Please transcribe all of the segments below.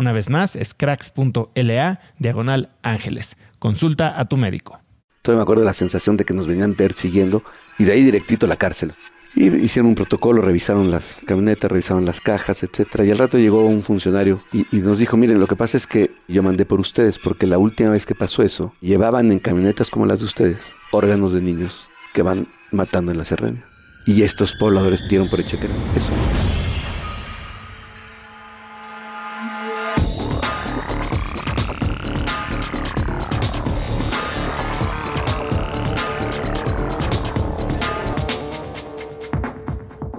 Una vez más, es cracks.la diagonal ángeles. Consulta a tu médico. Todavía me acuerdo de la sensación de que nos venían persiguiendo y de ahí directito a la cárcel. Y hicieron un protocolo, revisaron las camionetas, revisaron las cajas, etcétera. Y al rato llegó un funcionario y, nos dijo, miren, lo que pasa es que yo mandé por ustedes, porque la última vez que pasó eso, llevaban en camionetas como las de ustedes órganos de niños que van matando en la serrania. Y estos pobladores dieron por hecho que era eso.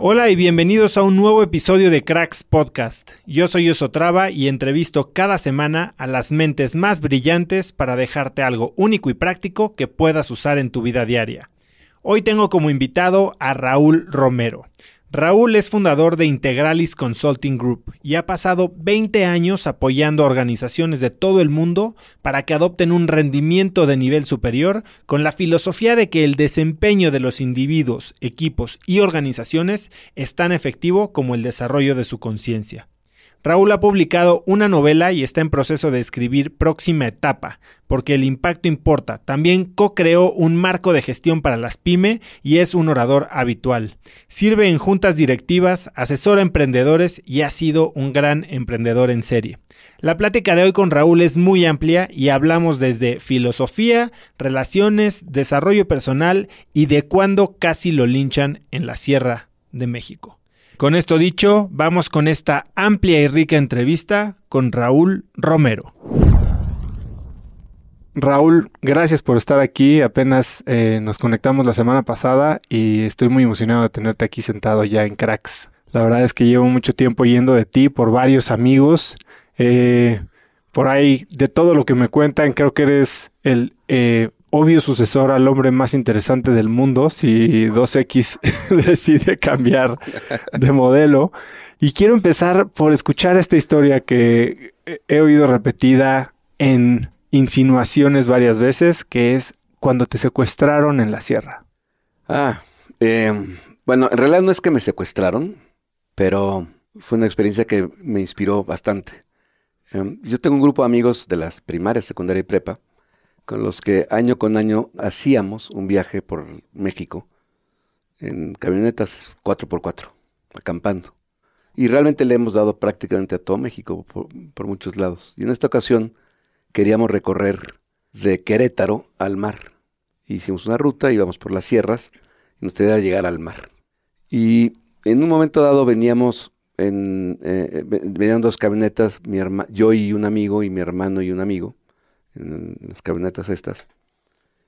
Hola y bienvenidos a un nuevo episodio de Cracks Podcast. Yo soy Osotrava y entrevisto cada semana a las mentes más brillantes para dejarte algo único y práctico que puedas usar en tu vida diaria. Hoy tengo como invitado a Raúl Romero. Raúl es fundador de Integralis Consulting Group y ha pasado 20 años apoyando a organizaciones de todo el mundo para que adopten un rendimiento de nivel superior con la filosofía de que el desempeño de los individuos, equipos y organizaciones es tan efectivo como el desarrollo de su conciencia. Raúl ha publicado una novela y está en proceso de escribir Próxima Etapa, porque el impacto importa. También co-creó un marco de gestión para las pyme y es un orador habitual. Sirve en juntas directivas, asesora a emprendedores y ha sido un gran emprendedor en serie. La plática de hoy con Raúl es muy amplia y hablamos desde filosofía, relaciones, desarrollo personal y de cuándo casi lo linchan en la Sierra de México. Con esto dicho, vamos con esta amplia y rica entrevista con Raúl Romero. Raúl, gracias por estar aquí. Apenas eh, nos conectamos la semana pasada y estoy muy emocionado de tenerte aquí sentado ya en Cracks. La verdad es que llevo mucho tiempo yendo de ti por varios amigos. Eh, por ahí, de todo lo que me cuentan, creo que eres el eh, obvio sucesor al hombre más interesante del mundo si 2X decide cambiar de modelo. Y quiero empezar por escuchar esta historia que he oído repetida en insinuaciones varias veces, que es cuando te secuestraron en la sierra. Ah, eh, bueno, en realidad no es que me secuestraron, pero fue una experiencia que me inspiró bastante. Eh, yo tengo un grupo de amigos de las primarias, secundaria y prepa, con los que año con año hacíamos un viaje por México en camionetas 4x4, acampando. Y realmente le hemos dado prácticamente a todo México por, muchos lados. Y en esta ocasión queríamos recorrer de Querétaro al mar. Hicimos una ruta, íbamos por las sierras y nos tenía que llegar al mar. Y en un momento dado veníamos en, eh, venían dos camionetas, mi yo y un amigo y mi hermano y un amigo, en las camionetas estas.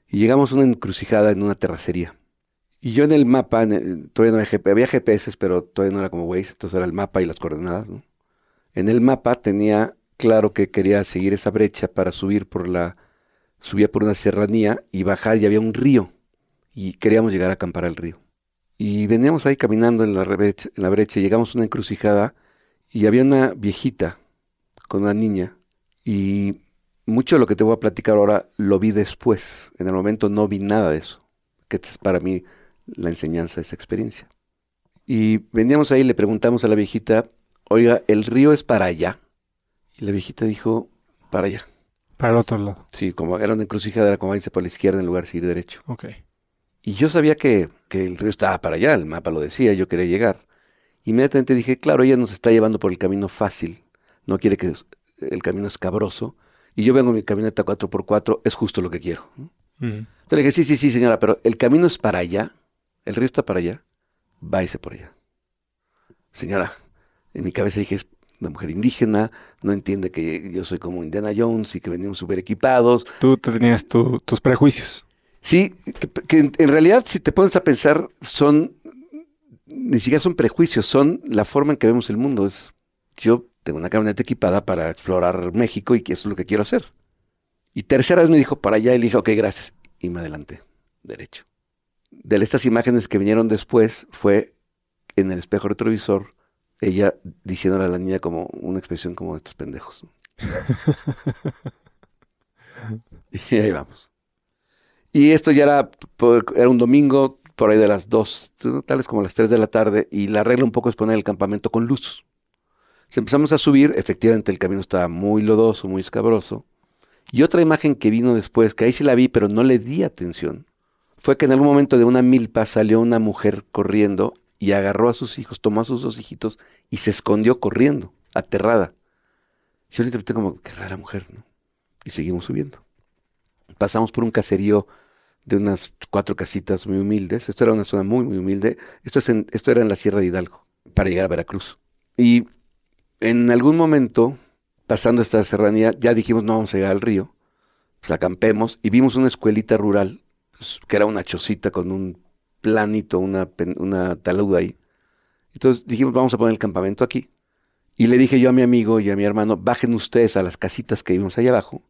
Y llegamos a una encrucijada en una terracería. Y yo en el mapa, todavía no había GPS, pero todavía no era como Waze, entonces era el mapa y las coordenadas. En el mapa tenía claro que quería seguir esa brecha para subir por la, subía por una serranía y bajar y había un río. Y queríamos llegar a acampar al río. Y veníamos ahí caminando en la, brecha, en la brecha, llegamos a una encrucijada y había una viejita con una niña. Y mucho de lo que te voy a platicar ahora lo vi después. En el momento no vi nada de eso. Que es para mí la enseñanza de esa experiencia. Y veníamos ahí y le preguntamos a la viejita, oiga, ¿el río es para allá? Y la viejita dijo, para allá. Para el otro lado. Sí, como era una encrucijada, era como irse por la izquierda en lugar de ir derecho. Ok. Y yo sabía que, que, el río estaba para allá, el mapa lo decía, yo quería llegar. Inmediatamente dije, claro, ella nos está llevando por el camino fácil, no quiere que el camino escabroso, y yo vengo en mi camioneta 4x4, es justo lo que quiero. Entonces le dije, sí, sí, sí, señora, pero el camino es para allá el río está para allá, váyase por allá. Señora, en mi cabeza dije, es una mujer indígena, no entiende que yo soy como Indiana Jones y que venimos súper equipados. Tú tenías tus prejuicios. Sí, que, en, realidad si te pones a pensar son, ni siquiera son prejuicios, son la forma en que vemos el mundo. Es, yo tengo una camioneta equipada para explorar México y que eso es lo que quiero hacer. Y tercera vez me dijo para allá y le dije, ok, gracias. Y me adelanté, derecho de estas imágenes que vinieron después fue en el espejo retrovisor ella diciéndole a la niña como una expresión como estos pendejos. y ahí vamos. Y esto ya era, era un domingo, por ahí de las dos, tales como las tres de la tarde, y la regla un poco es poner el campamento con luz. Empezamos a subir, efectivamente el camino estaba muy lodoso, muy escabroso. Y otra imagen que vino después, que ahí sí la vi, pero no le di atención, fue que en algún momento de una milpa salió una mujer corriendo y agarró a sus hijos, tomó a sus dos hijitos y se escondió corriendo, aterrada. Yo le interpreté como, qué rara mujer, ¿no? Y seguimos subiendo. Pasamos por un caserío de unas cuatro casitas muy humildes. Esto era una zona muy, muy humilde. Esto, es esto era en la Sierra de Hidalgo, para llegar a Veracruz. Y en algún momento, pasando esta serranía, ya dijimos, no vamos a llegar al río. Pues acampemos y vimos una escuelita rural pues, que era una chocita con un planito, una, una taluda ahí. Entonces dijimos, vamos a poner el campamento aquí. Y le dije yo a mi amigo y a mi hermano, bajen ustedes a las casitas que vimos allá abajo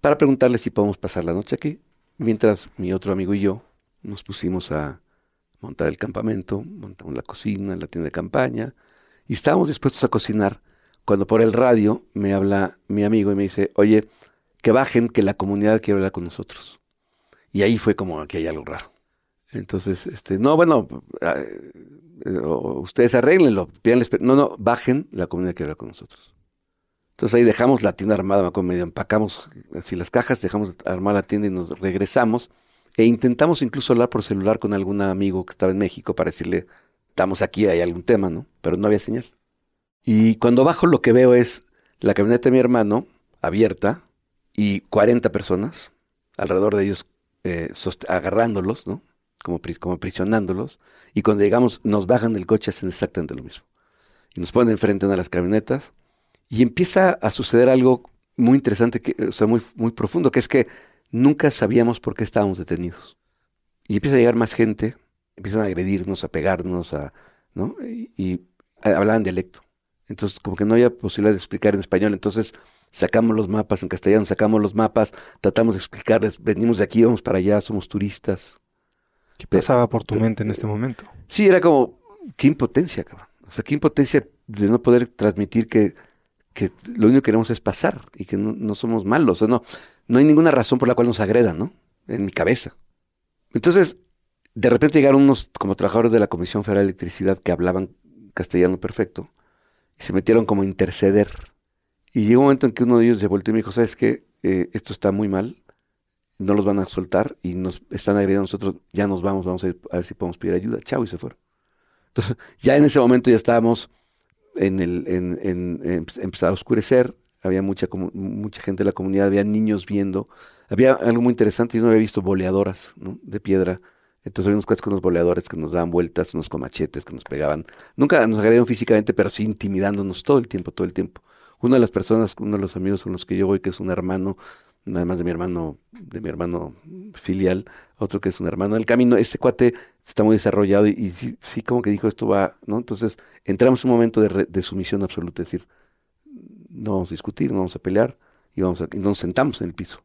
para preguntarles si podemos pasar la noche aquí. Mientras mi otro amigo y yo nos pusimos a montar el campamento, montamos la cocina, la tienda de campaña, y estábamos dispuestos a cocinar cuando por el radio me habla mi amigo y me dice, oye, que bajen, que la comunidad quiere hablar con nosotros. Y ahí fue como que hay algo raro. Entonces, este, no, bueno, eh, ustedes arréglenlo, pídanles, no, no, bajen, la comunidad que habla con nosotros. Entonces ahí dejamos la tienda armada, me medio empacamos así las cajas, dejamos armar la tienda y nos regresamos. E intentamos incluso hablar por celular con algún amigo que estaba en México para decirle, estamos aquí, hay algún tema, ¿no? Pero no había señal. Y cuando bajo lo que veo es la camioneta de mi hermano abierta y 40 personas, alrededor de ellos eh, agarrándolos, ¿no? Como, como prisionándolos. Y cuando llegamos, nos bajan del coche, hacen exactamente lo mismo. Y nos ponen enfrente de una de las camionetas. Y empieza a suceder algo muy interesante, que, o sea, muy, muy profundo, que es que nunca sabíamos por qué estábamos detenidos. Y empieza a llegar más gente, empiezan a agredirnos, a pegarnos, a, ¿no? Y, y hablaban dialecto. Entonces, como que no había posibilidad de explicar en español. Entonces, sacamos los mapas en castellano, sacamos los mapas, tratamos de explicarles, venimos de aquí, vamos para allá, somos turistas. ¿Qué pasaba por tu mente en este momento? Sí, era como, qué impotencia, cabrón. O sea, qué impotencia de no poder transmitir que, que lo único que queremos es pasar y que no, somos malos. O sea, no, no hay ninguna razón por la cual nos agredan, ¿no? En mi cabeza. Entonces, de repente llegaron unos como trabajadores de la Comisión Federal de Electricidad que hablaban castellano perfecto se metieron como a interceder y llegó un momento en que uno de ellos se volteó y me dijo, ¿sabes qué? Eh, esto está muy mal, no los van a soltar y nos están agrediendo a nosotros, ya nos vamos, vamos a, ver si podemos pedir ayuda. Chao, y se fueron. Entonces, ya en ese momento ya estábamos en el, en, empezaba a oscurecer, había mucha, mucha gente de la comunidad, había niños viendo. Había algo muy interesante, yo no había visto boleadoras de piedra. Entonces había unos cuates con unos boleadores que nos daban vueltas, unos comachetes que nos pegaban. Nunca nos agredieron físicamente, pero sí intimidándonos todo el tiempo, todo el tiempo. Una de las personas, uno de los amigos con los que yo voy, que es un hermano, además de mi hermano, de mi hermano filial, otro que es un hermano del camino, ese cuate está muy desarrollado y, sí, sí, como que dijo esto va, ¿no? Entonces entramos en un momento de, de sumisión absoluta, es decir, no vamos a discutir, no vamos a pelear y, vamos a, y nos sentamos en el piso.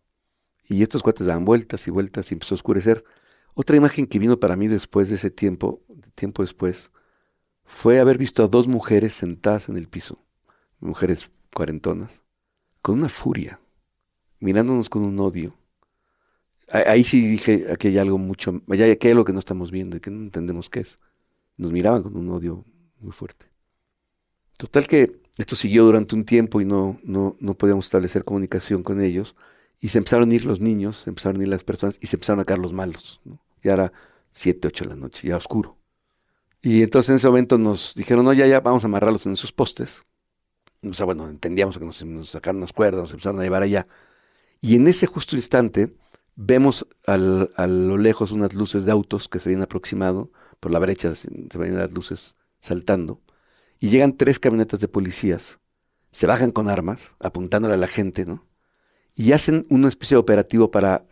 Y estos cuates daban vueltas y vueltas y empezó a oscurecer. Otra imagen que vino para mí después de ese tiempo, tiempo después, fue haber visto a dos mujeres sentadas en el piso, mujeres cuarentonas, con una furia, mirándonos con un odio. Ahí sí dije, aquí hay algo mucho, allá hay algo que no estamos viendo y que no entendemos qué es. Nos miraban con un odio muy fuerte. Total que esto siguió durante un tiempo y no, no, no podíamos establecer comunicación con ellos. Y se empezaron a ir los niños, se empezaron a ir las personas y se empezaron a caer los malos. Ya era siete, ocho de la noche, ya oscuro. Y entonces en ese momento nos dijeron, no, ya, ya, vamos a amarrarlos en esos postes. O sea, bueno, entendíamos que nos, nos sacaron las cuerdas, nos empezaron a llevar allá. Y en ese justo instante vemos a lo lejos unas luces de autos que se habían aproximado, por la brecha se ven las luces saltando y llegan tres camionetas de policías, se bajan con armas, apuntándole a la gente, ¿no? Y hacen una especie de operativo para,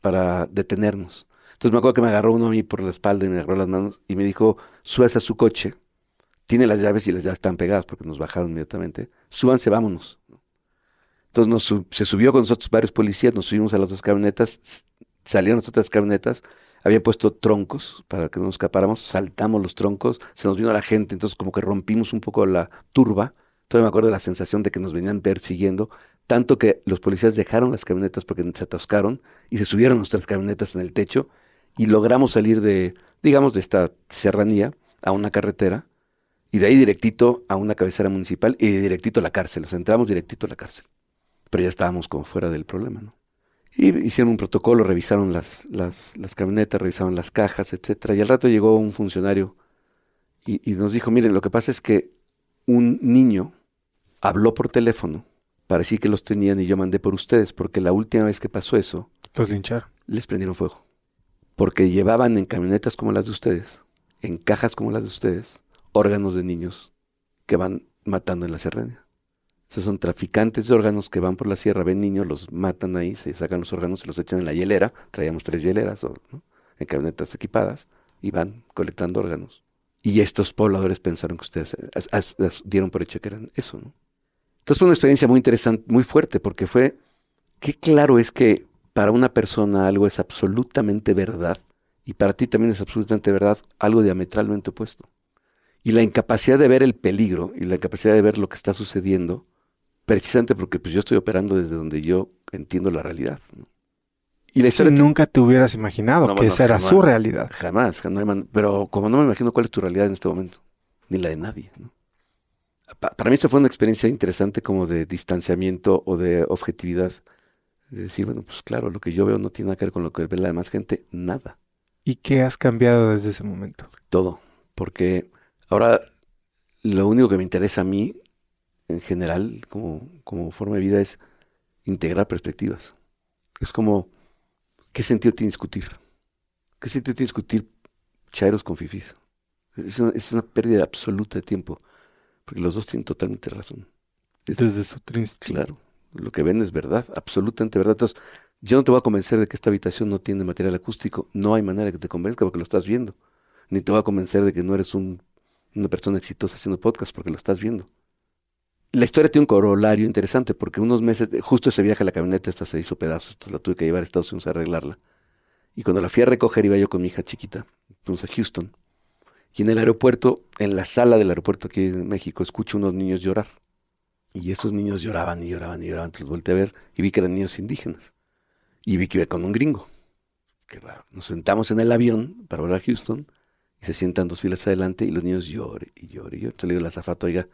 para detenernos. Entonces me acuerdo que me agarró uno a mí por la espalda y me agarró las manos y me dijo, súbase a su coche, tiene las llaves y las llaves están pegadas porque nos bajaron inmediatamente, súbanse, vámonos. Entonces nos, se subió con nosotros varios policías, nos subimos a las dos camionetas, salieron las otras camionetas, habían puesto troncos para que no nos escapáramos, saltamos los troncos, se nos vino la gente, entonces como que rompimos un poco la turba. Todavía me acuerdo de la sensación de que nos venían persiguiendo, tanto que los policías dejaron las camionetas porque se atascaron y se subieron nuestras camionetas en el techo y logramos salir de, digamos, de esta serranía a una carretera y de ahí directito a una cabecera municipal y directito a la cárcel. O sea, entramos directito a la cárcel. Pero ya estábamos como fuera del problema, ¿no? Y hicieron un protocolo, revisaron las, las, las camionetas, revisaron las cajas, etcétera. Y al rato llegó un funcionario y, y, nos dijo, miren, lo que pasa es que un niño habló por teléfono para decir que los tenían y yo mandé por ustedes, porque la última vez que pasó eso... Los lincharon. Les prendieron fuego. Porque llevaban en camionetas como las de ustedes, en cajas como las de ustedes, órganos de niños que van matando en la serranía. Esos son traficantes de órganos que van por la sierra, ven niños, los matan ahí, se sacan los órganos, se los echan en la hielera, traíamos tres hieleras en camionetas equipadas y van colectando órganos. Y estos pobladores pensaron que ustedes dieron por hecho que eran eso, ¿no? Entonces fue una experiencia muy interesante, muy fuerte, porque fue, qué claro es que para una persona algo es absolutamente verdad y para ti también es absolutamente verdad algo diametralmente opuesto. Y la incapacidad de ver el peligro y la incapacidad de ver lo que está sucediendo precisamente porque pues yo estoy operando desde donde yo entiendo la realidad. Y la historia nunca te hubieras imaginado que esa era su realidad. Jamás, pero como no me imagino cuál es tu realidad en este momento, ni la de nadie. para mí eso fue una experiencia interesante como de distanciamiento o de objetividad. De decir, bueno, pues claro, lo que yo veo no tiene nada que ver con lo que ve la demás gente, nada. ¿Y qué has cambiado desde ese momento? Todo, porque ahora lo único que me interesa a mí en general como, como forma de vida es integrar perspectivas. Es como, ¿qué sentido tiene discutir? ¿Qué sentido tiene discutir chairos con fifis? Es una, es una pérdida absoluta de tiempo, porque los dos tienen totalmente razón. Desde su Claro, lo que ven es verdad, absolutamente verdad. Entonces, yo no te voy a convencer de que esta habitación no tiene material acústico. No hay manera que te convenzca porque lo estás viendo. Ni te voy a convencer de que no eres un, una persona exitosa haciendo podcast porque lo estás viendo la historia tiene un corolario interesante porque unos meses, justo ese viaje a la camioneta esta se hizo pedazos, entonces la tuve que llevar a Estados Unidos a arreglarla. Y cuando la fui a recoger iba yo con mi hija chiquita, fuimos a Houston. Y en el aeropuerto, en la sala del aeropuerto aquí en México, escucho unos niños llorar. Y esos niños lloraban y lloraban y lloraban. Entonces volteé a ver y vi que eran niños indígenas. Y vi que iba con un gringo. Qué raro. Nos sentamos en el avión para volver a Houston y se sientan dos filas adelante y los niños lloran y lloran y. Entonces le digo a la azafata, oiga,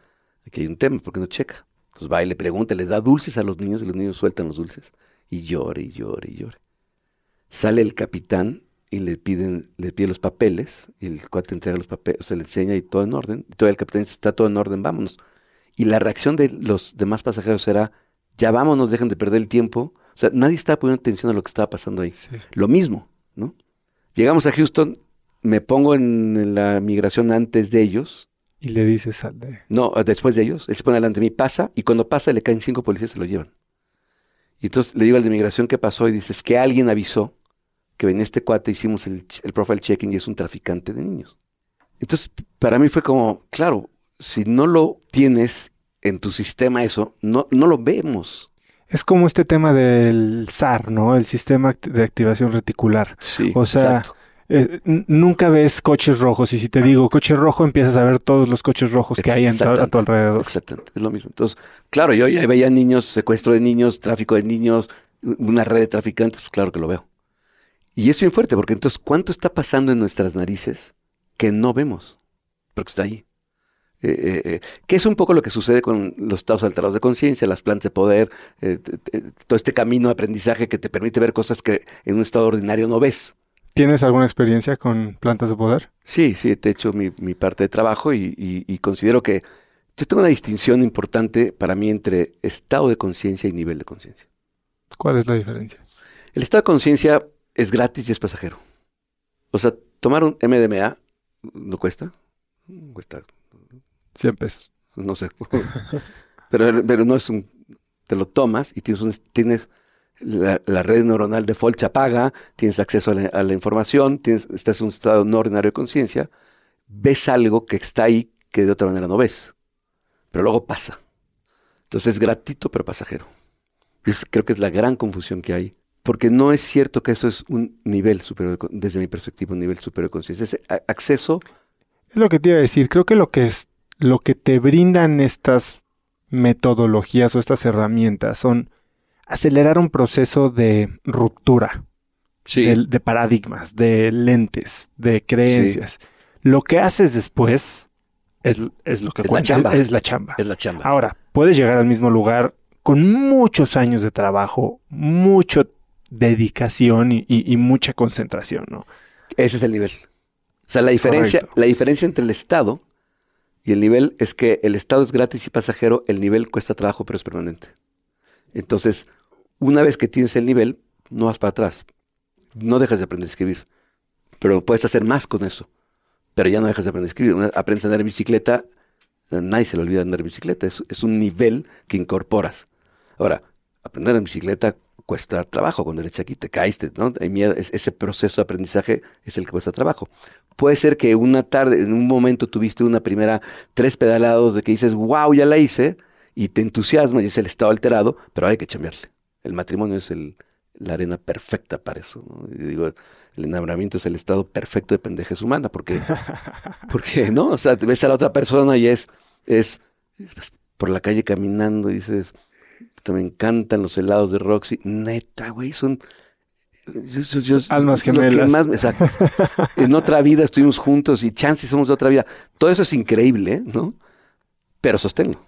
Aquí hay un tema, ¿por qué no checa? Entonces va y le pregunta, les da dulces a los niños y los niños sueltan los dulces. Y llore, y llore, y llore. Sale el capitán y le piden, le pide los papeles, y el cuate entrega los papeles, o sea, le enseña y todo en orden. Y todo el capitán dice, está todo en orden, vámonos. Y la reacción de los demás pasajeros era, Ya vámonos, dejen de perder el tiempo. O sea, nadie estaba poniendo atención a lo que estaba pasando ahí. Sí. Lo mismo, ¿no? Llegamos a Houston, me pongo en la migración antes de ellos. Y le dices al de... No, después de ellos. Él se pone delante de mí, pasa, y cuando pasa le caen cinco policías y se lo llevan. Y entonces le digo al de migración qué pasó y dices que alguien avisó que venía este cuate, hicimos el, el profile checking y es un traficante de niños. Entonces, para mí fue como, claro, si no lo tienes en tu sistema eso, no, no lo vemos. Es como este tema del SAR, ¿no? El sistema de activación reticular. Sí. O sea, Eh, nunca ves coches rojos y si te digo coche rojo empiezas a ver todos los coches rojos que hay en tu- a tu alrededor. Exactamente, es lo mismo. Entonces, claro, yo ya veía niños, secuestro de niños, tráfico de niños, una red de traficantes, pues claro que lo veo. Y es bien fuerte, porque entonces, ¿cuánto está pasando en nuestras narices que no vemos? Pero que está ahí. Eh, eh, eh, que es un poco lo que sucede con los estados alterados de conciencia, las plantas de poder, eh, todo este camino de aprendizaje que te permite ver cosas que en un estado ordinario no ves. ¿Tienes alguna experiencia con plantas de poder? Sí, sí, te he hecho mi, mi parte de trabajo y, y- y considero que yo tengo una distinción importante para mí entre estado de conciencia y nivel de conciencia. ¿Cuál es la diferencia? El estado de conciencia es gratis y es pasajero. O sea, tomar un MDMA no cuesta, cuesta, 100 pesos. no sé, pero, pero no es un, te lo tomas y tienes, un, tienes la, la red neuronal default se apaga, tienes acceso a la, a la información, tienes, estás en un estado no ordinario de conciencia, ves algo que está ahí que de otra manera no ves, pero luego pasa. Entonces es gratuito pero pasajero. Y es- creo que es la gran confusión que hay, porque no es cierto que eso es un nivel superior, de desde mi perspectiva, un nivel superior de conciencia. Es a- acceso, Es lo que te iba a decir. Creo que lo que es lo que te brindan estas metodologías o estas herramientas son acelerar un proceso de ruptura de, de paradigmas, de lentes, de creencias. Lo que haces después es, es lo que Es la chamba. es la chamba. es la chamba. Ahora, puedes llegar al mismo lugar con muchos años de trabajo, mucha dedicación y, y- y mucha concentración, ¿no? Ese es el nivel. O sea, la diferencia, Correcto. la diferencia entre el Estado y el nivel es que el Estado es gratis y pasajero, el nivel cuesta trabajo, pero es permanente. Entonces, una vez que tienes el nivel, no vas para atrás. No dejas de aprender a escribir. Pero puedes hacer más con eso. Pero ya no dejas de aprender a escribir. Aprendes a andar en bicicleta, nadie se le olvida andar en bicicleta. Es, es un nivel que incorporas. Ahora, aprender en bicicleta cuesta trabajo. Cuando eres aquí te caíste, ¿no? Hay miedo. Es- ese proceso de aprendizaje es el que cuesta trabajo. Puede ser que una tarde, en un momento tuviste una primera tres pedalados de que dices, wow, ya la hice, y te entusiasma y es el estado alterado, pero hay que cambiarle. El matrimonio es el, la arena perfecta para eso. ¿no? Y digo, el enamoramiento es el estado perfecto de pendejez humana, porque, porque ¿no? O sea, te ves a la otra persona y es, es, es por la calle caminando y dices, "Puta, me encantan los helados de Roxy. Neta, güey, son... yo- yo- yo- Almas gemelas. más me- exacto. En otra vida estuvimos juntos y chances somos de otra vida. Todo eso es increíble, ¿no? Pero sosténlo.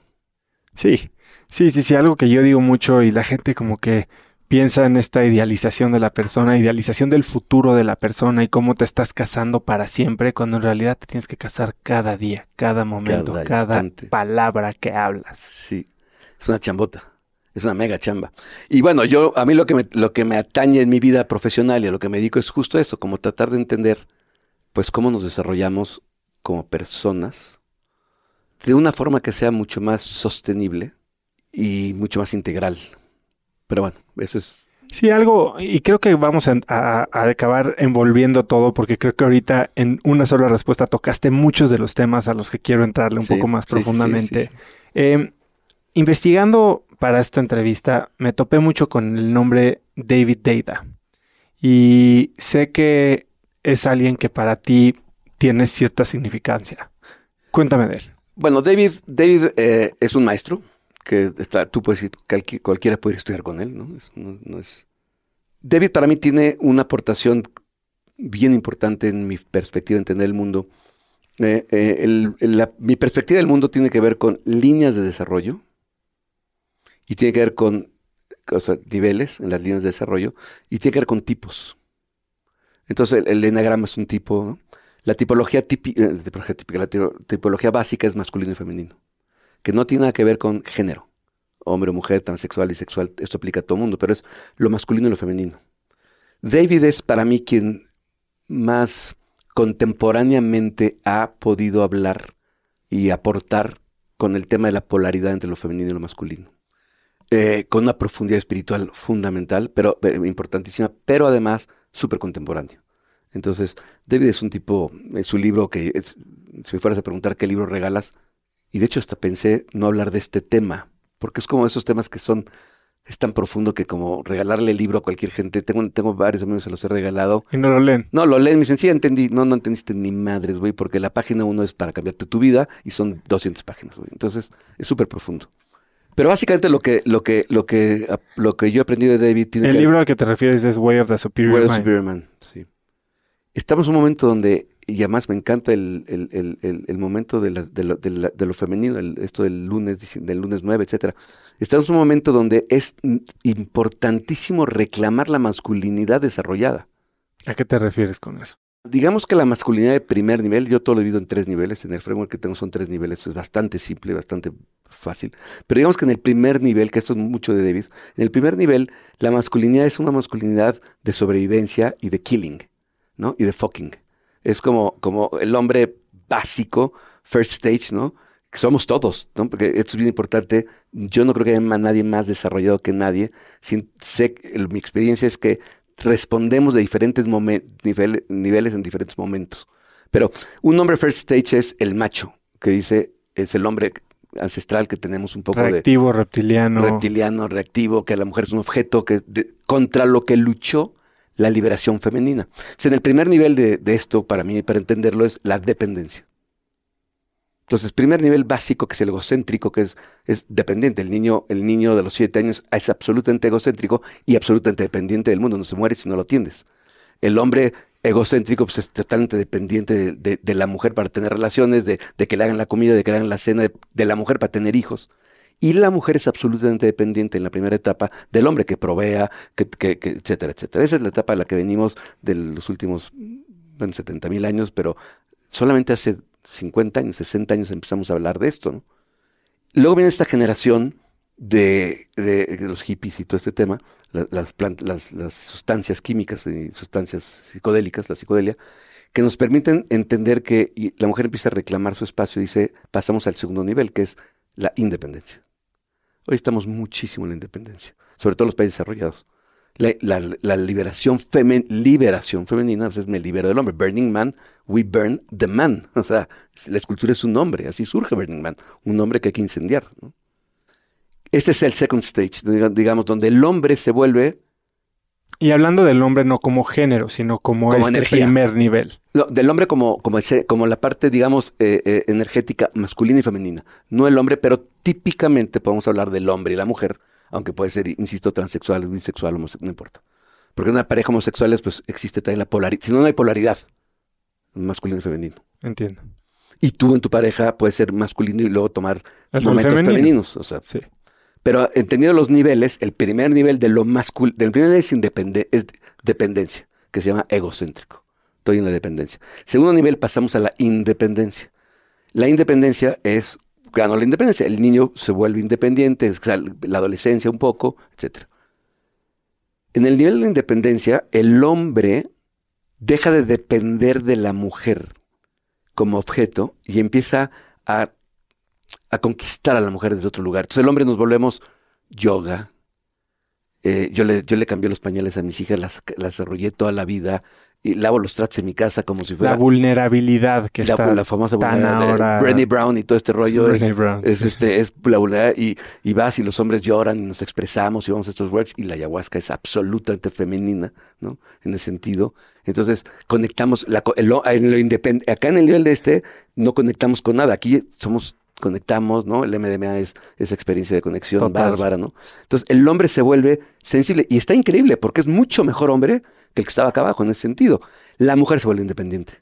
Sí, sí, sí, sí, algo que yo digo mucho y la gente como que piensa en esta idealización de la persona, idealización del futuro de la persona y cómo te estás casando para siempre, cuando en realidad te tienes que casar cada día, cada momento, Cada cada, palabra que hablas. Sí, es una chambota, es una mega chamba. Y bueno, yo, a mí lo que me, lo que me atañe en mi vida profesional y a lo que me dedico es justo eso, como tratar de entender, pues, cómo nos desarrollamos como personas de una forma que sea mucho más sostenible y mucho más integral. Pero bueno, eso es... Sí, algo, y creo que vamos a, a- a acabar envolviendo todo porque creo que ahorita en una sola respuesta tocaste muchos de los temas a los que quiero entrarle un Sí, poco más sí, profundamente. sí, sí. Eh, investigando para esta entrevista, me topé mucho con el nombre David Data. Y sé que es alguien que para ti tiene cierta significancia. Cuéntame de él. Bueno, David, David eh, es un maestro que está, tú puedes ir, cualqui- cualquiera puede ir estudiar con él, ¿no? No- es- David para mí tiene una aportación bien importante en mi perspectiva de entender el mundo. Eh, eh, mi perspectiva del mundo tiene que ver con líneas de desarrollo y tiene que ver con niveles en las líneas de desarrollo y tiene que ver con tipos. Entonces el, el enagrama es un tipo, ¿no? La tipología, tipi- eh, típica, la ti- tipología básica es masculino y femenino, que no tiene nada que ver con género hombre o mujer, transexual, bisexual, esto aplica a todo mundo, pero es lo masculino y lo femenino. David es para mí quien más contemporáneamente ha podido hablar y aportar con el tema de la polaridad entre lo femenino y lo masculino. Eh, con una profundidad espiritual fundamental, pero eh, importantísima, pero además súper contemporáneo. Entonces, David es un tipo, es su libro que, si me fueras a preguntar qué libro regalas, y de hecho hasta pensé no hablar de este tema, porque es como esos temas que son, es tan profundo que como regalarle el libro a cualquier gente, tengo, tengo varios amigos se los he regalado. Y no lo leen. No, lo leen, me dicen, sí, entendí, no, no entendiste ni madres, güey, porque la página uno es para cambiarte tu vida y son 200 páginas, güey. Entonces, es súper profundo. Pero básicamente lo que, lo que, lo que, lo que yo he aprendido de David tiene El que libro al que te refieres es Way of the Superior Way of Mind. Superior Man, sí. Estamos en un momento donde, y además me encanta el, el- el- el- momento de, la- de lo, de la- de lo femenino, el- esto del lunes, del lunes 9, etcétera. Estamos en un momento donde es importantísimo reclamar la masculinidad desarrollada. ¿A qué te refieres con eso? Digamos que la masculinidad de primer nivel, yo todo lo he vivido en tres niveles, en el framework que tengo son tres niveles, es bastante simple, bastante fácil, pero digamos que en el primer nivel, que esto es mucho de David, en el primer nivel la masculinidad es una masculinidad de sobrevivencia y de killing, ¿no? Y de fucking. Es como, como el hombre básico, first stage, ¿no? Que somos todos, ¿no? Porque esto es bien importante. Yo no creo que haya nadie más desarrollado que nadie. Sin, sé, mi experiencia es que respondemos de diferentes nivel- niveles en diferentes momentos. Pero un hombre first stage es el macho, que dice, es el hombre ancestral que tenemos un poco de Reactivo, reptiliano. reptiliano, reactivo, que la mujer es un objeto que de- contra lo que luchó la liberación femenina. O sea, en el primer nivel de, de esto, para mí, para entenderlo, es la dependencia. Entonces, primer nivel básico, que es el egocéntrico, que es, es dependiente. El niño, el niño de los siete años es absolutamente egocéntrico y absolutamente dependiente del mundo. No se muere si no lo atiendes. El hombre egocéntrico pues, es totalmente dependiente de, la mujer para tener relaciones, de, que le hagan la comida, de que le hagan la cena, de, la mujer para tener hijos. Y la mujer es absolutamente dependiente en la primera etapa del hombre que provea, que, que- que- etcétera, etcétera. Esa es la etapa a la que venimos de los últimos, bueno, 70 mil años, pero solamente hace 50 años, 60 años empezamos a hablar de esto. ¿no? Luego viene esta generación de, los hippies y todo este tema, la- las, las, sustancias químicas y sustancias psicodélicas, la psicodelia, que nos permiten entender que la mujer empieza a reclamar su espacio y dice, pasamos al segundo nivel, que es la independencia. Hoy estamos muchísimo en la independencia, sobre todo en los países desarrollados. La, la- la liberación, femen- liberación femenina, pues es me libero del hombre. Burning Man, we burn the man. O sea, la escultura es un nombre, así surge Burning Man, un hombre que hay que incendiar. ¿no? Este es el second stage, diga- digamos, donde el hombre se vuelve, Y hablando del hombre no como género, sino como, Como este energía. primer nivel. no, del hombre como, como, ese- como la parte, digamos, eh, eh, energética masculina y femenina. No el hombre, pero típicamente podemos hablar del hombre y la mujer, aunque puede ser, insisto, transexual, bisexual, homosexual, no importa. Porque en una pareja homosexuales, pues existe también la polaridad. Si no, no hay polaridad, masculino y femenino. Entiendo. Y tú en tu pareja puedes ser masculino y luego tomar El momentos femenino. femeninos. O sea, Sí. pero entendiendo los niveles, el primer nivel de lo masculino, del primer nivel es, independe- es dependencia, que se llama egocéntrico. Estoy en la dependencia. Segundo nivel pasamos a la independencia. La independencia es, ganó la independencia, el niño se vuelve independiente, la adolescencia un poco, etc. En el nivel de la independencia, el hombre deja de depender de la mujer como objeto y empieza a a conquistar a la mujer desde otro lugar. Entonces el hombre nos volvemos yoga. Eh, yo, le, yo le cambié los pañales a mis hijas, las, las arrollé toda la vida y lavo los tratos en mi casa como si fuera La vulnerabilidad que la, está la famosa tan vulnerabilidad ahora- Brené Brown y todo este rollo. es- Brown, es, sí. este, es la vulnerabilidad y, y vas y los hombres lloran y nos expresamos y vamos a estos works y la ayahuasca es absolutamente femenina, ¿no? En ese sentido. Entonces, conectamos, la, lo- en lo independ- acá en el nivel de este, no conectamos con nada. Aquí somos, conectamos, ¿no? El MDMA es esa experiencia de conexión Total. bárbara, ¿no? Entonces, el hombre se vuelve sensible y está increíble porque es mucho mejor hombre que el que estaba acá abajo en ese sentido. La mujer se vuelve independiente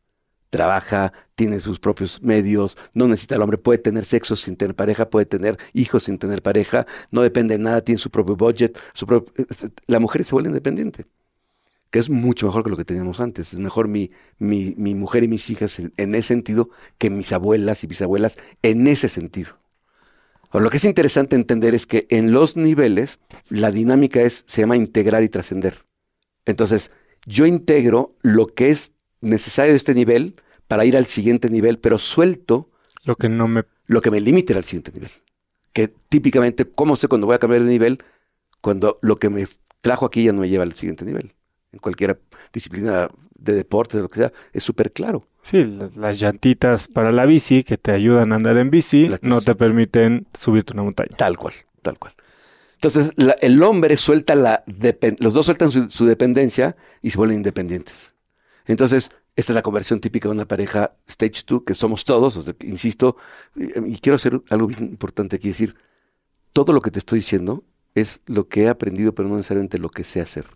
trabaja, tiene sus propios medios, no necesita el hombre, puede tener sexo sin tener pareja, puede tener hijos sin tener pareja, no depende de nada, tiene su propio budget, su la mujer se vuelve independiente, que es mucho mejor que lo que teníamos antes. Es mejor mi, mi, mi mujer y mis hijas en, en ese sentido que mis abuelas y bisabuelas en ese sentido. Ahora, lo que es interesante entender es que en los niveles la dinámica es, se llama integrar y trascender. Entonces, yo integro lo que es necesario de este nivel para ir al siguiente nivel, pero suelto Lo que no me... lo que me limite al siguiente nivel. Que típicamente, ¿cómo sé cuando voy a cambiar de nivel? Cuando lo que me trajo aquí ya no me lleva al siguiente nivel. En cualquier disciplina de deporte, de lo que sea, es súper claro. Sí, la- las llantitas para la bici que te ayudan a andar en bici no te permiten subirte una montaña. Tal cual, tal cual. Entonces, la- el hombre suelta la... los dos sueltan su, su dependencia y se vuelven independientes. Entonces, esta es la conversión típica de una pareja stage 2, que somos todos, o sea, que, insisto, y, y quiero hacer algo bien importante aquí, decir, todo lo que te estoy diciendo es lo que he aprendido, pero no necesariamente lo que sé hacer.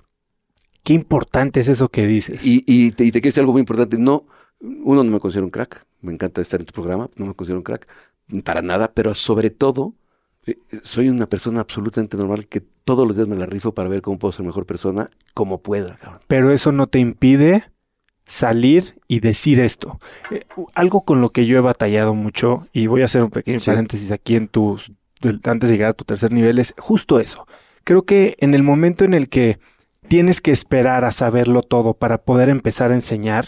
Qué importante es eso que dices. Y, y te, y te quiero decir algo muy importante, no, uno no me considero un crack, me encanta estar en tu programa, no me considero un crack, para nada, pero sobre todo, soy una persona absolutamente normal que todos los días me la rifo para ver cómo puedo ser mejor persona, como pueda. cabrón. Pero eso no te impide salir y decir esto. Eh, algo con lo que yo he batallado mucho, y voy a hacer un pequeño Sí. paréntesis aquí en tus, antes de llegar a tu tercer nivel, es justo eso. Creo que en el momento en el que tienes que esperar a saberlo todo para poder empezar a enseñar,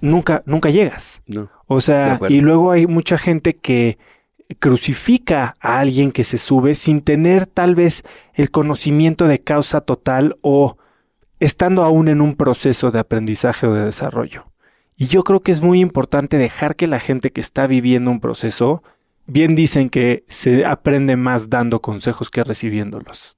nunca, nunca llegas. No, O sea, y luego hay mucha gente que crucifica a alguien que se sube sin tener tal vez el conocimiento de causa total o estando aún en un proceso de aprendizaje o de desarrollo. Y yo creo que es muy importante dejar que la gente que está viviendo un proceso, bien dicen que se aprende más dando consejos que recibiéndolos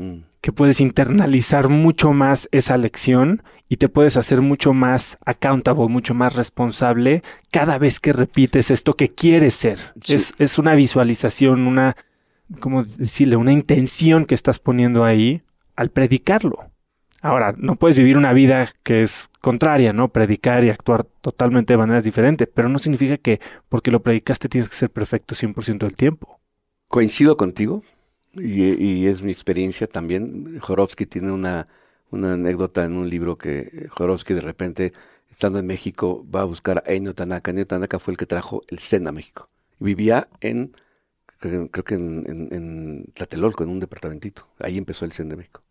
Mm. que puedes internalizar mucho más esa lección y te puedes hacer mucho más accountable, mucho más responsable cada vez que repites esto que quieres ser. Sí. Es, es una visualización, una, ¿cómo decirle? Una intención que estás poniendo ahí al predicarlo. Ahora, no puedes vivir una vida que es contraria, ¿no? Predicar y actuar totalmente de maneras diferentes, pero no significa que porque lo predicaste tienes que ser perfecto 100% del tiempo. Coincido contigo y, es mi experiencia también. Jorovsky tiene una, una anécdota en un libro que Jorovsky de repente, estando en México, va a buscar a Ennio Tanaka. Ennio Tanaka fue el que trajo el Zen a México. Vivía en, creo que en, Tlatelolco, en un departamentito. Ahí empezó el Zen de México.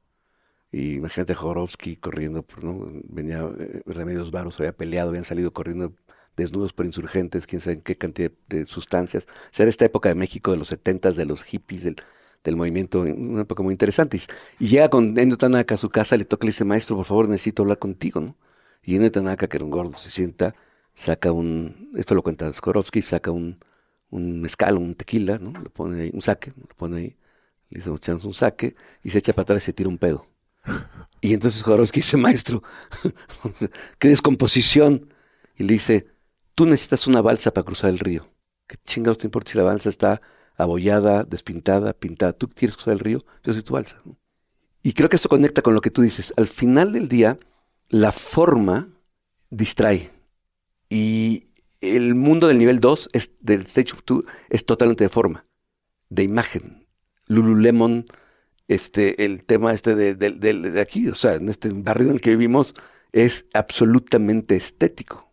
Y imagínate a Jorovsky corriendo, ¿no? venía eh, Remedios Varos, había peleado, habían salido corriendo desnudos por insurgentes, quién sabe qué cantidad de sustancias. O sea, era esta época de México de los setentas, de los hippies, del, del movimiento, una época muy interesante. Y, llega con Ennio Tanaka a su casa, le toca y le dice, maestro, por favor, necesito hablar contigo, ¿no? Y Ennio Tanaka, que era un gordo, se sienta, saca un, esto lo cuenta Skorovsky, saca un, un mezcal, un tequila, ¿no? Lo pone ahí, un saque, lo pone ahí, le dice, echamos un saque, y se echa para atrás y se tira un pedo. Y entonces Jodorowsky dice, maestro, qué descomposición. Y le dice, tú necesitas una balsa para cruzar el río. ¿Qué chingados te importa si la balsa está abollada, despintada, pintada? ¿Tú quieres cruzar el río? Yo soy tu balsa. Y creo que eso conecta con lo que tú dices. Al final del día, la forma distrae. Y el mundo del nivel 2, es, del stage 2, es totalmente de forma, de imagen. Lululemon, este, el tema este de- de aquí, o sea, en este barrio en el que vivimos, es absolutamente estético.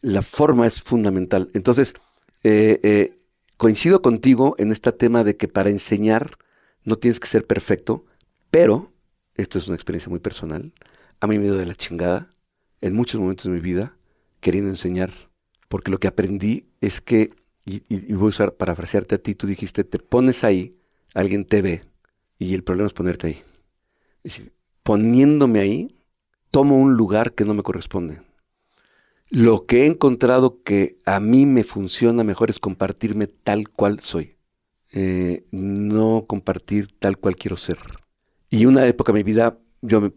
La forma es fundamental. Entonces, eh, eh, coincido contigo en este tema de que para enseñar no tienes que ser perfecto, pero, esto es una experiencia muy personal, a mí me dio de la chingada en muchos momentos de mi vida queriendo enseñar, porque lo que aprendí es que, y, y- voy a usar, parafrasearte a ti, tú dijiste, te pones ahí, alguien te ve, y el problema es ponerte ahí. Es decir, poniéndome ahí, tomo un lugar que no me corresponde. Lo que he encontrado que a mí me funciona mejor es compartirme tal cual soy. Eh, no compartir tal cual quiero ser. Y una época de mi vida, yo me-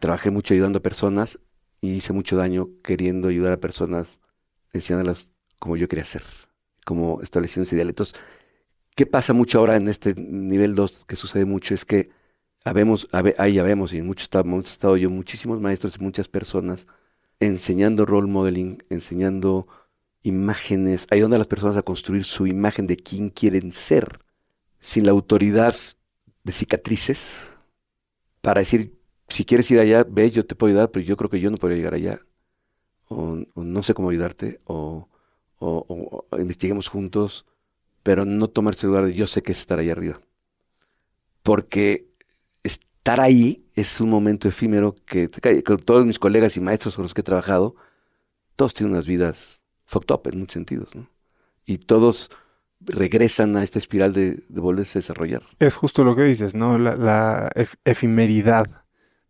trabajé mucho ayudando a personas y hice mucho daño queriendo ayudar a personas, enseñándolas como yo quería ser, como estableciendo ese ideal. Entonces, ¿qué pasa mucho ahora en este nivel 2 que sucede mucho? Es que habemos, habe- ahí habemos, y en muchos esta- hemos estado yo, muchísimos maestros y muchas personas enseñando role modeling, enseñando imágenes, ayudando a las personas a construir su imagen de quién quieren ser, sin la autoridad de cicatrices, para decir, si quieres ir allá, ve, yo te puedo ayudar, pero yo creo que yo no podría llegar allá, o, no sé cómo ayudarte, o, o- investiguemos juntos. pero no tomarse el lugar de yo sé que es estar ahí arriba. Porque estar ahí es un momento efímero que todos mis colegas y maestros con los que he trabajado, todos tienen unas vidas fucked up en muchos sentidos, ¿no? Y todos regresan a esta espiral de, volverse a desarrollar. Es justo lo que dices, ¿no? La, efemeridad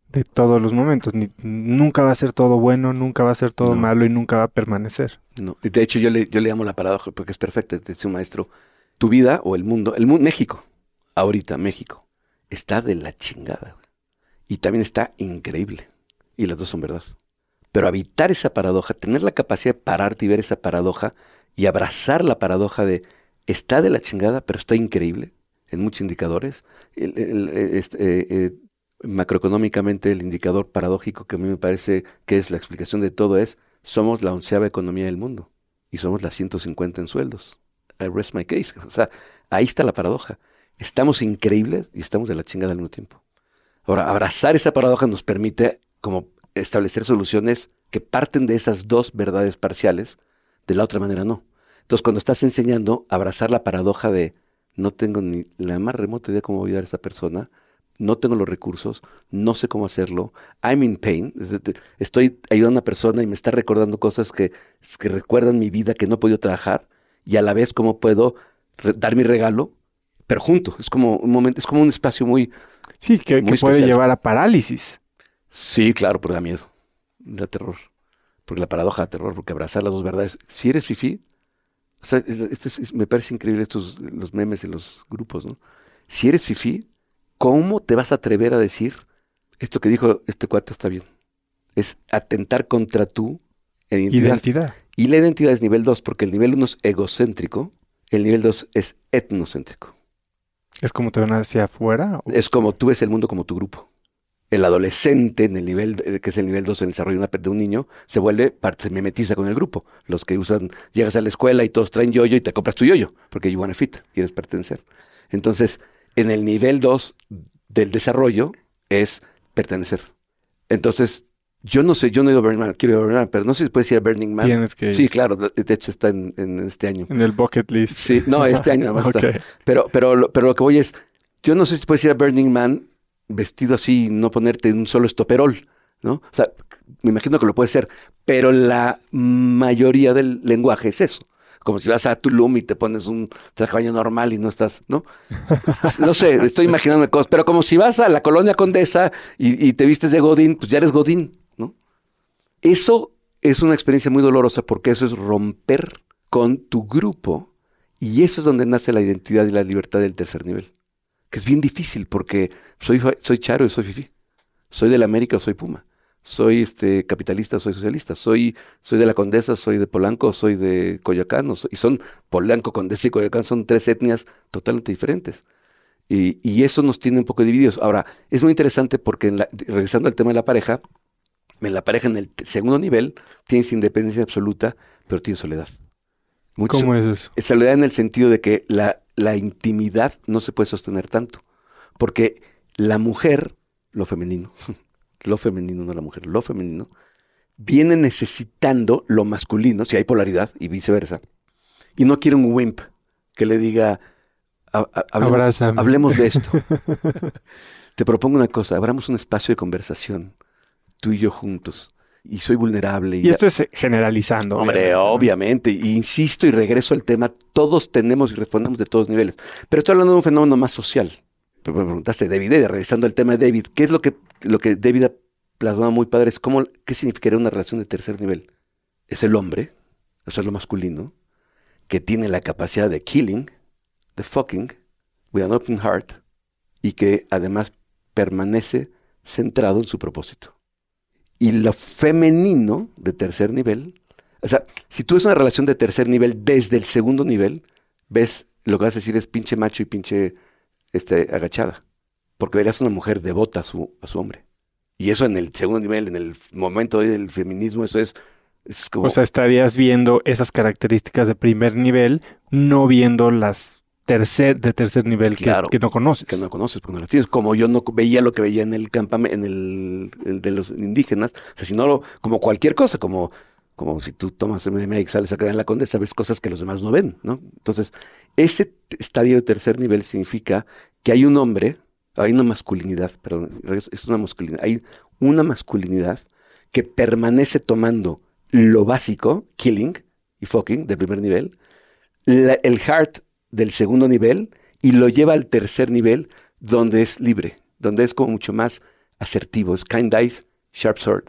de todos los momentos. nunca va a ser todo bueno, nunca va a ser todo malo y nunca va a permanecer. No, de hecho yo le, yo le llamo la paradoja porque es perfecta, dice un maestro, tu vida o el mundo, el mundo, México, ahorita México, está de la chingada. Y también está increíble. Y las dos son verdad. Pero habitar esa paradoja, tener la capacidad de pararte y ver esa paradoja y abrazar la paradoja de está de la chingada, pero está increíble en muchos indicadores. Este, eh, eh, macroeconómicamente, el indicador paradójico que a mí me parece que es la explicación de todo es, somos la onceava economía del mundo y somos la 150 en sueldos. I rest my case. O sea, ahí está la paradoja. Estamos increíbles y estamos de la chingada al mismo tiempo. Ahora, abrazar esa paradoja nos permite como establecer soluciones que parten de esas dos verdades parciales, de la otra manera no. Entonces, cuando estás enseñando, abrazar la paradoja de no tengo ni la más remota idea cómo ayudar a esa persona, no tengo los recursos, no sé cómo hacerlo, I'm in pain, estoy ayudando a una persona y me está recordando cosas que, que recuerdan mi vida que no he podido trabajar y a la vez cómo puedo dar mi regalo, pero junto, es como un momento, es como un espacio muy... Sí, que, puede llevar a parálisis. Sí, claro, porque da miedo, da terror, porque la paradoja da terror, porque abrazar las dos verdades, si eres fifi, o sea, me parece increíble estos, los memes en los grupos, ¿no? Si eres fifi, ¿cómo te vas a atrever a decir esto que dijo este cuate está bien? Es atentar contra tu identidad. Y la identidad es nivel 2, porque el nivel 1 es egocéntrico, el nivel 2 es etnocéntrico. ¿Es como te ven hacia afuera? Es como tú ves el mundo como tu grupo el adolescente, en el nivel, eh, que es el nivel 2 en el desarrollo de un niño, se vuelve, parte, se mimetiza con el grupo. Los que usan, llegas a la escuela y todos traen yoyo y te compras tu yoyo, porque you wanna fit, quieres pertenecer. Entonces, en el nivel 2 del desarrollo es pertenecer. Entonces, yo no sé, yo no he ido a Burning Man, quiero ir a Burning Man, pero no sé si puedes ir a Burning Man. Tienes que ir. Sí, claro, de, hecho está en, este año. En el bucket list. Sí, no, este año nada más está. Pero, pero, pero lo que voy es, yo no sé si puedes ir a Burning Man vestido así, no ponerte un solo estoperol, ¿no? O sea, me imagino que lo puede ser, pero la mayoría del lenguaje es eso. Como si vas a Tulum y te pones un traje baño normal y no estás, ¿no? no sé, estoy imaginando cosas, pero como si vas a la colonia Condesa y, y te vistes de Godín, pues ya eres Godín. Eso es una experiencia muy dolorosa porque eso es romper con tu grupo y eso es donde nace la identidad y la libertad del tercer nivel que es bien difícil porque soy, soy charo y soy fifi. Soy de la América o soy Puma. Soy este capitalista o soy socialista. Soy, soy de la Condesa, soy de Polanco, soy de Coyoacán. y son Polanco, Condesa y Coyoacán son tres etnias totalmente diferentes. Y, y, eso nos tiene un poco divididos. Ahora, es muy interesante porque regresando al tema de la pareja, en la pareja en el segundo nivel tienes independencia absoluta, pero tienes soledad. ¿Cómo es eso? Soledad en el sentido de que la, la intimidad no se puede sostener tanto. Porque la mujer, lo femenino, lo femenino, no la mujer, lo femenino, viene necesitando lo masculino, si hay polaridad y viceversa. Y no quiere un wimp que le diga, hablemos, hablemos de esto. Te propongo una cosa, abramos un espacio de conversación, tú y yo juntos y soy vulnerable. Y, esto es eh, generalizando. Hombre, obviamente. insisto y regreso al tema, todos tenemos y respondemos de todos niveles. Pero estoy hablando de un fenómeno más social. Me preguntaste, David, eh, regresando al tema de David, ¿qué es lo que, lo que David ha plasmado muy padre? Es cómo, ¿Qué significaría una relación de tercer nivel? Es el hombre, eso es lo masculino, que tiene la capacidad de killing, de fucking, with an open heart, y que además permanece centrado en su propósito y lo femenino de tercer nivel. O sea, si tú ves una relación de tercer nivel desde el segundo nivel, ves lo que vas a decir es pinche macho y pinche este, agachada. Porque verías una mujer devota a su, a su hombre. Y eso en el segundo nivel, en el momento del feminismo, eso es, como... O sea, estarías viendo esas características de primer nivel, no viendo las tercer, de tercer nivel que, que, no conoces. Que no conoces, porque no las tienes. Como yo no veía lo que veía en el campamento, en el, de los indígenas. O sea, si no, como cualquier cosa, como como si tú tomas MDMA y sales acá en la condesa, ves cosas que los demás no ven, ¿no? Entonces, ese estadio de tercer nivel significa que hay un hombre, hay una masculinidad, perdón, es una masculinidad, hay una masculinidad que permanece tomando lo básico, killing y fucking, del primer nivel, el heart del segundo nivel y lo lleva al tercer nivel donde es libre, donde es como mucho más asertivo, es kind dice, sharp sword.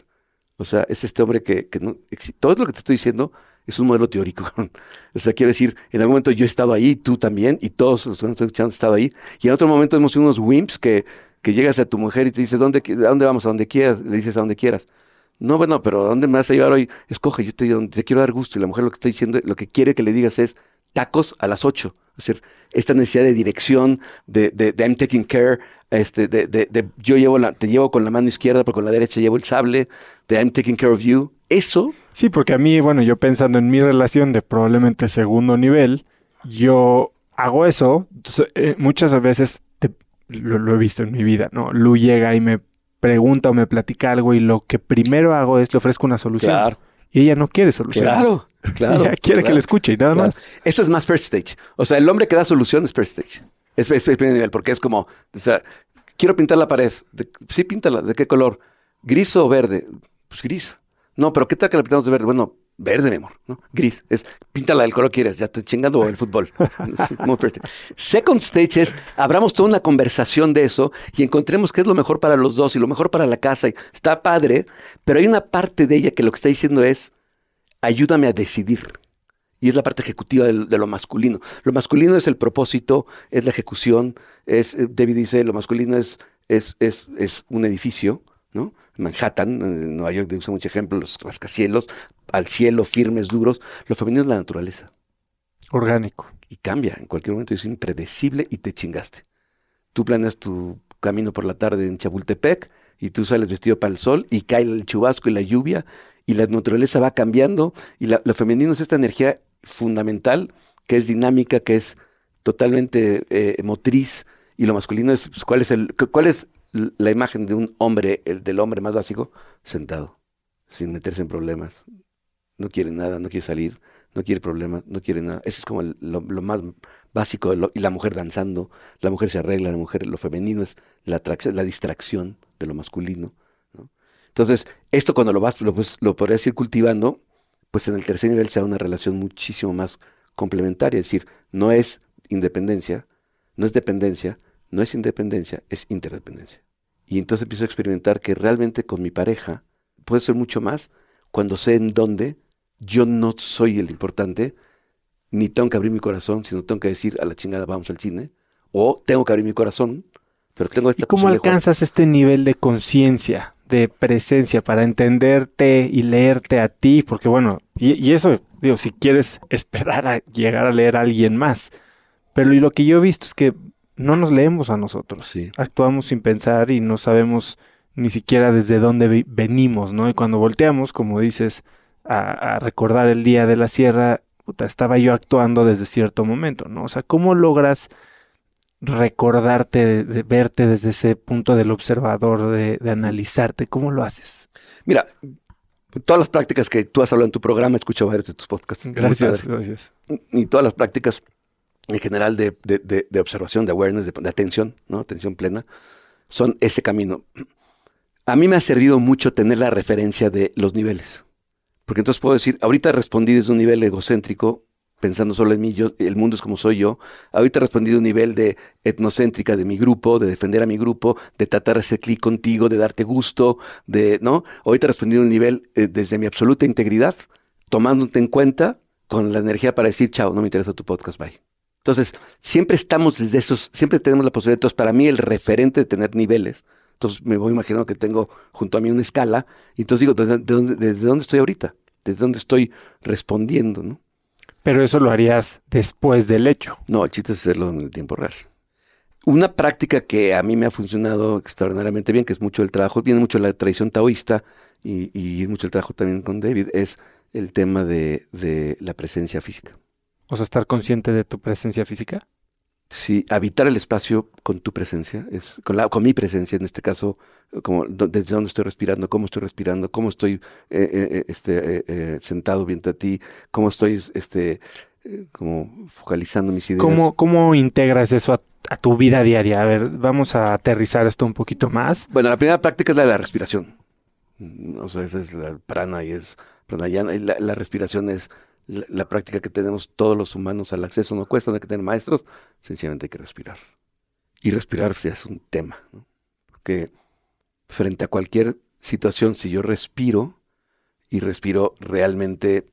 O sea, es este hombre que, no, todo lo que te estoy diciendo es un modelo teórico. o sea, quiero decir, en algún momento yo he estado ahí, tú también, y todos los que están escuchando han estado ahí. Y en otro momento hemos sido unos wimps que, que llegas a tu mujer y te dice, ¿dónde, ¿a dónde vamos? A donde quieras. Le dices, a donde quieras. No, bueno, pero ¿a dónde me vas a llevar hoy? Escoge, yo te, te quiero dar gusto. Y la mujer lo que está diciendo, lo que quiere que le digas es tacos a las ocho. Es decir, esta necesidad de dirección, de, de, de I'm taking care, este, de, de, yo llevo la, te llevo con la mano izquierda, pero con la derecha llevo el sable, de I'm taking care of you. Eso. Sí, porque a mí, bueno, yo pensando en mi relación de probablemente segundo nivel, yo hago eso. Eh, muchas veces lo, lo, he visto en mi vida, ¿no? Lu llega y me pregunta o me platica algo y lo que primero hago es le ofrezco una solución. Claro. Y ella no quiere solución. Claro, claro. Quiere que le escuche y nada más. Eso es más first stage. O sea, el hombre que da solución es first stage. Es, es, primer nivel, porque es como, o sea, quiero pintar la pared. sí, píntala. ¿De qué color? ¿Gris o verde? Pues gris. No, pero ¿qué tal que la pintamos de verde? Bueno, Verde, mi amor, ¿no? Gris. Es píntala del color que quieras, ya estoy chingando el fútbol. Second stage es, abramos toda una conversación de eso y encontremos qué es lo mejor para los dos y lo mejor para la casa. Y está padre, pero hay una parte de ella que lo que está diciendo es, ayúdame a decidir. Y es la parte ejecutiva de, lo masculino. Lo masculino es el propósito, es la ejecución. Es, eh, David dice, lo masculino es, es, es, es un edificio, ¿no? Manhattan, en Nueva York usa mucho ejemplo, los rascacielos, al cielo, firmes, duros. Lo femenino es la naturaleza. Orgánico. Y cambia, en cualquier momento es impredecible y te chingaste. Tú planeas tu camino por la tarde en Chapultepec y tú sales vestido para el sol y cae el chubasco y la lluvia y la naturaleza va cambiando y lo femenino es esta energía fundamental que es dinámica, que es totalmente eh, motriz y lo masculino es pues, cuál es el cuál es la imagen de un hombre, el del hombre más básico, sentado, sin meterse en problemas, no quiere nada, no quiere salir, no quiere problemas, no quiere nada. Eso es como lo, más básico. y la mujer danzando, la mujer se arregla, la mujer, lo femenino es la atracción, la distracción de lo masculino. Entonces, esto cuando lo vas, pues, lo podrías ir cultivando, pues en el tercer nivel se da una relación muchísimo más complementaria. Es decir, no es independencia, no es dependencia, no es independencia, es interdependencia. Y entonces empiezo a experimentar que realmente con mi pareja puede ser mucho más cuando sé en dónde yo no soy el importante, ni tengo que abrir mi corazón, sino tengo que decir a la chingada vamos al cine, o tengo que abrir mi corazón, pero tengo esta ¿Y cómo alcanzas este nivel de conciencia, de presencia para entenderte y leerte a ti? Porque bueno, y, eso, digo, si quieres esperar a llegar a leer a alguien más, pero lo que yo he visto es que no nos leemos a nosotros, sí. actuamos sin pensar y no sabemos ni siquiera desde dónde venimos, ¿no? Y cuando volteamos, como dices, a, recordar el día de la sierra, puta, estaba yo actuando desde cierto momento, ¿no? O sea, ¿cómo logras recordarte, de, verte desde ese punto del observador, de, analizarte? ¿Cómo lo haces? Mira, todas las prácticas que tú has hablado en tu programa, escucho varios de tus podcasts. Gracias, gracias. Y todas las prácticas en general de, de observación, de awareness, de, atención, ¿no? Atención plena, son ese camino. A mí me ha servido mucho tener la referencia de los niveles. Porque entonces puedo decir, ahorita respondí desde un nivel egocéntrico, pensando solo en mí, yo, el mundo es como soy yo. Ahorita respondí de un nivel de etnocéntrica de mi grupo, de defender a mi grupo, de tratar hacer clic contigo, de darte gusto, de, ¿no? Ahorita respondí de un nivel eh, desde mi absoluta integridad, tomándote en cuenta con la energía para decir, chao, no me interesa tu podcast, bye. Entonces, siempre estamos desde esos, siempre tenemos la posibilidad, entonces para mí el referente de tener niveles entonces me voy imaginando que tengo junto a mí una escala. Y entonces digo, ¿desde, dónde, desde dónde estoy ahorita? ¿Desde dónde estoy respondiendo? ¿no? Pero eso lo harías después del hecho. No, el chiste es hacerlo en el tiempo real. Una práctica que a mí me ha funcionado extraordinariamente bien, que es mucho el trabajo, viene mucho de la tradición taoísta y, y mucho el trabajo también con David, es el tema de, de la presencia física. O sea, estar consciente de tu presencia física. Sí, habitar el espacio con tu presencia, es, con, la, con mi presencia, en este caso, como desde dónde estoy respirando, cómo estoy respirando, cómo estoy eh, eh, eh, este, sentado viendo a ti, cómo estoy este, como focalizando mis ideas. ¿Cómo, cómo integras eso a, tu vida diaria? A ver, vamos a aterrizar esto un poquito más. Bueno, la primera práctica es la de la respiración. O sea, esa es la prana y es pranayana. Y la respiración es la, práctica que tenemos todos los humanos al acceso no cuesta, no hay que tener maestros, sencillamente hay que respirar. Y respirar ya es un tema, porque frente a cualquier situación, si yo respiro y respiro realmente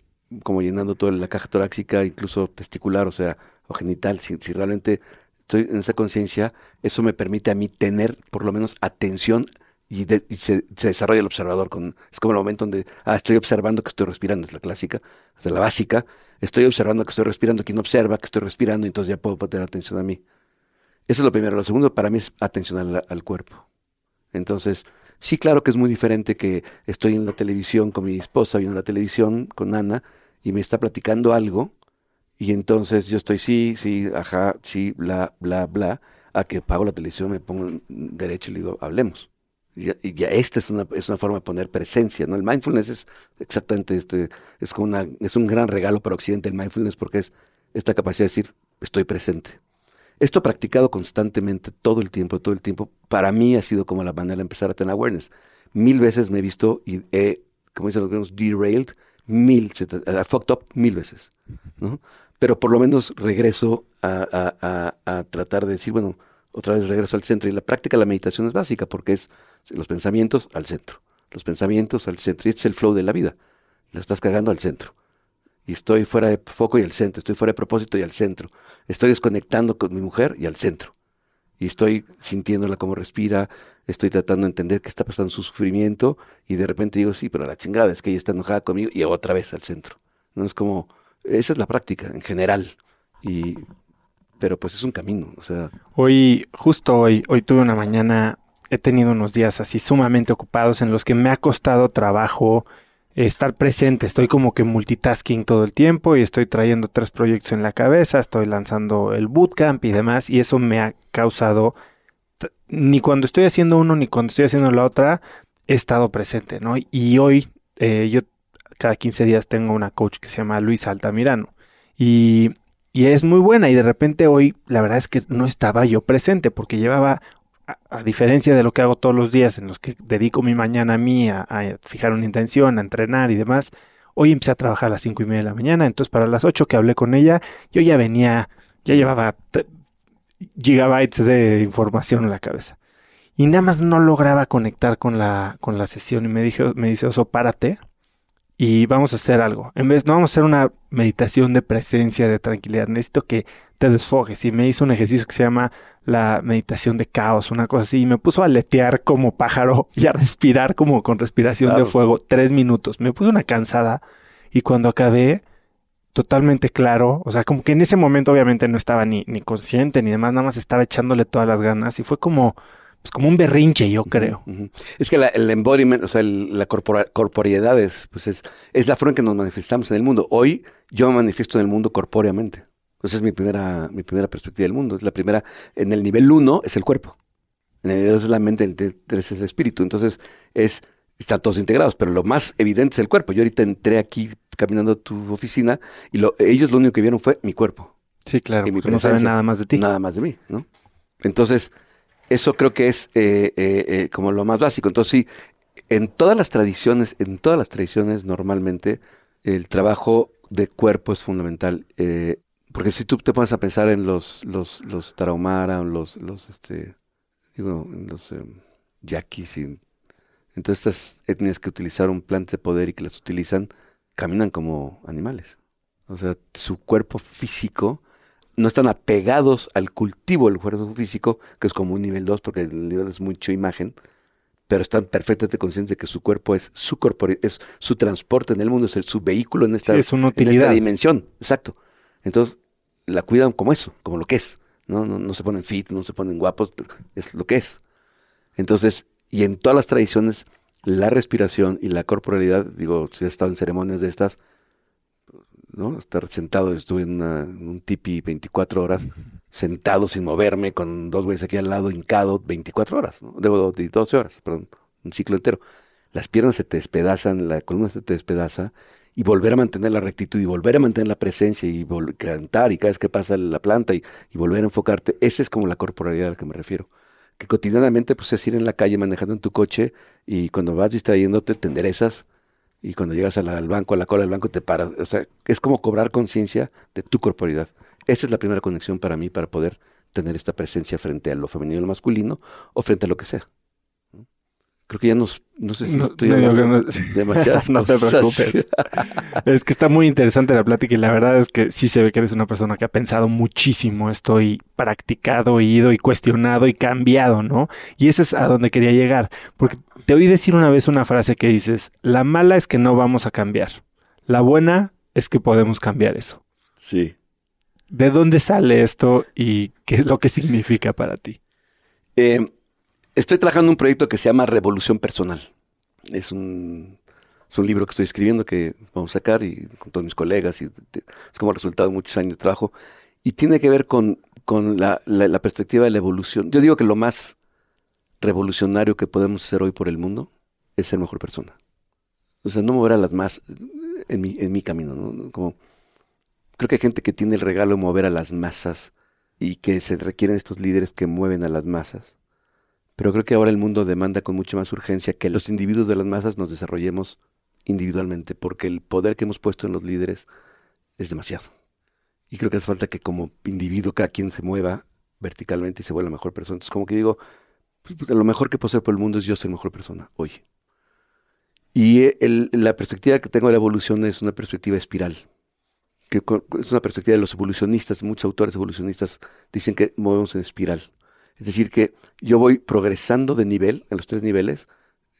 como llenando toda la caja torácica, incluso testicular, o sea, o genital, si, si realmente estoy en esa conciencia, eso me permite a mí tener por lo menos atención y, se, desarrolla el observador. Con, es como el momento donde, ah, estoy observando que estoy respirando, es la clásica, es la básica. Estoy observando que estoy respirando, quien observa que estoy respirando, entonces ya puedo tener atención a mí. Eso es lo primero. Lo segundo para mí es atención al, cuerpo. Entonces, sí, claro que es muy diferente que estoy en la televisión con mi esposa, viendo la televisión con Ana, y me está platicando algo, y entonces yo estoy sí, sí, ajá, sí, bla, bla, bla, a que pago la televisión, me pongo derecho y le digo, hablemos. Y ya, esta es una, es una forma de poner presencia, ¿no? El mindfulness es exactamente este, es como una, es un gran regalo para Occidente el mindfulness porque es esta capacidad de decir, estoy presente. Esto practicado constantemente, todo el tiempo, todo el tiempo, para mí ha sido como la manera de empezar a tener awareness. Mil veces me he visto y he, como dicen los gringos, derailed, mil, fucked up mil veces, ¿no? Pero por lo menos regreso a, a, a tratar de decir, bueno, otra vez regreso al centro. Y la práctica de la meditación es básica porque es los pensamientos al centro. Los pensamientos al centro. Y este es el flow de la vida. La estás cagando al centro. Y estoy fuera de foco y al centro. Estoy fuera de propósito y al centro. Estoy desconectando con mi mujer y al centro. Y estoy sintiéndola como respira. Estoy tratando de entender qué está pasando su sufrimiento. Y de repente digo, sí, pero la chingada es que ella está enojada conmigo y otra vez al centro. No es como, esa es la práctica en general. Y pero pues es un camino, o sea. Hoy, justo hoy, hoy tuve una mañana, he tenido unos días así sumamente ocupados en los que me ha costado trabajo estar presente, estoy como que multitasking todo el tiempo y estoy trayendo tres proyectos en la cabeza, estoy lanzando el bootcamp y demás, y eso me ha causado, ni cuando estoy haciendo uno ni cuando estoy haciendo la otra, he estado presente, ¿no? Y hoy, eh, yo cada 15 días tengo una coach que se llama Luis Altamirano, y y es muy buena y de repente hoy la verdad es que no estaba yo presente porque llevaba, a, diferencia de lo que hago todos los días en los que dedico mi mañana a mí a, fijar una intención, a entrenar y demás, hoy empecé a trabajar a las cinco y media de la mañana, entonces para las ocho que hablé con ella, yo ya venía, ya llevaba gigabytes de información en la cabeza. Y nada más no lograba conectar con la, con la sesión y me, dijo, me dice, Oso, párate, y vamos a hacer algo. En vez, no vamos a hacer una meditación de presencia, de tranquilidad. Necesito que te desfojes. Y me hizo un ejercicio que se llama la meditación de caos, una cosa así. Y me puso a letear como pájaro y a respirar como con respiración de fuego tres minutos. Me puso una cansada. Y cuando acabé, totalmente claro. O sea, como que en ese momento obviamente no estaba ni, ni consciente ni demás. Nada más estaba echándole todas las ganas. Y fue como pues como un berrinche, yo creo. Es que el embodiment, o sea, la corporeidad es, pues es, es la forma en que nos manifestamos en el mundo. Hoy yo me manifiesto en el mundo corpóreamente. Esa es mi primera, mi primera perspectiva del mundo. Es la primera, en el nivel uno es el cuerpo. En el nivel dos es la mente, en el tres es el espíritu. Entonces, es, están todos integrados, pero lo más evidente es el cuerpo. Yo ahorita entré aquí caminando a tu oficina y lo, ellos lo único que vieron fue mi cuerpo. Sí, claro, porque no saben nada más de ti. Nada más de mí, ¿no? Entonces, eso creo que es eh, eh, eh, como lo más básico. Entonces, sí, en todas las tradiciones, en todas las tradiciones, normalmente el trabajo de cuerpo es fundamental. porque si tú te pones a pensar en los, los, los tarahumara, los, los, este, digo, los yaquis, y, entonces estas etnias que utilizar plantas de poder y que las utilizan, caminan como animales. O sea, su cuerpo físico no están apegados al cultivo del cuerpo físico, que es como un nivel 2, porque el nivel es mucho imagen, pero están perfectamente conscientes de que su cuerpo es su es su transporte en el mundo, es su vehículo en esta, es una utilidad. dimensión. Exacto. Entonces, la cuidan como eso, como lo que es. ¿no? No, se ponen fit, no se ponen guapos, pero es lo que es. Entonces, y en todas las tradiciones, la respiración y la corporalidad, digo, si has estado en ceremonias de estas, ¿no? Estar sentado, estuve en, un tipi 24 horas, sentado sin moverme, con dos güeyes aquí al lado, hincado, 24 horas, ¿no? Debo 12 horas, perdón, un ciclo entero. Las piernas se te despedazan, la columna se te despedaza, y volver a mantener la rectitud, y volver a mantener la presencia, y cantar, y cada vez que pasa la planta, y, y volver a enfocarte. Esa es como la corporalidad a la que me refiero que cotidianamente pues es ir en la calle manejando en tu coche y cuando vas distrayéndote te enderezas y cuando llegas al banco, a la cola del banco, te paras. O sea, es como cobrar conciencia de tu corporalidad. Esa es la primera conexión para mí para poder tener esta presencia frente a lo femenino y lo masculino o frente a lo que sea. Creo que ya nos, no sé si estoy hablando demasiadas No te preocupes. es que está muy interesante la plática y la verdad es que sí se ve que eres una persona que ha pensado muchísimo esto y practicado, ido y cuestionado y cambiado, ¿no? Y ese es a donde quería llegar. Porque te oí decir una vez una frase que dices, la mala es que no vamos a cambiar. La buena es que podemos cambiar eso. Sí. ¿De dónde sale esto y qué es lo que significa para ti? Eh, Estoy trabajando un proyecto que se llama Revolución Personal. Es un, es un libro que estoy escribiendo que vamos a sacar y con todos mis colegas y es como resultado de muchos años de trabajo y tiene que ver con, con la, la, perspectiva de la evolución. Yo digo que lo más revolucionario que podemos hacer hoy por el mundo es ser mejor persona. O sea, no mover a las más en mi, en mi camino. ¿no? Como, creo que hay gente que tiene el regalo de mover a las masas y que se requieren estos líderes que mueven a las masas. Pero creo que ahora el mundo demanda con mucha más urgencia que los individuos de las masas nos desarrollemos individualmente, porque el poder que hemos puesto en los líderes es demasiado. Y creo que hace falta que como individuo cada quien se mueva verticalmente y se vuelva la mejor persona. Entonces como que digo, pues, pues, lo mejor que puedo hacer por el mundo es yo ser mejor persona hoy. Y la perspectiva que tengo de la evolución es una perspectiva espiral, que es una perspectiva de los evolucionistas, muchos autores evolucionistas dicen que movemos en espiral. Es decir, que yo voy progresando de nivel, en los tres niveles.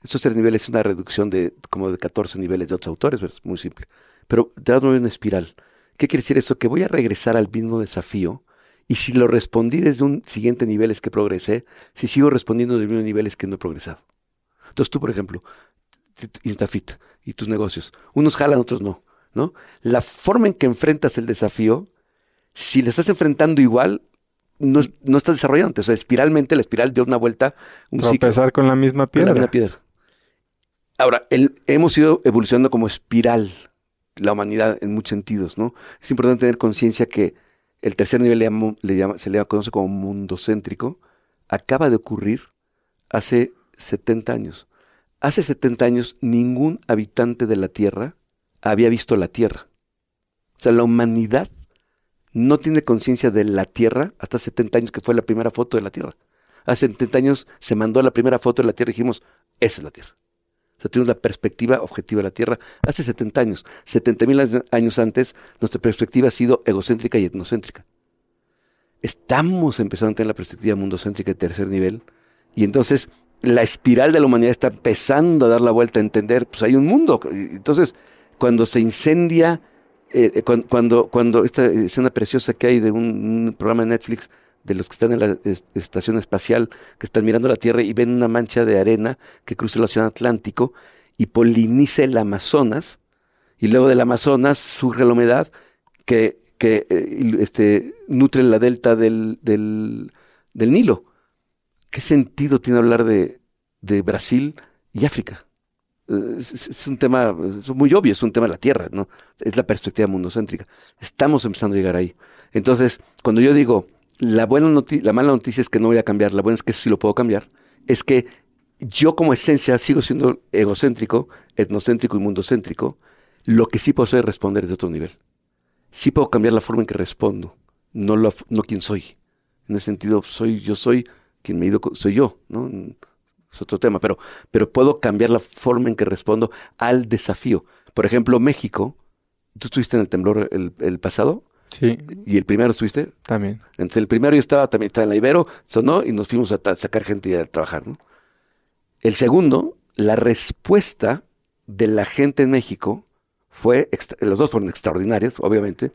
Esos tres niveles es una reducción de como de 14 niveles de otros autores, es muy simple. Pero te das una espiral. ¿Qué quiere decir eso? Que voy a regresar al mismo desafío y si lo respondí desde un siguiente nivel es que progresé, si sigo respondiendo desde el mismo nivel es que no he progresado. Entonces tú, por ejemplo, Intafit y tus negocios, unos jalan, otros no, ¿no? La forma en que enfrentas el desafío, si le estás enfrentando igual, no, no estás desarrollando. O sea, espiralmente la espiral dio una vuelta, un Tropezar con la misma piedra. la piedra. Ahora, hemos ido evolucionando como espiral la humanidad en muchos sentidos, ¿no? Es importante tener conciencia que el tercer nivel le llama, se le conoce como mundo céntrico, acaba de ocurrir hace 70 años. Hace 70 años ningún habitante de la Tierra había visto la Tierra. O sea, la humanidad no tiene conciencia de la Tierra hasta 70 años que fue la primera foto de la Tierra. Hace 70 años se mandó la primera foto de la Tierra y dijimos, esa es la Tierra. O sea, tenemos la perspectiva objetiva de la Tierra hace 70 años. 70 mil años antes, nuestra perspectiva ha sido egocéntrica y etnocéntrica. Estamos empezando a tener la perspectiva mundocéntrica de tercer nivel y entonces la espiral de la humanidad está empezando a dar la vuelta a entender, pues hay un mundo. Entonces, cuando se incendia eh, eh, cuando, cuando esta escena preciosa que hay de un, programa de Netflix de los que están en la estación espacial, que están mirando la Tierra y ven una mancha de arena que cruza el Océano Atlántico y poliniza el Amazonas, y luego del Amazonas surge la humedad que, eh, este, nutre la delta del, Nilo. ¿Qué sentido tiene hablar de Brasil y África? Es, un tema muy obvio, es un tema de la Tierra, ¿no? Es la perspectiva mundocéntrica. Estamos empezando a llegar ahí. Entonces, cuando yo digo, la, buena la mala noticia es que no voy a cambiar, la buena es que sí lo puedo cambiar, es que yo como esencia sigo siendo egocéntrico, etnocéntrico y mundocéntrico, lo que sí puedo hacer es responder de otro nivel. Sí puedo cambiar la forma en que respondo, no, lo, no quién soy. En ese sentido, soy yo soy quien me he ido, soy yo, ¿no? Es otro tema, pero, pero puedo cambiar la forma en que respondo al desafío. Por ejemplo, México, ¿tú estuviste en el temblor el, pasado? Sí. ¿Y el primero estuviste? También. Entonces el primero yo estaba también, estaba en la Ibero, sonó y nos fuimos a sacar gente y a trabajar, ¿no? El segundo, la respuesta de la gente en México fue, los dos fueron extraordinarios, obviamente,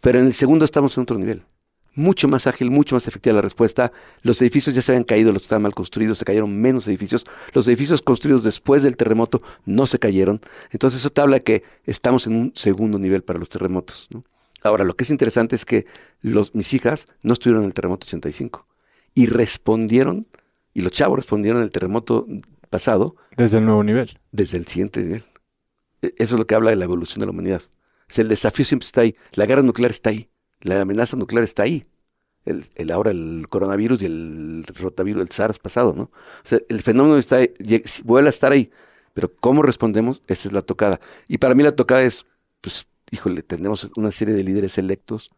pero en el segundo estamos en otro nivel. Mucho más ágil, mucho más efectiva la respuesta. Los edificios ya se habían caído, los que estaban mal construidos, se cayeron menos edificios. Los edificios construidos después del terremoto no se cayeron. Entonces eso te habla de que estamos en un segundo nivel para los terremotos. Ahora, lo que es interesante es que los, mis hijas no estuvieron en el terremoto 85 y respondieron, y los chavos respondieron en el terremoto pasado. Desde el nuevo nivel. Desde el siguiente nivel. E, eso es lo que habla de la evolución de la humanidad. el desafío siempre está ahí. La guerra nuclear está ahí. La amenaza nuclear está ahí. El, ahora el coronavirus y el rotavirus, el SARS pasado, ¿no? O sea, el fenómeno está ahí, vuelve a estar ahí. Pero cómo respondemos, esa es la tocada. Y para mí la tocada es, pues, híjole, tenemos una serie de líderes electos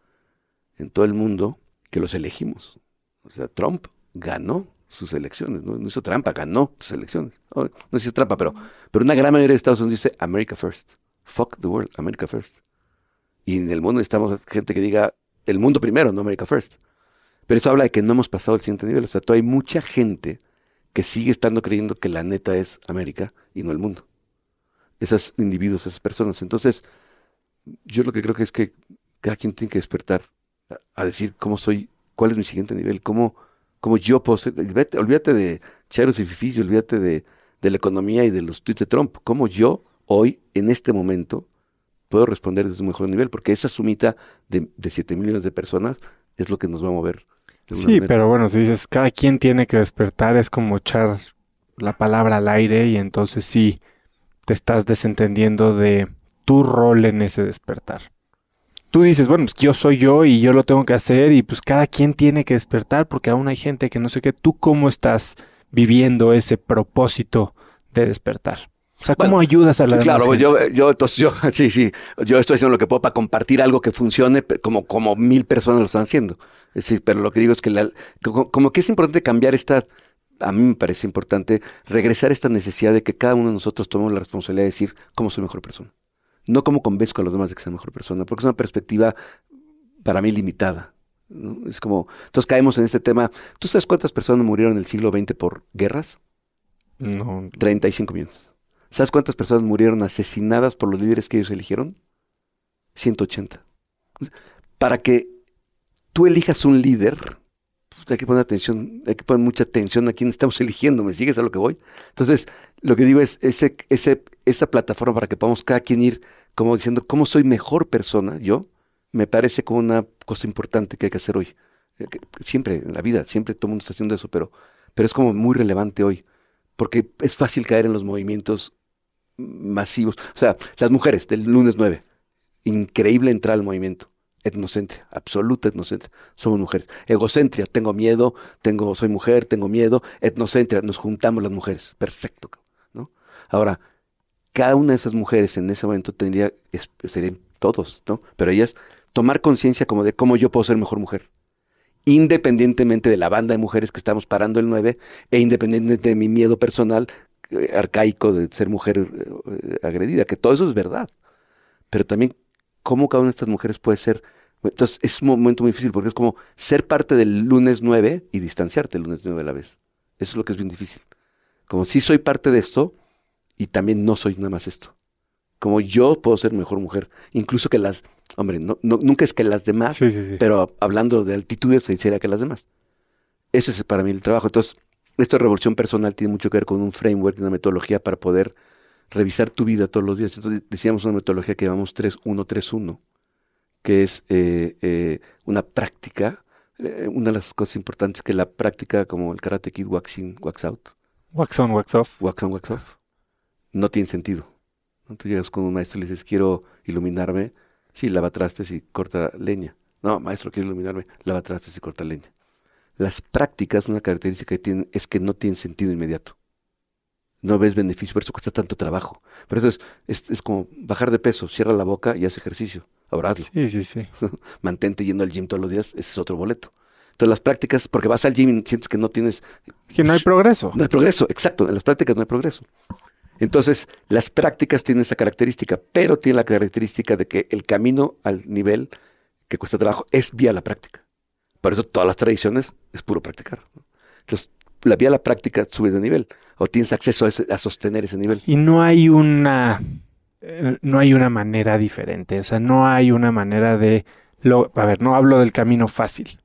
en todo el mundo que los elegimos. O sea, Trump ganó sus elecciones, no, hizo trampa, ganó sus elecciones. No, hizo trampa, pero, pero una gran mayoría de Estados Unidos dice America First. Fuck the world, America First. Y en el mundo necesitamos gente que diga el mundo primero, no America First. Pero eso habla de que no hemos pasado al siguiente nivel. O sea, todavía hay mucha gente que sigue estando creyendo que la neta es América y no el mundo. Esos individuos, esas personas. Entonces, yo lo que creo que es que cada quien tiene que despertar a, decir cómo soy, cuál es mi siguiente nivel, cómo, cómo yo puedo ser. Olvídate, de charos y fifis, olvídate de, de la economía y de los tweets de Trump. Cómo yo, hoy, en este momento, puedo responder desde un mejor nivel, porque esa sumita de, de 7 millones de personas es lo que nos va a mover. Sí, pero bueno, si dices, cada quien tiene que despertar, es como echar la palabra al aire y entonces sí te estás desentendiendo de tu rol en ese despertar. Tú dices, bueno, pues yo soy yo y yo lo tengo que hacer y pues cada quien tiene que despertar porque aún hay gente que no sé qué, tú cómo estás viviendo ese propósito de despertar. O sea, ¿cómo ayudas a la Claro, yo, yo, entonces yo, sí, sí, yo estoy haciendo lo que puedo para compartir algo que funcione como, como mil personas lo están haciendo. Es decir, pero lo que digo es que la, como, que es importante cambiar esta, a mí me parece importante regresar a esta necesidad de que cada uno de nosotros tomemos la responsabilidad de decir cómo soy mejor persona. No cómo convenzco a los demás de que sea mejor persona, porque es una perspectiva para mí limitada. Es como, entonces caemos en este tema. ¿Tú sabes cuántas personas murieron en el siglo XX por guerras? No. 35 millones. ¿Sabes cuántas personas murieron asesinadas por los líderes que ellos eligieron? 180. Para que tú elijas un líder, pues, hay que poner atención, hay que poner mucha atención a quién estamos eligiendo, ¿me sigues a lo que voy? Entonces, lo que digo es ese, ese, esa plataforma para que podamos cada quien ir como diciendo, ¿cómo soy mejor persona yo? Me parece como una cosa importante que hay que hacer hoy. Eh, siempre en la vida, siempre todo el mundo está haciendo eso, pero, pero es como muy relevante hoy, porque es fácil caer en los movimientos masivos. O sea, las mujeres del lunes 9, increíble entrar al movimiento. Etnocentria, absoluta etnocentria. Somos mujeres. Egocentria, tengo miedo, tengo, soy mujer, tengo miedo. Etnocentria, nos juntamos las mujeres. Perfecto. ¿no? Ahora, cada una de esas mujeres en ese momento tendría, serían todos, ¿no? Pero ellas tomar conciencia como de cómo yo puedo ser mejor mujer. Independientemente de la banda de mujeres que estamos parando el 9 e independientemente de mi miedo personal arcaico de ser mujer eh, agredida, que todo eso es verdad. Pero también cómo cada una de estas mujeres puede ser... Entonces es un momento muy difícil porque es como ser parte del lunes 9 y distanciarte el lunes 9 a la vez. Eso es lo que es bien difícil. Como si soy parte de esto y también no soy nada más esto. Como yo puedo ser mejor mujer, incluso que las... Hombre, no, nunca es que las demás, pero hablando de altitudes, sería que las demás. Ese es para mí el trabajo. Entonces, esta revolución personal tiene mucho que ver con un framework, una metodología para poder revisar tu vida todos los días. Entonces decíamos una metodología que llamamos 3-1-3-1, que es eh, eh, una práctica, eh, una de las cosas importantes que la práctica, como el Karate Kid, wax in, wax out. Wax on, wax off. Wax on, wax off. No tiene sentido. Tú llegas con un maestro y le dices, quiero iluminarme. Sí, lava trastes y corta leña. No, maestro, quiero iluminarme. Lava trastes y corta leña. Las prácticas, una característica que tienen es que no tienen sentido inmediato. No ves beneficio, por eso cuesta tanto trabajo. Pero eso es, es, como bajar de peso, cierra la boca y haz ejercicio. Ahora hazlo. Sí, sí, sí. Mantente yendo al gym todos los días, ese es otro boleto. Entonces las prácticas, porque vas al gym y sientes que no tienes... Que no hay progreso. No hay progreso, exacto. En las prácticas no hay progreso. Entonces, las prácticas tienen esa característica, pero tienen la característica de que el camino al nivel que cuesta trabajo es vía la práctica. Por eso todas las tradiciones es puro practicar. Entonces, la vía a la práctica sube de nivel o tienes acceso a, sostener ese nivel. Y no hay una eh, no hay una manera diferente, o sea, no hay una manera de lo, a ver, no hablo del camino fácil,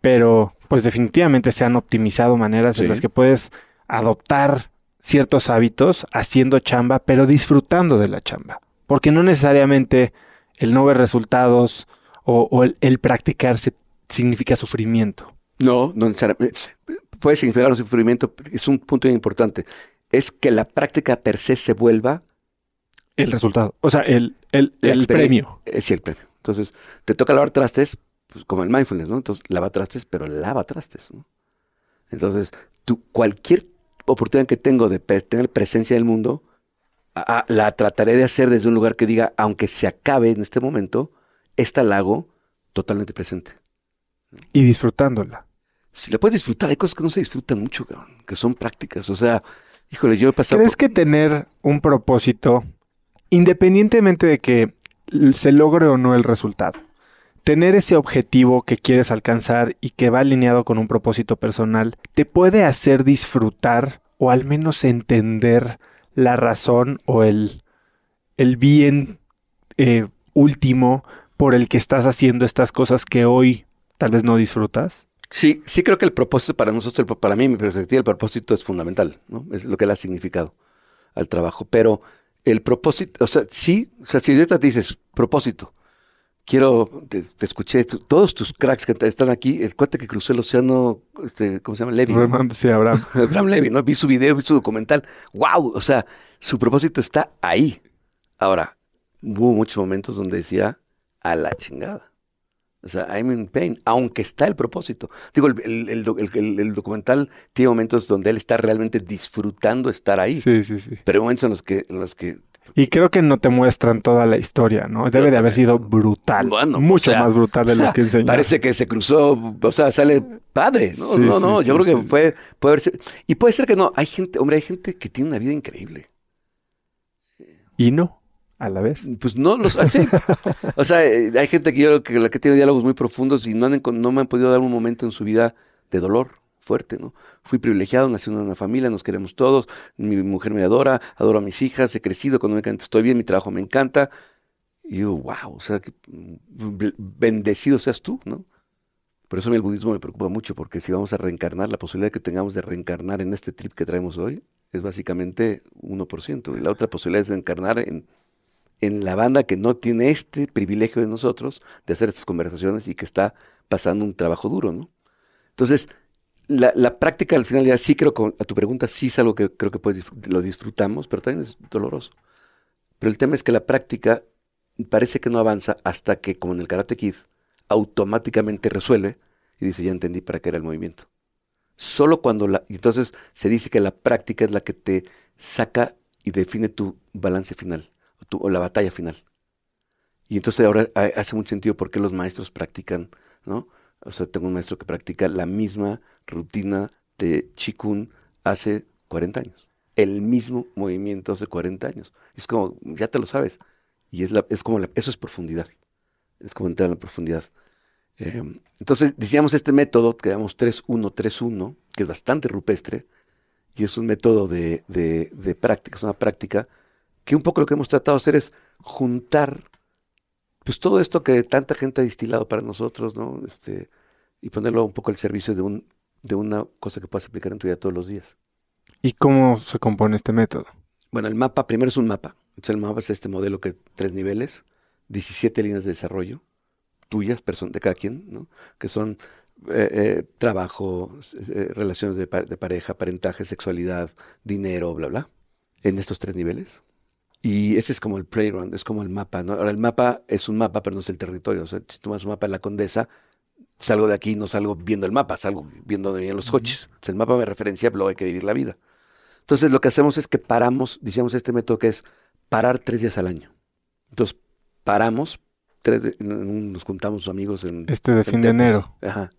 pero pues definitivamente se han optimizado maneras en las que puedes adoptar ciertos hábitos haciendo chamba, pero disfrutando de la chamba. Porque no necesariamente el no ver resultados o, o el, el practicarse significa sufrimiento. No, no. Puede significar un sufrimiento, es un punto importante. Es que la práctica per se se vuelva El resultado. O sea, el, el, el premio. Es sí, el premio. Entonces, te toca lavar trastes, pues, como el mindfulness, ¿no? Entonces, lava trastes, pero lava trastes, ¿no? Entonces, tú, cualquier oportunidad que tengo de tener presencia en el mundo, a- a- la trataré de hacer desde un lugar que diga, aunque se acabe en este momento, esta la hago totalmente presente. Y disfrutándola. Si la puedes disfrutar, hay cosas que no se disfrutan mucho, cabrón, que son prácticas. O sea, híjole, yo he pasado... ¿Crees por- que tener un propósito, independientemente de que se logre o no el resultado, tener ese objetivo que quieres alcanzar y que va alineado con un propósito personal, te puede hacer disfrutar o al menos entender la razón o el, el bien eh, último por el que estás haciendo estas cosas que hoy tal vez no disfrutas? Sí, sí creo que el propósito para nosotros, el- para mí, mi perspectiva, el propósito es fundamental, ¿no? Es lo que le ha significado al trabajo. Pero el propósito, o sea, sí, o sea, si ahorita te dices propósito, quiero, te, te escuché, todos tus cracks que están aquí, el cuate que cruzó el océano, este, ¿cómo se llama? Levi. ¿no? Remando, sí, Abraham. Abraham Levy, ¿no? Vi su video, vi su documental. ¡Wow! O sea, su propósito está ahí. Ahora, hubo muchos momentos donde decía, a la chingada. O sea, I'm in pain, aunque está el propósito. Digo, el, el- el doc- el- el- el documental tiene momentos donde él está realmente disfrutando estar ahí. Sí, sí, sí. Pero hay momentos en los que, en los que Y creo que no te muestran toda la historia, ¿no? Debe de haber sido brutal. Bueno, mucho o sea, más brutal de o sea, lo que enseña. Parece que se cruzó, o sea, sale padre. No, Sí, no, sí, no. sí, yo creo que fue, puede haber sido- Y puede ser que no. Hay gente, hombre, hay gente que tiene una vida increíble. Y no, a la vez. Pues no los así. O sea, eh, hay gente que yo que, que tiene diálogos muy profundos y no, han, no me han podido dar un momento en su vida de dolor fuerte, ¿no? Fui privilegiado, nací en una familia, nos queremos todos, mi mujer me adora, adoro a mis hijas, he crecido económicamente, estoy bien, mi trabajo me encanta. Y yo, wow, o sea, que mm, bendecido seas tú, ¿no? Por eso a mí el budismo me preocupa mucho, porque si vamos a reencarnar, la posibilidad que tengamos de reencarnar en este trip que traemos hoy es básicamente 1%. Y la otra posibilidad es de encarnar en, en la banda que no tiene este privilegio de nosotros de hacer estas conversaciones y que está pasando un trabajo duro, ¿no? Entonces, la, la práctica al final ya sí creo que a tu pregunta sí es algo que creo que disfr- lo disfrutamos, pero también es doloroso. Pero el tema es que la práctica parece que no avanza hasta que, como en el Karate Kid, automáticamente resuelve y dice, ya entendí para qué era el movimiento. Solo cuando la... Entonces se dice que la práctica es la que te saca y define tu balance final tu- la batalla final. Y entonces ahora ha- hace mucho sentido por qué los maestros practican, ¿no? O sea, tengo un maestro que practica la misma rutina de Chikun hace 40 años. El mismo movimiento hace 40 años. Es como, ya te lo sabes. Y es, la, es como, la- eso es profundidad. Es como entrar en la profundidad. Eh, entonces, decíamos este método que llamamos 3-1-3-1, que es bastante rupestre, y es un método de, de, de práctica, es una práctica que un poco lo que hemos tratado de hacer es juntar pues todo esto que tanta gente ha distilado para nosotros, ¿no? Este, y ponerlo un poco al servicio de un de una cosa que puedas aplicar en tu vida todos los días. ¿Y cómo se compone este método? Bueno, el mapa, primero es un mapa. Entonces, el mapa es este modelo que tres niveles, 17 líneas de desarrollo, tuyas, de cada quien, ¿no? Que son eh, eh, trabajo, eh, relaciones de, pa- de pareja, parentaje, sexualidad, dinero, bla, bla, en estos tres niveles. Y ese es como el playground, es como el mapa, ¿no? Ahora, el mapa es un mapa, pero no es el territorio. O sea, si tomas un mapa de la condesa, salgo de aquí, no salgo viendo el mapa, salgo viendo dónde vienen los coches. O sea, el mapa me referencia que hay que vivir la vida. Entonces, lo que hacemos es que paramos, decíamos este método que es parar tres días al año. Entonces, paramos, tres, nos juntamos amigos en... Este de en fin de enero. Ajá.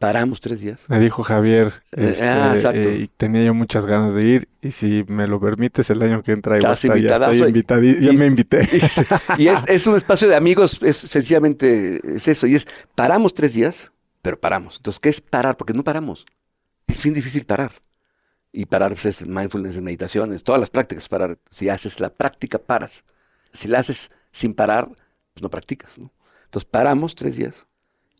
Paramos tres días. Me dijo Javier, Eh, este, ah, exacto. eh, y tenía yo muchas ganas de ir. Y si me lo permites, el año que entra igual está- ya estoy y- Ya y- me invité. y es, es un espacio de amigos, es sencillamente es eso. Y es, paramos tres días, pero paramos. Entonces, ¿qué es parar? Porque no paramos. Es bien difícil parar. Y parar pues, es mindfulness, es meditación, es todas las prácticas. Parar. Si haces la práctica, paras. Si la haces sin parar, pues no practicas. ¿no? Entonces, paramos tres días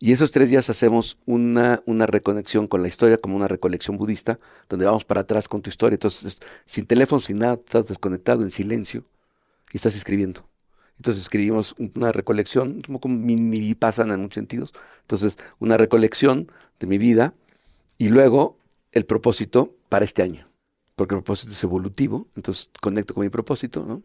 Y esos tres días hacemos una, reconexión con la historia, como una recolección budista, donde vamos para atrás con tu historia. Entonces, sin teléfono, sin nada, estás desconectado, en silencio, y estás escribiendo. Entonces escribimos una recolección, como mi, pasan en muchos sentidos. Entonces, una recolección de mi vida y luego el propósito para este año. Porque el propósito es evolutivo, entonces conecto con mi propósito, ¿no?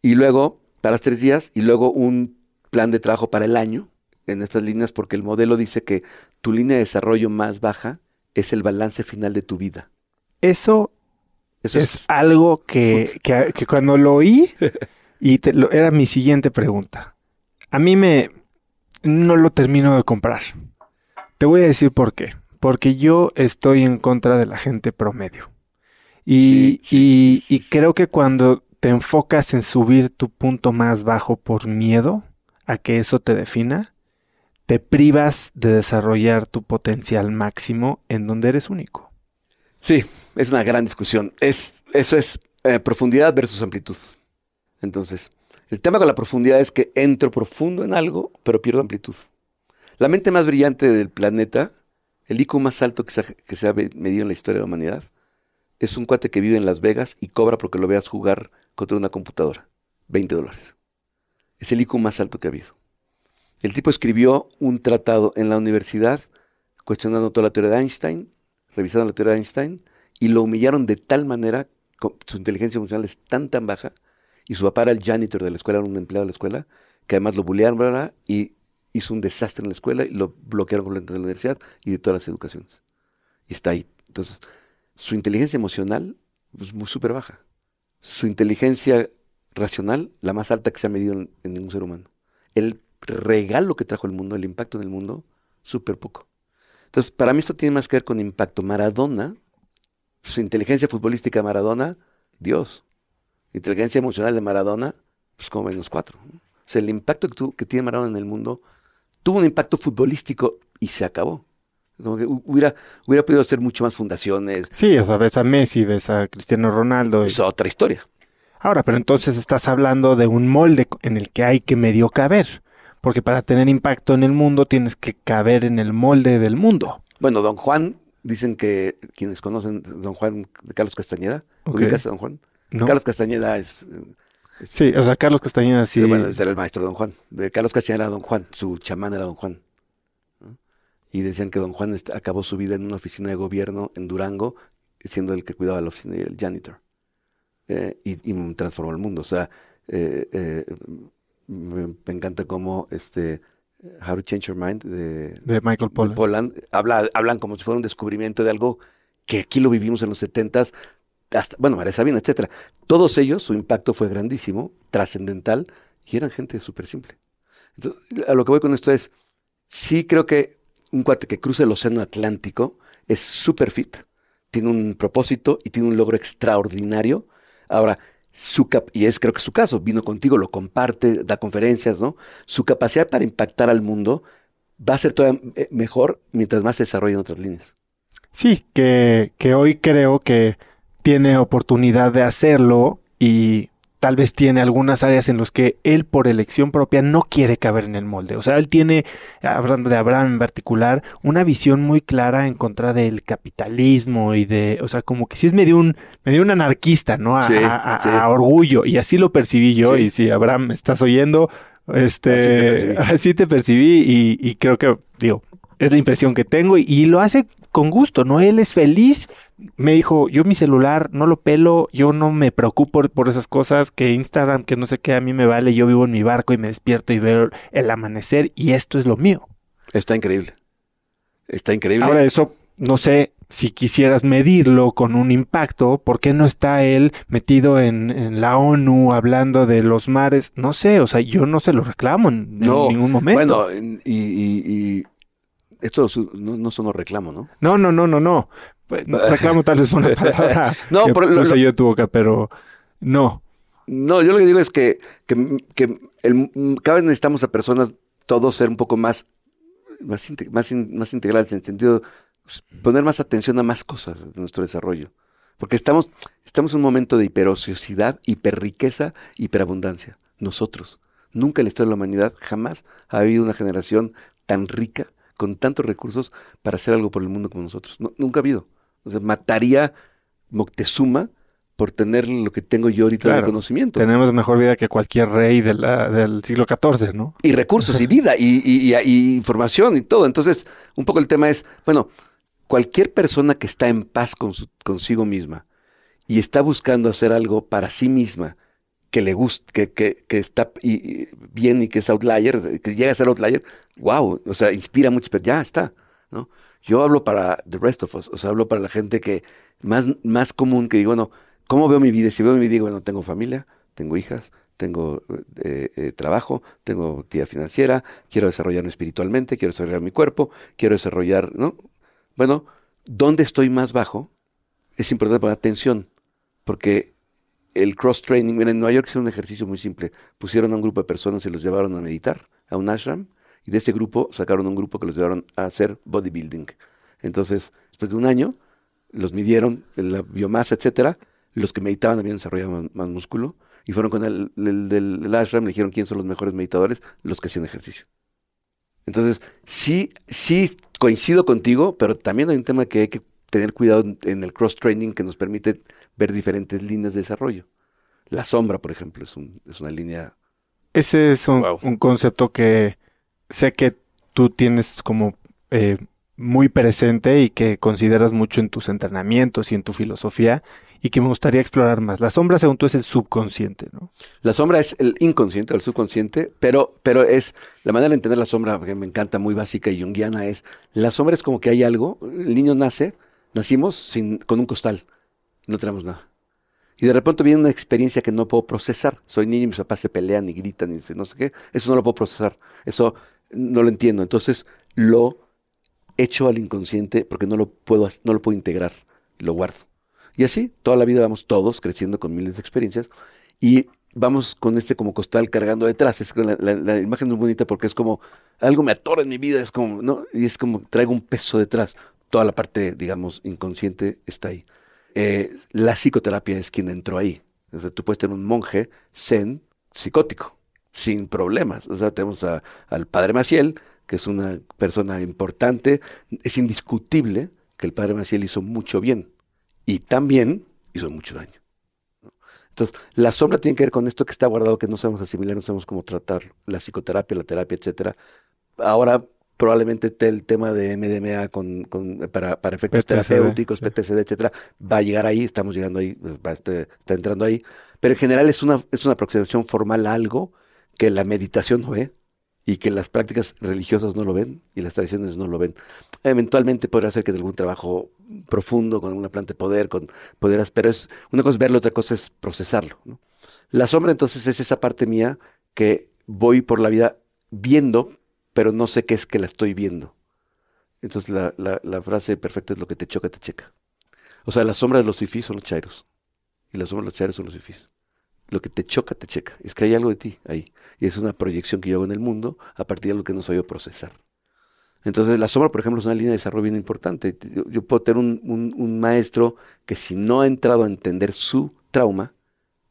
Y luego, para los tres días, y luego un plan de trabajo para el año, en estas líneas porque el modelo dice que tu línea de desarrollo más baja es el balance final de tu vida. Eso, es, algo que, cuando lo oí, y era mi siguiente pregunta. A mí me... no lo termino de comprar. Te voy a decir por qué. Porque yo estoy en contra de la gente promedio. Y, y creo que cuando te enfocas en subir tu punto más bajo por miedo a que eso te defina, te privas de desarrollar tu potencial máximo en donde eres único. Sí, es una gran discusión. Es, eso es eh, profundidad versus amplitud. Entonces, el tema con la profundidad es que entro profundo en algo, pero pierdo amplitud. La mente más brillante del planeta, el IQ más alto que se, ha, medido en la historia de la humanidad, es un cuate que vive en Las Vegas y cobra porque lo veas jugar contra una computadora. 20 dólares. Es el IQ más alto que ha habido. El tipo escribió un tratado en la universidad cuestionando toda la teoría de Einstein, revisando la teoría de Einstein, y lo humillaron de tal manera, su inteligencia emocional es tan tan baja, y su papá era el janitor de la escuela, era un empleado de la escuela, que además lo bullearon y hizo un desastre en la escuela y lo bloquearon completamente de la universidad y de todas las educaciones. Y está ahí. Entonces, su inteligencia emocional es muy súper baja. Su inteligencia racional, la más alta que se ha medido en, en ningún ser humano. Él regalo que trajo el mundo, el impacto en el mundo, súper poco. Entonces, para mí esto tiene más que ver con impacto. Maradona, su inteligencia futbolística Maradona, Dios. Inteligencia emocional de Maradona, pues como menos cuatro. O sea, el impacto que, que tiene Maradona en el mundo tuvo un impacto futbolístico y se acabó. Como que hubiera, hubiera podido hacer mucho más fundaciones. Sí, o sea, ves a Messi, ves a Cristiano Ronaldo. Es otra historia. Ahora, pero entonces estás hablando de un molde en el que hay que medio caber porque para tener impacto en el mundo tienes que caber en el molde del mundo. Bueno, don Juan, dicen que quienes conocen don Juan de Carlos Castañeda, ¿ubicas a don Juan? Carlos Castañeda es, Sí, o sea, Carlos Castañeda sí. Bueno, era el maestro don Juan. De Carlos Castañeda era don Juan, su chamán era don Juan. Y decían que don Juan acabó su vida en una oficina de gobierno en Durango, siendo el que cuidaba la oficina y el janitor. Eh, y, transformó el mundo. O sea, eh, eh, me, encanta cómo este How to Change Your Mind de, Michael Pollan, habla, hablan como si fuera un descubrimiento de algo que aquí lo vivimos en los setentas, hasta, bueno, María Sabina, etcétera. Todos ellos, su impacto fue grandísimo, trascendental, y eran gente súper simple. Entonces, a lo que voy con esto es, sí creo que un cuate que cruza el océano Atlántico es súper fit, tiene un propósito y tiene un logro extraordinario. Ahora, su y es creo que su caso, vino contigo, lo comparte, da conferencias, ¿no? Su capacidad para impactar al mundo va a ser todavía eh, mejor mientras más se desarrollen otras líneas. Sí, que, que hoy creo que tiene oportunidad de hacerlo y tal vez tiene algunas áreas en las que él por elección propia no quiere caber en el molde. O sea, él tiene, hablando de Abraham en particular, una visión muy clara en contra del capitalismo y de, o sea, como que sí es medio un, medio un anarquista, ¿no? A, orgullo. Y así lo percibí yo. Y si Abraham, ¿me estás oyendo? Este, así te percibí, y, y, creo que, digo, es la impresión que tengo y lo hace con gusto, ¿no? Él es feliz. Me dijo, yo mi celular no lo pelo, yo no me preocupo por esas cosas, que Instagram, que no sé qué, a mí me vale, yo vivo en mi barco y me despierto y veo el amanecer y esto es lo mío. Está increíble. Está increíble. Ahora eso, no sé si quisieras medirlo con un impacto, ¿por qué no está él metido en, la ONU hablando de los mares? No sé, o sea, yo no se lo reclamo en, ningún momento. Bueno, y esto no, no sonó reclamo, ¿no? No, no, no, no, no. Pues, reclamo tal vez una palabra no, que por, lo, yo tu boca, pero no. No, yo lo que digo es que, que, el, cada vez necesitamos a personas, todos ser un poco más, más, más, más integrales, en el sentido pues, poner más atención a más cosas de nuestro desarrollo. Porque estamos, estamos en un momento de hiperociosidad, hiperriqueza, hiperabundancia. Nosotros. Nunca en la historia de la humanidad jamás ha habido una generación tan rica, con tantos recursos para hacer algo por el mundo como nosotros. nunca ha habido. O sea, mataría Moctezuma por tener lo que tengo yo ahorita de conocimiento. Tenemos mejor vida que cualquier rey del siglo XIV, ¿no? Y recursos, y vida, y, información, y todo. Entonces, un poco el tema es, bueno, cualquier persona que está en paz con consigo misma y está buscando hacer algo para sí misma, que le gusta, que, que, está bien y que es outlier, que llega a ser outlier, wow, o sea, inspira mucho, pero ya está, ¿no? Yo hablo para the rest of us, o sea, hablo para la gente que más, más común que digo, bueno, ¿Cómo veo mi vida? Si veo mi vida, digo, bueno, tengo familia, tengo hijas, tengo eh, eh, trabajo, tengo actividad financiera, quiero desarrollarme espiritualmente, quiero desarrollar mi cuerpo, quiero desarrollar, ¿no? Bueno, ¿dónde estoy más bajo? Es importante poner atención, porque el cross-training, en Nueva York es un ejercicio muy simple. Pusieron a un grupo de personas y los llevaron a meditar a un ashram, y de ese grupo sacaron un grupo que los llevaron a hacer bodybuilding. Entonces, después de un año, los midieron, la biomasa, etcétera, los que meditaban habían desarrollado más, músculo y fueron con el, del ashram, le dijeron quién son los mejores meditadores, los que hacían ejercicio. Entonces, sí, sí coincido contigo, pero también hay un tema que hay que tener cuidado en el cross-training que nos permite ver diferentes líneas de desarrollo. La sombra, por ejemplo, es, un, es una línea... Ese es un, concepto que sé que tú tienes como eh, muy presente y que consideras mucho en tus entrenamientos y en tu filosofía y que me gustaría explorar más. La sombra, según tú, es el subconsciente, ¿no? La sombra es el inconsciente, el subconsciente, pero, pero es la manera de entender la sombra que me encanta, muy básica y junguiana, es la sombra es como que hay algo, el niño nace, nacimos sin, con un costal, no tenemos nada. Y de repente viene una experiencia que no puedo procesar. Soy niño y mis papás se pelean y gritan y no sé qué. Eso no lo puedo procesar. Eso no lo entiendo. Entonces lo echo al inconsciente porque no lo puedo, no lo puedo integrar, lo guardo. Y así, toda la vida vamos todos creciendo con miles de experiencias y vamos con este como costal cargando detrás. Es la, la, imagen es muy bonita porque es como algo me atora en mi vida, es como, ¿no? Y es como traigo un peso detrás. Toda la parte, digamos, inconsciente está ahí. Eh, la psicoterapia es quien entró ahí. O sea, tú puedes tener un monje zen psicótico, sin problemas. O sea, tenemos al padre Maciel, que es una persona importante, es indiscutible que el padre Maciel hizo mucho bien y también hizo mucho daño. Entonces, la sombra tiene que ver con esto que está guardado, que no sabemos asimilar, no sabemos cómo tratar la psicoterapia, la terapia, etcétera. Ahora probablemente el tema de MDMA con, para, para, efectos terapéuticos, PTCD, etcétera, va a llegar ahí, estamos llegando ahí, va, este, está entrando ahí. Pero en general es una, es una aproximación formal a algo que la meditación no ve, y que las prácticas religiosas no lo ven y las tradiciones no lo ven. Eventualmente podrá ser que de algún trabajo profundo con una planta de poder, con poderas, pero es una cosa es verlo, otra cosa es procesarlo. La sombra entonces es esa parte mía que voy por la vida viendo, pero no sé qué es que la estoy viendo. Entonces la, la, frase perfecta es lo que te choca, te checa. O sea, la sombra de los fifís son los chairos. Y la sombra de los chairos son los fifís lo que te choca, te checa. Es que hay algo de ti ahí. Y es una proyección que yo hago en el mundo a partir de lo que no sabía procesar. Entonces, la sombra, por ejemplo, es una línea de desarrollo bien importante. Yo, puedo tener un, maestro que si no ha entrado a entender su trauma,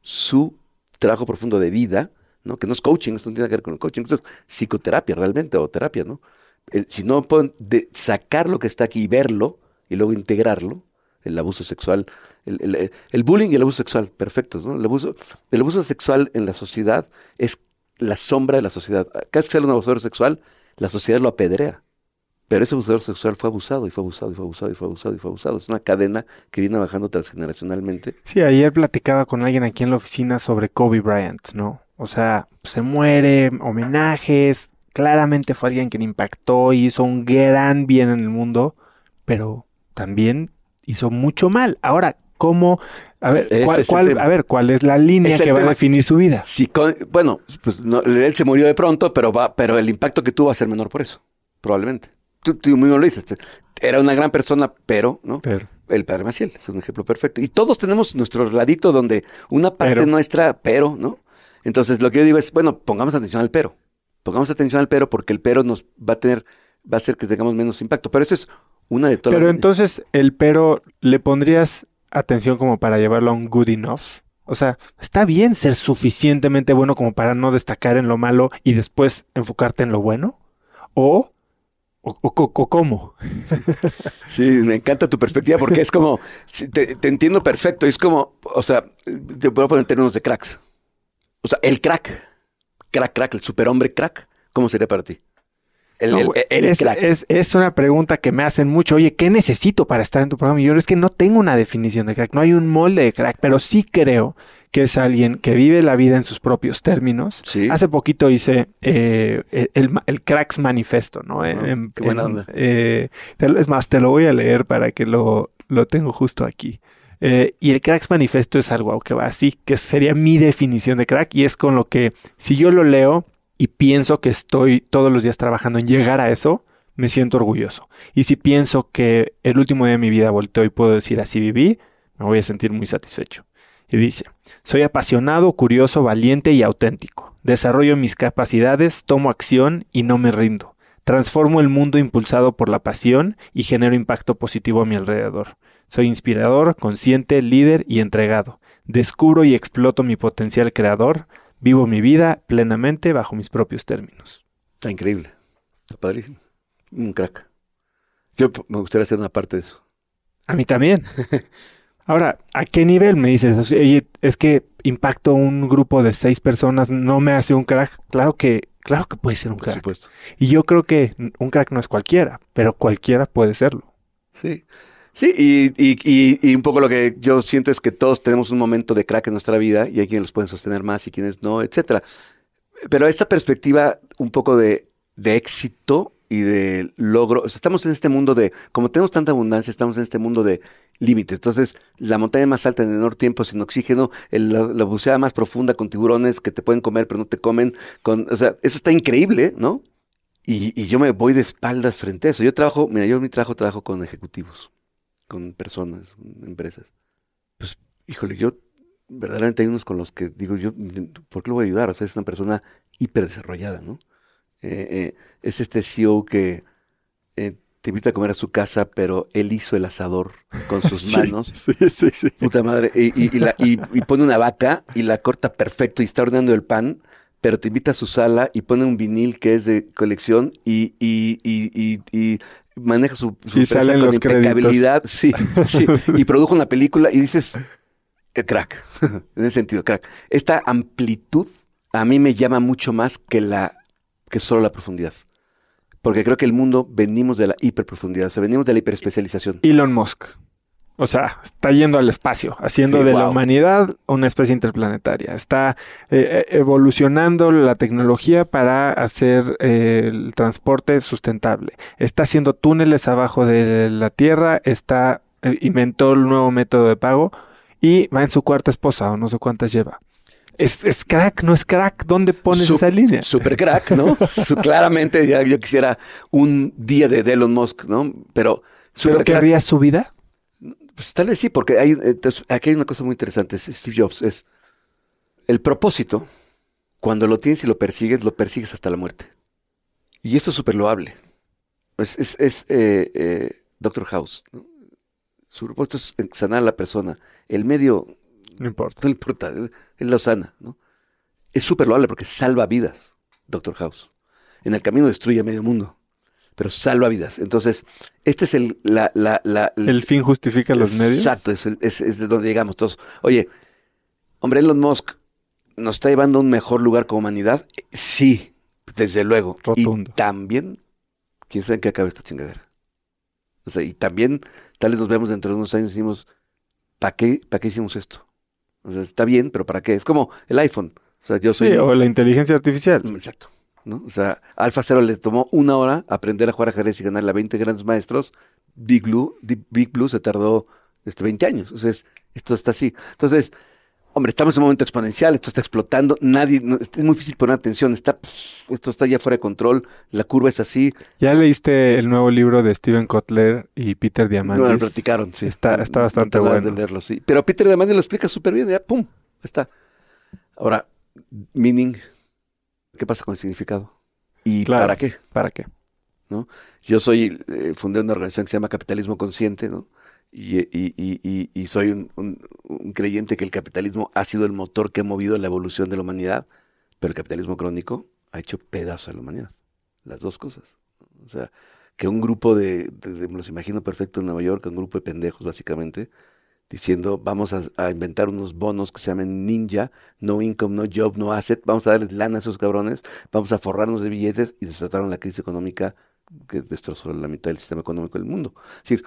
su trabajo profundo de vida, que no es coaching, esto no tiene que ver con el coaching, esto es psicoterapia realmente, o terapia, ¿no? si no pueden sacar lo que está aquí y verlo, y luego integrarlo, el abuso sexual, el, bullying y el abuso sexual, perfectos. ¿no? El, abuso, el abuso sexual en la sociedad es la sombra de la sociedad. Cada vez que sale un abusador sexual, la sociedad lo apedrea. Pero ese abusador sexual fue abusado y fue abusado y fue abusado y fue abusado y fue abusado. Es una cadena que viene bajando transgeneracionalmente. Sí, ayer platicaba con alguien aquí en la oficina sobre Kobe Bryant, ¿no? O sea, se muere, homenajes, claramente fue alguien que impactó y hizo un gran bien en el mundo, pero también hizo mucho mal. Ahora, ¿cómo? A ver, ¿cuál, a ver, ¿cuál es la línea que va a definir su vida? bueno, pues él se murió de pronto, pero va, pero el impacto que tuvo va a ser menor por eso, probablemente. Tú, tú mismo lo dices. Era una gran persona, pero, ¿no? Pero. El padre Maciel es un ejemplo perfecto. Y todos tenemos nuestro ladito donde una parte nuestra, pero, ¿no? Entonces, lo que yo digo es, bueno, pongamos atención al pero. Pongamos atención al pero porque el pero nos va a tener, va a hacer que tengamos menos impacto. Pero eso es una de todas Pero entonces, el pero, ¿le pondrías atención como para llevarlo a un good enough? O sea, está bien ser suficientemente bueno como para no destacar en lo malo y después enfocarte en lo bueno. O ¿O, o- o cómo? Sí, me encanta tu perspectiva porque es como, te, te entiendo perfecto, es como, o sea, te puedo poner en términos de cracks. O sea, el crack, crack, crack, el superhombre crack, ¿cómo sería para ti? El, No, el- güey, el es, crack. es- es una pregunta que me hacen mucho. Oye, ¿qué necesito para estar en tu programa? Y yo es que no tengo una definición de crack, no hay un molde de crack, pero sí creo que es alguien que vive la vida en sus propios términos. Sí. Hace poquito hice eh, el, el Cracks Manifesto, ¿no? En- qué buena en- onda. eh, es más, te lo voy a leer para que lo, lo tengo justo aquí. Eh, y el Cracks Manifesto es algo que va así, que sería mi definición de crack, y es con lo que si yo lo leo y pienso que estoy todos los días trabajando en llegar a eso, me siento orgulloso. Y si pienso que el último día de mi vida volteo y puedo decir así viví, me voy a sentir muy satisfecho. Y dice, soy apasionado, curioso, valiente y auténtico. Desarrollo mis capacidades, tomo acción y no me rindo. Transformo el mundo impulsado por la pasión y genero impacto positivo a mi alrededor. Soy inspirador, consciente, líder y entregado. Descubro y exploto mi potencial creador. Vivo mi vida plenamente bajo mis propios términos. Está increíble. Está padrísimo. Un crack. Yo me gustaría hacer una parte de eso. A mí también. Ahora, ¿a qué nivel me dices? Oye, es que impacto un grupo de seis personas, no me hace un crack. Claro que, claro que puede ser un Por crack. supuesto. Y yo creo que un crack no es cualquiera, pero cualquiera puede serlo. Sí. Sí, y, y, y, y un poco lo que yo siento es que todos tenemos un momento de crack en nuestra vida y hay quienes los pueden sostener más y quienes no, etcétera. Pero esta perspectiva un poco de, de éxito y de logro, o sea, estamos en este mundo de, como tenemos tanta abundancia, estamos en este mundo de límites. Entonces, la montaña más alta en menor tiempo sin oxígeno, el- la, la buceada más profunda con tiburones que te pueden comer pero no te comen, con, o sea, eso está increíble, ¿no? Y, y yo me voy de espaldas frente a eso. Yo trabajo, mira, yo mi trabajo trabajo con ejecutivos, con personas, con empresas. Pues, híjole, yo verdaderamente hay unos con los que digo, yo, ¿por qué lo voy a ayudar? O sea, es una persona hiper desarrollada, ¿no? Eh, eh, es este CEO que eh, te invita a comer a su casa, pero él hizo el asador con sus manos. Sí, sí, sí. Puta madre. Y, y- y la- y- pone una vaca y la corta perfecto y está horneando el pan, pero te invita a su sala y pone un vinil que es de colección y, y, y, y- y maneja su, su Y salen con los impecabilidad. Sí, sí. Y produjo una película y dices, eh, crack. en ese sentido, crack. Esta amplitud a mí me llama mucho más que la que solo la profundidad. Porque creo que el mundo venimos de la hiperprofundidad, o sea, venimos de la hiperespecialización. Elon Musk. O sea, está yendo al espacio, haciendo Sí, de la humanidad una especie interplanetaria. Está eh, eh, evolucionando la tecnología para hacer eh, el transporte sustentable. Está haciendo túneles abajo de la Tierra. Está eh, inventó el nuevo método de pago y va en su cuarta esposa o no sé cuántas lleva. Es, es crack, no es crack. ¿Dónde pones Sup- esa línea? Super crack, ¿no? Su- claramente ya yo quisiera un día de Elon Musk, ¿no? Pero ¿Pero super crack. querrías su vida? Pues tal vez sí, porque hay, entonces, aquí hay una cosa muy interesante. es Steve Jobs es el propósito. Cuando lo tienes y lo persigues, lo persigues hasta la muerte. Y eso es súper loable. Es, es, es, eh, eh, Doctor House. ¿no? Su propósito es sanar a la persona. El medio No importa. no importa, él él lo sana, ¿no? Es súper loable porque salva vidas, Doctor House. En el camino destruye a medio mundo, pero salva vidas. Entonces, este es el, la, la, la- ¿El fin justifica los medios? Exacto, es, es- es de donde llegamos todos. Oye, hombre, Elon Musk nos está llevando a un mejor lugar como humanidad. Sí, desde luego. Rotundo. Y también, quién sabe en qué acaba esta chingadera. O sea, y también, tal vez nos vemos dentro de unos años y decimos, ¿para qué, ¿para qué hicimos esto? O sea, está bien, pero ¿para qué? Es como el iPhone. O sea, yo soy... Sí, o la inteligencia artificial. Exacto. ¿No? O sea, Alpha Zero le tomó una hora aprender a jugar ajedrez y ganarle a 20 grandes maestros. Big Blue, Big Blue se tardó este, 20 años. Entonces, esto está así. Entonces, hombre, estamos en un momento exponencial, esto está explotando, nadie, no- es muy difícil poner atención, está, esto está ya fuera de control, la curva es así. ¿Ya leíste el nuevo libro de Steven Kotler y Peter No me lo Diamandis? platicaron, sí. Está- está bastante No bueno. de leerlo, sí. Pero Peter Diamandis lo explica súper bien, ya, pum, está. Ahora, meaning, ¿qué pasa con el significado? ¿Y Claro. para qué? ¿Para qué? Yo soy, eh, fundé una organización que se llama Capitalismo Consciente, ¿no? Y, y- y- y- y soy un, un- un creyente que el capitalismo ha sido el motor que ha movido la evolución de la humanidad, pero el capitalismo crónico ha hecho pedazos a la humanidad. Las dos cosas. O sea, que un grupo de, de- de- me los imagino perfecto en Nueva York, un grupo de pendejos básicamente, diciendo vamos a, a inventar unos bonos que se llaman ninja, no income, no job, no asset, vamos a darles lana a esos cabrones, vamos a forrarnos de billetes y desataron la crisis económica que destrozó la mitad del sistema económico del mundo. Es decir,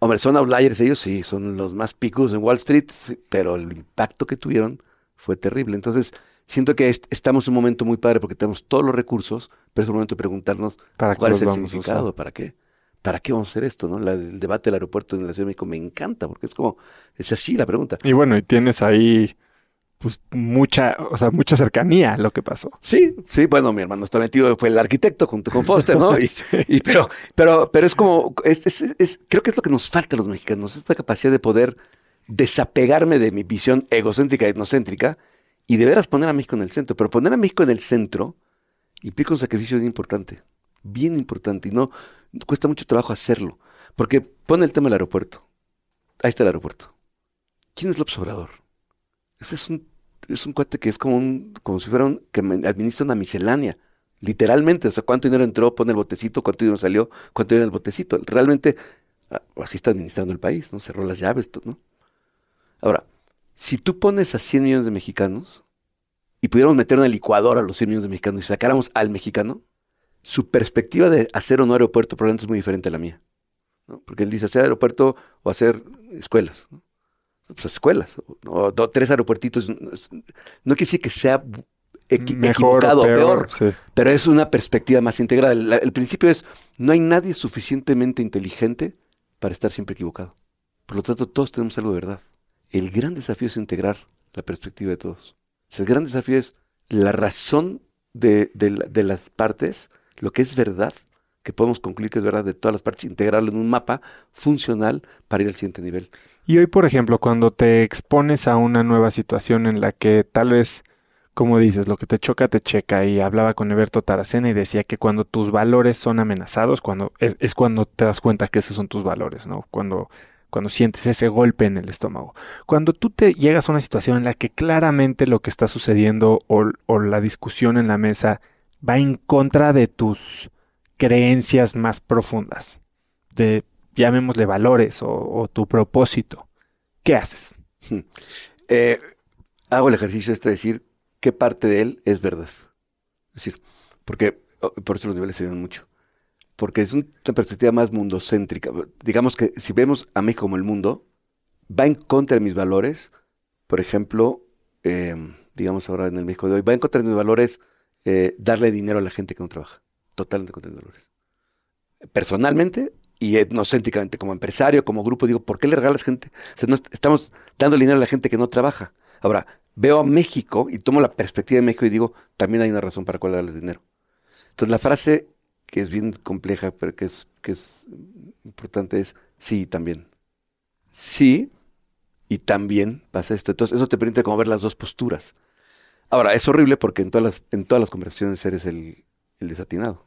hombre, son outliers ellos, sí, son los más picos en Wall Street, pero el impacto que tuvieron fue terrible. Entonces, siento que est- estamos en un momento muy padre porque tenemos todos los recursos, pero es un momento de preguntarnos ¿Para cuál es el significado? ¿para qué? ¿Para qué vamos a hacer esto? ¿no? La- el debate del aeropuerto en la Ciudad de México me encanta porque es como, es así la pregunta. Y bueno, y tienes ahí pues mucha, o sea, mucha cercanía a lo que pasó. Sí, sí, bueno, mi hermano está metido, fue el arquitecto junto con Foster, ¿no? Y, Sí. y pero, pero, pero es como, es, es- es- creo que es lo que nos falta a los mexicanos, esta capacidad de poder desapegarme de mi visión egocéntrica y etnocéntrica y de veras poner a México en el centro. Pero poner a México en el centro implica un sacrificio bien importante, bien importante, y no cuesta mucho trabajo hacerlo. Porque pone el tema del aeropuerto. Ahí está el aeropuerto. ¿Quién es López Obrador? Ese es un, es un cuate que es como un, como si fuera un, que administra una miscelánea. Literalmente, o sea, cuánto dinero entró, pone el botecito, cuánto dinero salió, cuánto dinero en el botecito. Realmente, ah, así está administrando el país, ¿no? Cerró las llaves, ¿no? Ahora, si tú pones a 100 millones de mexicanos y pudiéramos meter en el licuador a los 100 millones de mexicanos y sacáramos al mexicano, su perspectiva de hacer o no aeropuerto probablemente es muy diferente a la mía. ¿no? Porque él dice hacer aeropuerto o hacer escuelas. ¿no? Pues escuelas, o, tres aeropuertitos. No quiere decir que sea equi- Mejor equivocado o peor, sí. pero es una perspectiva más integral. El principio es, no hay nadie suficientemente inteligente para estar siempre equivocado. Por lo tanto, todos tenemos algo de verdad. El gran desafío es integrar la perspectiva de todos. O sea, el gran desafío es la razón de, de la- de las partes, lo que es verdad, que podemos concluir que es verdad de todas las partes, integrarlo en un mapa funcional para ir al siguiente nivel. Y hoy, por ejemplo, cuando te expones a una nueva situación en la que tal vez, como dices, lo que te choca te checa, y hablaba con Eberto Taracena y decía que cuando tus valores son amenazados, cuando es, es cuando te das cuenta que esos son tus valores, ¿no? Cuando, cuando sientes ese golpe en el estómago. Cuando tú te llegas a una situación en la que claramente lo que está sucediendo o, o la discusión en la mesa va en contra de tus creencias más profundas, de llamémosle valores o, tu propósito, ¿qué haces? Eh, hago el ejercicio este de decir qué parte de él es verdad. Es decir, porque por eso los niveles se ven mucho. Porque es un- una perspectiva más mundocéntrica. Digamos que si vemos a México como el mundo, va en contra de mis valores. Por ejemplo, eh, digamos ahora en el México de hoy, va en contra de mis valores eh, darle dinero a la gente que no trabaja. Totalmente contra. Personalmente y etnocéntricamente, como empresario, como grupo, digo, ¿por qué le regalas gente? O sea, no est- estamos dando dinero a la gente que no trabaja. Ahora, veo a México y tomo la perspectiva de México y digo, también hay una razón para cuál darles dinero. Entonces, la frase que es bien compleja, pero que es, que es importante es sí, también. Sí, y también pasa esto. Entonces, eso te permite como ver las dos posturas. Ahora, es horrible porque en todas las, en todas las conversaciones eres el, el desatinado.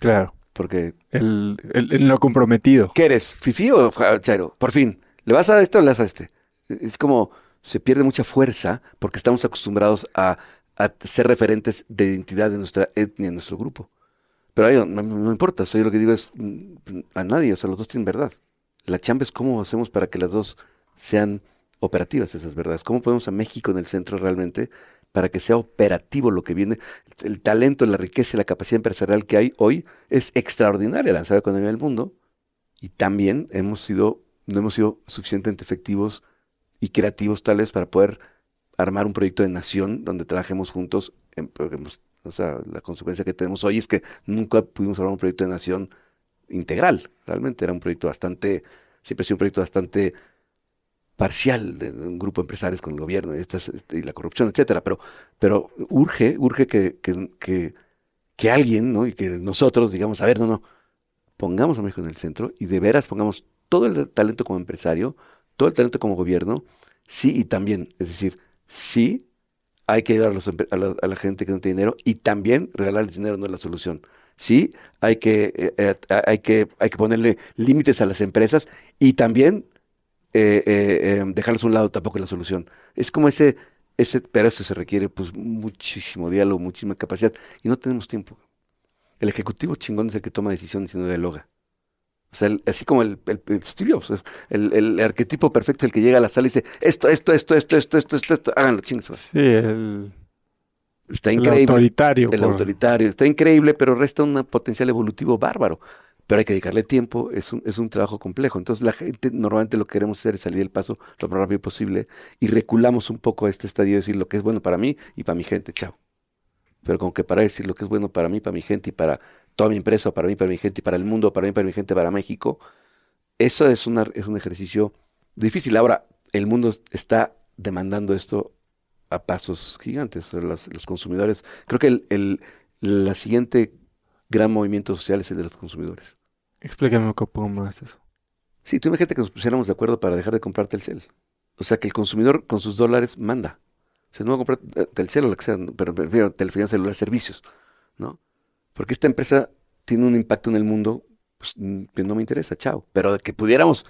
Claro, Porque, el, el, el no comprometido. ¿qué eres? ¿Fifi o Chairo? Por fin, ¿le vas a esto o le vas a este? Es como se pierde mucha fuerza porque estamos acostumbrados a, a ser referentes de identidad de nuestra etnia, de nuestro grupo. Pero ahí no, no- no importa, soy lo que digo es mm, a nadie, o sea, los dos tienen verdad. La chamba es cómo hacemos para que las dos sean operativas esas verdades. ¿Cómo ponemos a México en el centro realmente para que sea operativo lo que viene? El talento, la riqueza y la capacidad empresarial que hay hoy es extraordinaria, la lanzada economía del mundo. Y también hemos sido, no hemos sido suficientemente efectivos y creativos tal vez para poder armar un proyecto de nación donde trabajemos juntos. En, hemos- o sea, la consecuencia que tenemos hoy es que nunca pudimos armar un proyecto de nación integral. Realmente era un proyecto bastante, siempre ha sido un proyecto bastante parcial de, un grupo de empresarios con el gobierno y, estas- y la corrupción, etcétera. Pero, pero urge, urge que, que, que, que alguien, ¿no? Y que nosotros digamos, a ver, no, no, pongamos a México en el centro y de veras pongamos todo el talento como empresario, todo el talento como gobierno, sí y también, es decir, sí hay que ayudar a, los a la gente que no tiene dinero y también regalarles dinero no es la solución. Sí, hay que, eh, eh, hay que, hay que ponerle límites a las empresas y también eh, eh, dejarlas a un lado tampoco es la solución. Es como ese, ese, pero eso se requiere pues muchísimo diálogo, muchísima capacidad y no tenemos tiempo. El ejecutivo chingón es el que toma decisiones y no dialoga. O sea, el- así como el, el, el el, el arquetipo perfecto es el que llega a la sala y dice, esto, esto, esto, esto, esto, esto, esto, esto, háganlo, chingos. Sí, el, Está el increíble. autoritario. El por- autoritario. Está increíble, pero resta un potencial evolutivo bárbaro. Pero hay que dedicarle tiempo, es un, es un trabajo complejo. Entonces la gente normalmente lo que queremos hacer es salir del paso lo más rápido posible y reculamos un poco a este estadio y decir lo que es bueno para mí y para mi gente, chao. Pero como que para decir lo que es bueno para mí, para mi gente y para toda mi empresa, para mí, para mi gente y para el mundo, para mí, para mi gente, para México, eso es, es un ejercicio difícil. Ahora, el mundo está demandando esto a pasos gigantes. Los, los consumidores, creo que el, el- la siguiente gran movimiento social es el de los consumidores. Explícame un poco más eso. Sí, tú imagínate que nos pusiéramos de acuerdo para dejar de comprar Telcel. O sea, que el consumidor con sus dólares manda. O sea, no va a comprar eh, Telcel o lo que sea, pero prefiero telefonía celular servicios, ¿no? Porque esta empresa tiene un impacto en el mundo pues, que no me interesa, chao. Pero que pudiéramos,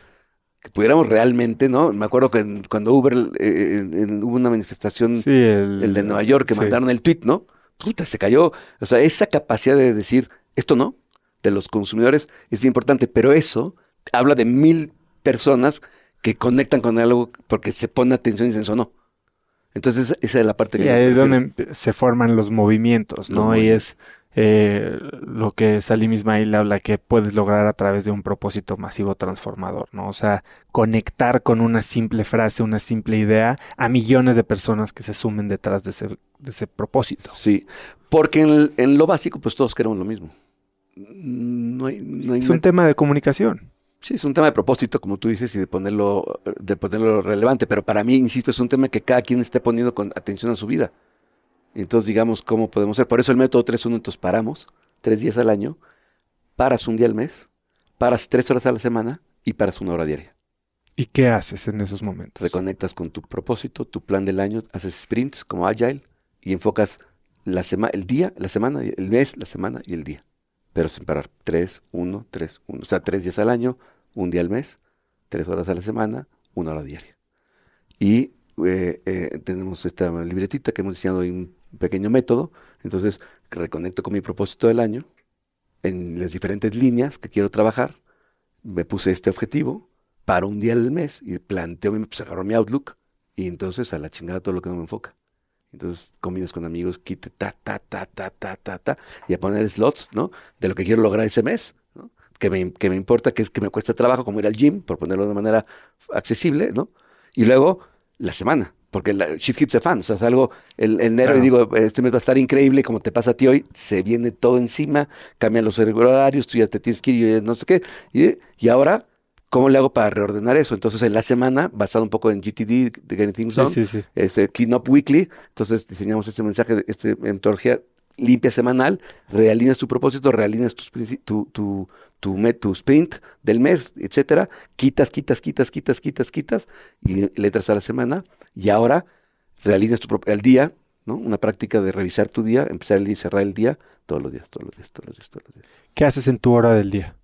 que pudiéramos realmente, ¿no? Me acuerdo que cuando Uber, eh, en- hubo una manifestación Sí, el, el de Nueva York que sí. mandaron el tweet, ¿no? Puta, se cayó. O sea, esa capacidad de decir esto no, de los consumidores, es bien importante, pero eso habla de mil personas que conectan con algo porque se pone atención y eso no. Entonces, esa es la parte Sí, que. ahí es donde se forman los movimientos, ¿no? y es eh, lo que Salim Ismail habla que puedes lograr a través de un propósito masivo transformador, ¿no? O sea, conectar con una simple frase, una simple idea a millones de personas que se sumen detrás de ese, de ese propósito. Sí, porque en, en lo básico, pues todos queremos lo mismo. No hay, no hay Es un tema de comunicación. Sí, es un tema de propósito, como tú dices, y de ponerlo, de ponerlo relevante, pero para mí, insisto, es un tema que cada quien esté poniendo con atención a su vida. Entonces, digamos, ¿cómo podemos hacer? Por eso el método 3-1, entonces paramos, tres días al año, paras un día al mes, paras tres horas a la semana y paras una hora diaria. ¿Y qué haces en esos momentos? Reconectas con tu propósito, tu plan del año, haces sprints como Agile y enfocas la sema- el día, la semana, el mes, la semana y el día. Pero sin parar. Tres, uno, tres, uno. O sea, tres días al año, un día al mes, tres horas a la semana, una hora diaria. Y eh, eh, tenemos esta libretita que hemos diseñado un pequeño método. Entonces, reconecto con mi propósito del año en las diferentes líneas que quiero trabajar. Me puse este objetivo para un día al mes y planteo, me pues, mi Outlook y entonces a la chingada todo lo que no me enfoca. Entonces combinas con amigos, quite ta, ta, ta, ta, ta, ta, ta, y a poner slots, ¿no? De lo que quiero lograr ese mes, ¿no? Que me, que me importa, que es que me cuesta trabajo, como ir al gym, por ponerlo de manera accesible, ¿no? Y luego la semana, porque la shift hits a fan, o sea, salgo el, enero Claro. y digo, este mes va a estar increíble, como te pasa a ti hoy, se viene todo encima, cambian los horarios, tú ya te tienes que ir, yo ya no sé qué, y, y ahora, ¿cómo le hago para reordenar eso? Entonces, en la semana, basado un poco en GTD, de Getting Things Done, sí, sí. este Clean Up Weekly. Entonces diseñamos este mensaje, este metodología limpia semanal, realineas tu propósito, realineas tus tu, tu, tu, met- tu sprint del mes, etcétera, quitas, quitas, quitas, quitas, quitas, quitas, y le entras a la semana, y ahora realineas tu, el día, ¿no? Una práctica de revisar tu día, empezar el día y cerrar el día, todos los días, todos los días, todos los días, todos los días. ¿Qué haces en tu hora del día?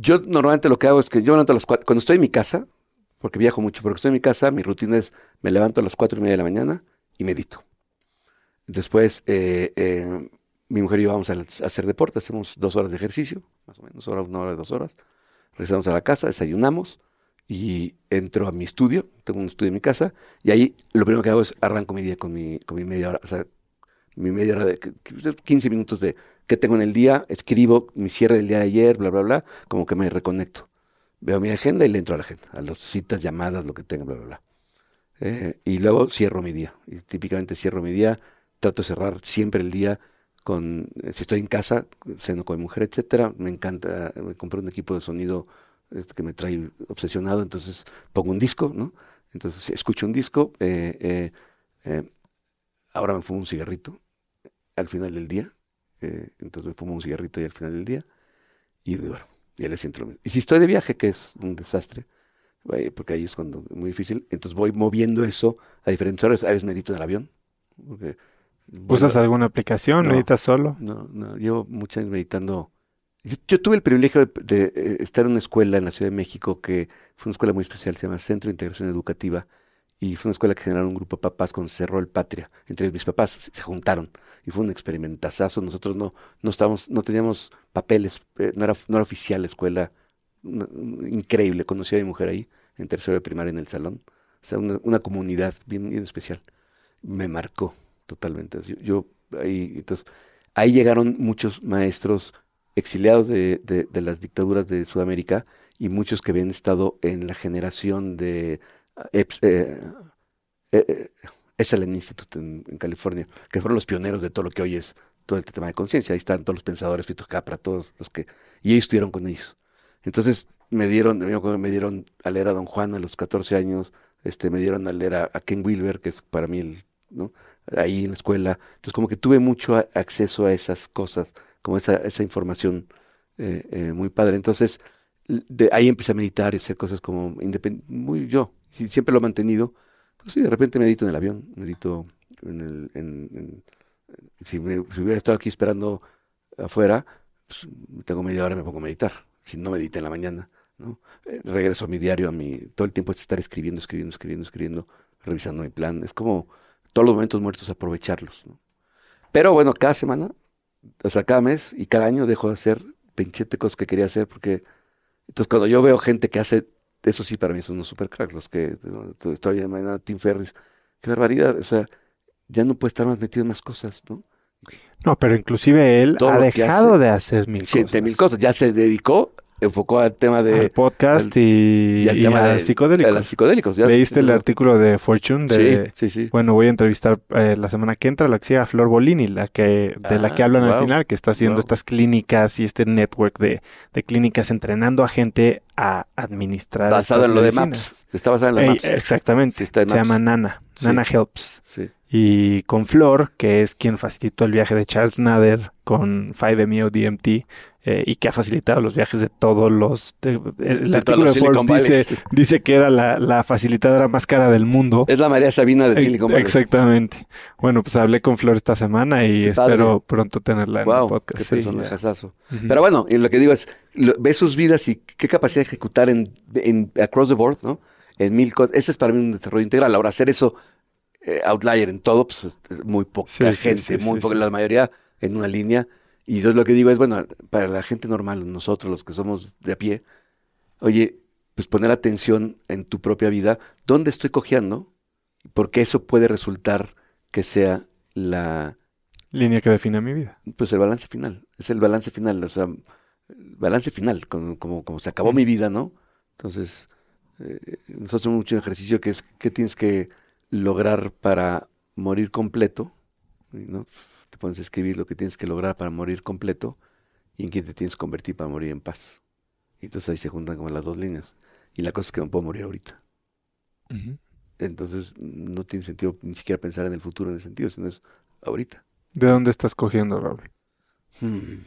Yo normalmente lo que hago es que yo levanto a las cuatro, cuando estoy en mi casa, porque viajo mucho, cuando estoy en mi casa, mi rutina es me levanto a las cuatro y media de la mañana y medito. Después, eh, eh, mi mujer y yo vamos a, a hacer deporte, hacemos dos horas de ejercicio, más o menos, hora, una hora, dos horas. Regresamos a la casa, desayunamos y entro a mi estudio, tengo un estudio en mi casa, y ahí lo primero que hago es arranco mi día con mi, con mi media hora, o sea, mi media hora de 15 minutos de qué tengo en el día, escribo mi cierre del día de ayer, bla, bla, bla, como que me reconecto. Veo mi agenda y le entro a la agenda, a las citas, llamadas, lo que tenga, bla, bla, bla. Eh, y luego cierro mi día. Y típicamente cierro mi día, trato de cerrar siempre el día con, eh, si estoy en casa, ceno con mi mujer, etcétera. Me encanta, me compré un equipo de sonido este, que me trae obsesionado, entonces pongo un disco, ¿no? Entonces escucho un disco, eh, eh, ahora me fumo un cigarrito al final del día, eh, entonces me fumo un cigarrito y al final del día y duermo. Y le siento lo mismo. Y si estoy de viaje, que es un desastre, porque ahí es cuando es muy difícil, entonces voy moviendo eso a diferentes horas. A veces medito en el avión. Porque ¿Usas alguna aplicación? No. ¿Meditas solo? No, no, llevo muchos años meditando. Yo, yo tuve el privilegio de, de, eh, estar en una escuela en la Ciudad de México que fue una escuela muy especial, se llama Centro de Integración Educativa, y fue una escuela que generaron un grupo de papás con Cerro el Patria. Entre mis papás se, juntaron y fue un experimentazazo. Nosotros no, no estábamos, no teníamos papeles, eh, no, era, no era oficial la escuela. Increíble, conocí a mi mujer ahí, en tercero de primaria en el salón. O sea, una, una comunidad bien, especial. Me marcó totalmente. Yo, ahí, entonces, ahí llegaron muchos maestros exiliados de- de las dictaduras de Sudamérica y muchos que habían estado en la generación de Eps- eh, eh, eh, SLN Institute en, en California, que fueron los pioneros de todo lo que hoy es todo este tema de conciencia. Ahí están todos los pensadores, Fito Capra, todos los que... Y ellos estuvieron con ellos. Entonces me dieron, me dieron a leer a Don Juan a los 14 años, este, me dieron a leer a, Ken Wilber, que es para mí. Ahí en la escuela. Entonces como que tuve mucho acceso a esas cosas, como esa, esa información eh, eh, muy padre. Entonces de ahí empecé a meditar y hacer cosas como muy yo, y siempre lo he mantenido. Entonces sí, de repente medito en el avión, medito en el... si, me- hubiera estado aquí esperando afuera, pues, tengo media hora y me pongo a meditar. Si no medité en la mañana, ¿no? Eh, regreso a mi diario, a mi... Todo el tiempo es estar escribiendo, escribiendo, escribiendo, escribiendo, revisando mi plan. Es como todos los momentos muertos aprovecharlos. Pero bueno, cada semana, o sea, cada mes y cada año dejo de hacer 27 cosas que quería hacer porque... Entonces cuando yo veo gente que hace... Eso sí, para mí son unos super cracks, los que... ¿no? Estoy de mañana, Tim Ferris. Qué barbaridad, o sea, ya no puede estar más metido en más cosas, ¿no? No, pero inclusive él Todo ha dejado hace. de hacer mil Siete cosas. mil cosas. Ya se dedicó, enfocó al tema de... al podcast y, y al y tema a de, psicodélicos. a los psicodélicos. ya- ¿Leíste el artículo de Fortune? De, Sí, sí, sí. Bueno, voy a entrevistar eh, la semana que entra la que sigue a Flor Bolini, la que, de la que Ah, hablan al final, que está haciendo wow. estas clínicas y este network de, de clínicas entrenando a gente a administrar. Basado en lo de. Maps. Está basado en la Ey, Maps. exactamente. Sí, está en Se llama Nana. Sí. Nana Helps. Sí. Y con Flor, que es quien facilitó el viaje de Charles Nader con 5MEO DMT eh, y que ha facilitado los viajes de todos los... de- el De artículo los de Forbes dice, dice que era la, la facilitadora más cara del mundo. Es la María Sabina de Silicon Valley. Exactamente. Bueno, pues hablé con Flor esta semana y Qué padre. espero pronto tenerla en el podcast. qué Sí. Pero bueno, y lo que digo es, lo- ve sus vidas y qué capacidad de ejecutar en, en across the board, ¿no? En mil cosas. Ese es para mí un desarrollo integral. Ahora, hacer eso eh, outlier en todo, pues es muy poca Sí, gente, sí, muy poca, la mayoría en una línea. Y entonces lo que digo es, bueno, para la gente normal, nosotros los que somos de a pie, oye, pues poner atención en tu propia vida, ¿dónde estoy cojeando? Porque eso puede resultar que sea la, Línea que define mi vida. pues el balance final, es el balance final, o sea, el balance final, como, como, como se acabó mi vida, ¿no? Entonces, eh, nosotros hacemos mucho ejercicio que es qué tienes que lograr para morir completo, ¿no? Te pones a escribir lo que tienes que lograr para morir completo y en quién te tienes que convertir para morir en paz. Y entonces ahí se juntan como las dos líneas. Y la cosa es que no puedo morir ahorita. Entonces no tiene sentido ni siquiera pensar en el futuro en ese sentido, sino es ahorita. ¿De dónde estás cogiendo, Raúl? Hmm.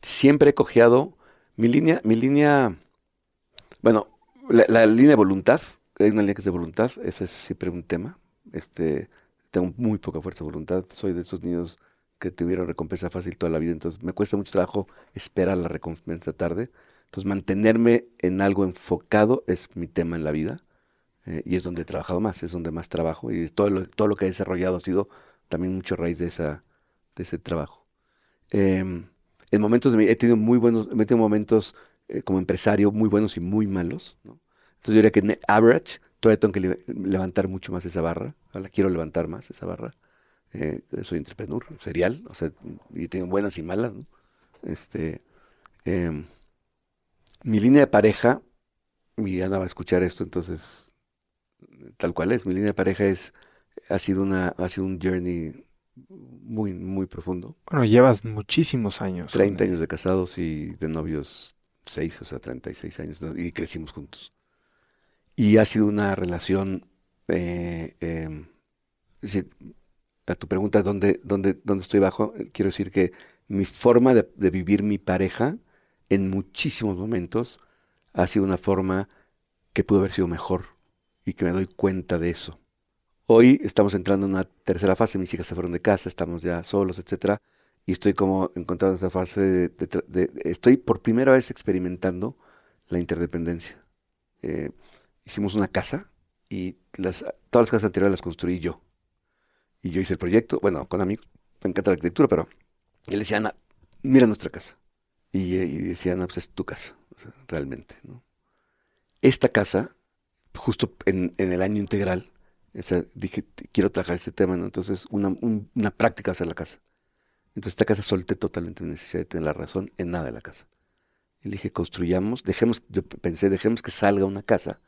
Siempre he cojeado mi línea, mi línea, bueno, la, la línea de voluntad, hay una línea que es de voluntad, ese es siempre un tema. Este, tengo muy poca fuerza de voluntad, soy de esos niños que tuvieron recompensa fácil toda la vida, entonces me cuesta mucho trabajo esperar la recompensa tarde. Entonces mantenerme en algo enfocado es mi tema en la vida eh, y es donde he trabajado más, es donde más trabajo y todo lo, todo lo que he desarrollado ha sido también mucho raíz de ese trabajo. Eh, en momentos de mi, he tenido muy buenos, he tenido momentos eh, como empresario muy buenos y muy malos. ¿no? Entonces yo diría que en average todavía tengo que le- levantar mucho más esa barra. Ahora quiero levantar más esa barra. Eh, soy entrepreneur, serial, o sea, y tengo buenas y malas. ¿no? Este, em, mi línea de pareja, y Ana va a escuchar esto, entonces, tal cual es. Mi línea de pareja es, ha sido una, ha sido un journey muy, muy profundo. Bueno, llevas muchísimos años. 30 con él. años de casados y de novios 6, o sea, 36 años, ¿no? y crecimos juntos. Y ha sido una relación, eh, decir, a tu pregunta, ¿dónde, dónde, dónde estoy bajo? Quiero decir que mi forma de, vivir mi pareja en muchísimos momentos ha sido una forma que pudo haber sido mejor y que me doy cuenta de eso. Hoy estamos entrando en una tercera fase, mis hijas se fueron de casa, estamos ya solos, etcétera, y estoy como encontrando esta fase de- de- estoy por primera vez experimentando la interdependencia. Eh, hicimos una casa y las, todas las casas anteriores las construí yo. Y yo hice el proyecto, bueno, con amigos, me encanta la arquitectura, pero él decía, Ana, mira nuestra casa. Y, y decía, no, pues es tu casa, realmente. ¿no? Esta casa, justo en, en, el año integral, dije, quiero trabajar este tema, ¿no? Entonces, una, un, una práctica hacer la casa. Entonces, esta casa solté totalmente mi necesidad de tener la razón en nada de la casa. Y dije, construyamos, dejemos, yo pensé, dejemos que salga una casa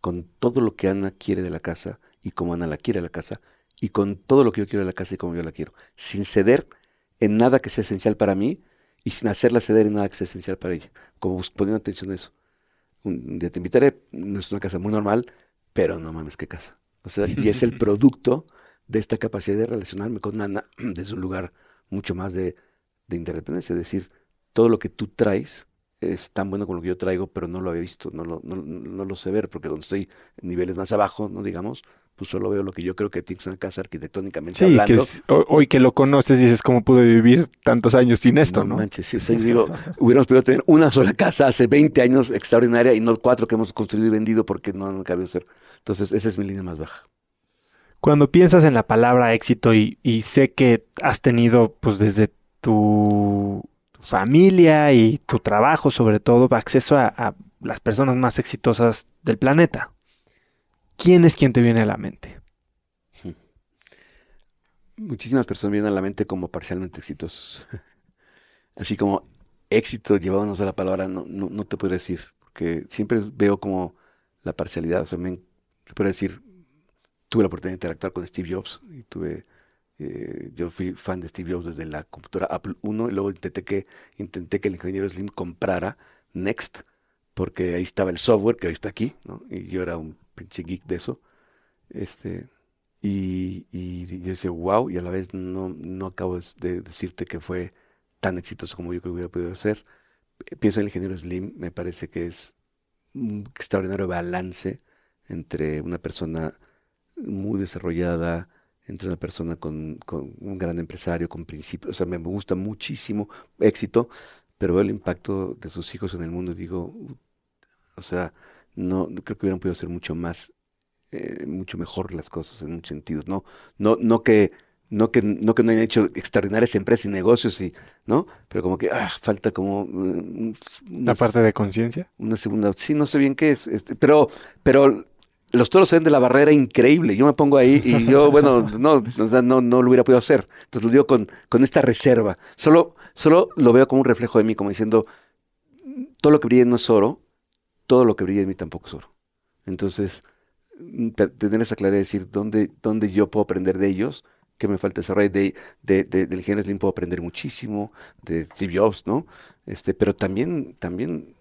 con todo lo que Ana quiere de la casa y como Ana la quiere de la casa y con todo lo que yo quiero de la casa y como yo la quiero, sin ceder en nada que sea esencial para mí y sin hacerla ceder en nada que sea esencial para ella, como poniendo atención a eso. Un día te invitaré, no es una casa muy normal, pero no mames, qué casa. O sea, y es el producto de esta capacidad de relacionarme con Ana desde un lugar mucho más de, de interdependencia, es decir, todo lo que tú traes es tan bueno como lo que yo traigo, pero no lo había visto, no lo, no, no lo sé ver, porque cuando estoy en niveles más abajo, no digamos, pues solo veo lo que yo creo que tiene una casa arquitectónicamente sí, hablando. Que es, hoy que lo conoces dices cómo pude vivir tantos años sin esto, ¿no? No manches, sí, o sea, yo digo, hubiéramos podido tener una sola casa hace 20 años extraordinaria y no cuatro que hemos construido y vendido porque no, no cabe ser. Entonces, esa es mi línea más baja. Cuando piensas en la palabra éxito y, y sé que has tenido, pues desde tu familia y tu trabajo, sobre todo, acceso a, a, las personas más exitosas del planeta. ¿Quién es quien te viene a la mente? Muchísimas personas vienen a la mente como parcialmente exitosos. Así como éxito llevándonos a la palabra, no, no, no, te puedo decir, porque siempre veo como la parcialidad. O sea, te puedo decir, tuve la oportunidad de interactuar con Steve Jobs y tuve eh, yo fui fan de Steve Jobs desde la computadora Apple I y luego intenté que, intenté que el ingeniero Slim comprara Next, porque ahí estaba el software que hoy está aquí, y yo era un pinche geek de eso. Este, y, yo decía, wow, y a la vez no, no acabo de decirte que fue tan exitoso como yo creo que hubiera podido ser. Pienso en el ingeniero Slim, me parece que es un extraordinario balance entre una persona muy desarrollada, entre una persona con, con, un gran empresario, con principios, o sea, me gusta muchísimo éxito, pero veo el impacto de sus hijos en el mundo y digo, o sea, no creo que hubieran podido hacer mucho más, eh, mucho mejor las cosas en muchos sentidos, no, no, no que no que no que no hayan hecho extraordinarias empresas y negocios y no pero como que ah, falta como una, una parte de conciencia una segunda sí no sé bien qué es este, pero pero los toros se ven de la barrera increíble. Yo me pongo ahí y yo, bueno, no, no, no lo hubiera podido hacer. Entonces lo digo con, con esta reserva. Solo, solo lo veo como un reflejo de mí, como diciendo, todo lo que brilla no es oro, todo lo que brilla en mí tampoco es oro. Entonces, tener esa claridad de decir dónde, dónde yo puedo aprender de ellos, que me falta desarrollar de, de, de, del Génesis Slim puedo aprender muchísimo, de Steve Jobs, ¿no? Este, pero también, también,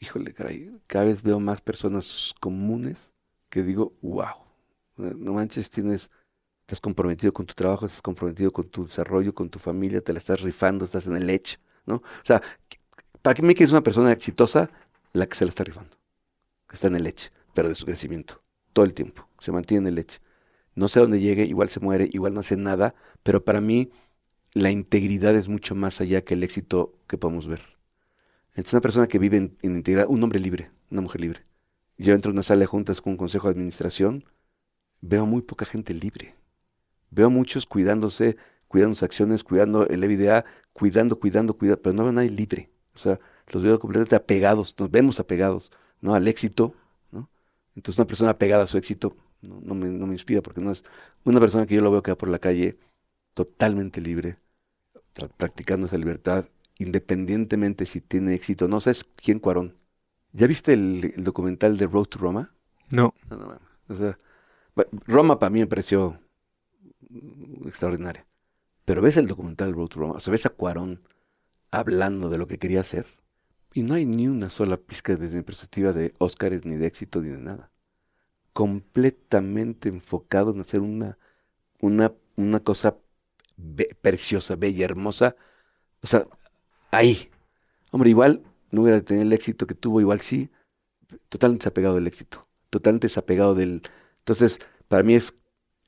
híjole, caray, cada vez veo más personas comunes que digo, wow, no manches, tienes, estás comprometido con tu trabajo, estás comprometido con tu desarrollo, con tu familia, te la estás rifando, estás en el edge, ¿no? O sea, ¿para qué me quieres una persona exitosa? La que se la está rifando, que está en el edge, pero de su crecimiento, todo el tiempo, se mantiene en el edge. No sé a dónde llegue, igual se muere, igual no hace nada, pero para mí la integridad es mucho más allá que el éxito que podemos ver. Entonces, una persona que vive en integridad, un hombre libre, una mujer libre, yo entro en una sala juntas con un consejo de administración, veo muy poca gente libre. Veo muchos cuidándose, cuidando sus acciones, cuidando el EVDA, cuidando, cuidando, cuidando, pero no veo a nadie libre. O sea, los veo completamente apegados, nos vemos apegados, ¿no? Al éxito, ¿no? Entonces una persona apegada a su éxito no, no, me, no me inspira porque no es una persona que yo lo veo que por la calle totalmente libre, practicando esa libertad, independientemente si tiene éxito. No sabes quién Cuarón. ¿Ya viste el, el, documental de Road to Roma? No. no, no o sea, Roma para mí me pareció extraordinaria. Pero ves el documental de Road to Roma, o sea, ves a Cuarón hablando de lo que quería hacer. Y no hay ni una sola pizca desde mi perspectiva de Óscares, ni de éxito, ni de nada. Completamente enfocado en hacer una, una, una cosa be preciosa, bella, hermosa. O sea, ahí. Hombre, igual no hubiera tenido el éxito que tuvo, igual sí, totalmente desapegado del éxito, totalmente desapegado del... Entonces, para mí es,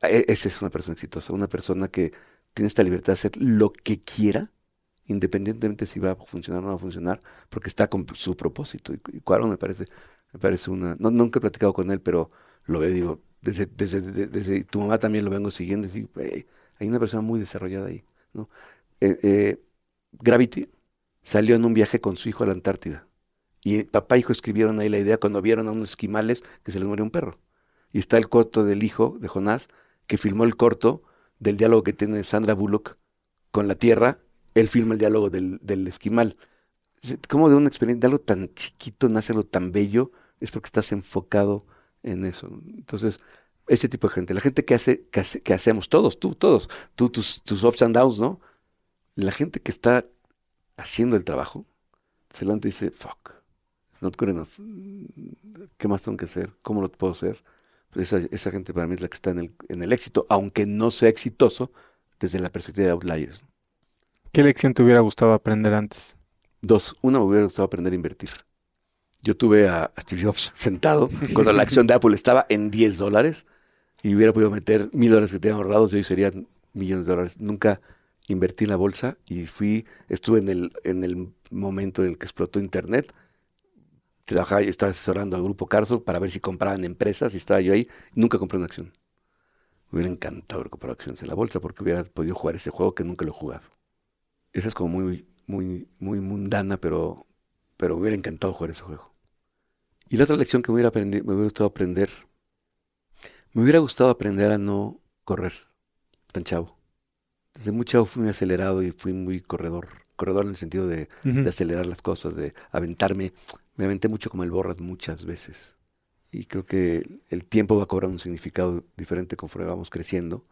e, esa es una persona exitosa, una persona que tiene esta libertad de hacer lo que quiera, independientemente si va a funcionar o no va a funcionar, porque está con su propósito. Y, Cuarón me parece, me parece una... No, nunca he platicado con él, pero lo veo digo, desde, desde, desde, tu mamá también lo vengo siguiendo, y, hay una persona muy desarrollada ahí, ¿no? Eh, eh, Gravity salió en un viaje con su hijo a la Antártida. Y papá e hijo escribieron ahí la idea cuando vieron a unos esquimales que se les murió un perro. Y está el corto del hijo de Jonás, que filmó el corto del diálogo que tiene Sandra Bullock con la Tierra. Él filma el diálogo del, del esquimal. ¿Cómo de una experiencia, de algo tan chiquito nace algo tan bello? Es porque estás enfocado en eso. Entonces, ese tipo de gente, la gente que hace, que, hacemos, todos, tú, todos, tú, tus, tus ups and downs, ¿no? La gente que está haciendo el trabajo, se levanta y dice, fuck, it's not good enough. ¿Qué más tengo que hacer? ¿Cómo lo puedo hacer? Esa, esa gente para mí es la que está en el, en el éxito, aunque no sea exitoso desde la perspectiva de outliers. ¿Qué lección te hubiera gustado aprender antes? Dos. Una, me hubiera gustado aprender a invertir. Yo tuve a, Steve Jobs sentado cuando la acción de Apple estaba en 10 dólares y hubiera podido meter mil dólares que tenía ahorrados y hoy serían millones de dólares. Nunca invertí en la bolsa y fui, estuve en el, en el momento en el que explotó Internet. Trabajaba y estaba asesorando al grupo Carso para ver si compraban empresas y estaba yo ahí. Nunca compré una acción. Me hubiera encantado comprar acciones en la bolsa porque hubiera podido jugar ese juego que nunca lo he jugado. Esa es como muy, muy, muy mundana, pero, pero me hubiera encantado jugar ese juego. Y la otra lección que me hubiera, me hubiera gustado aprender, me hubiera gustado aprender a no correr tan chavo. Desde muy chavo fui muy acelerado y fui muy corredor. Corredor en el sentido de, de acelerar las cosas, de aventarme. Me aventé mucho como el borras muchas veces. Y creo que el tiempo va a cobrar un significado diferente conforme vamos creciendo.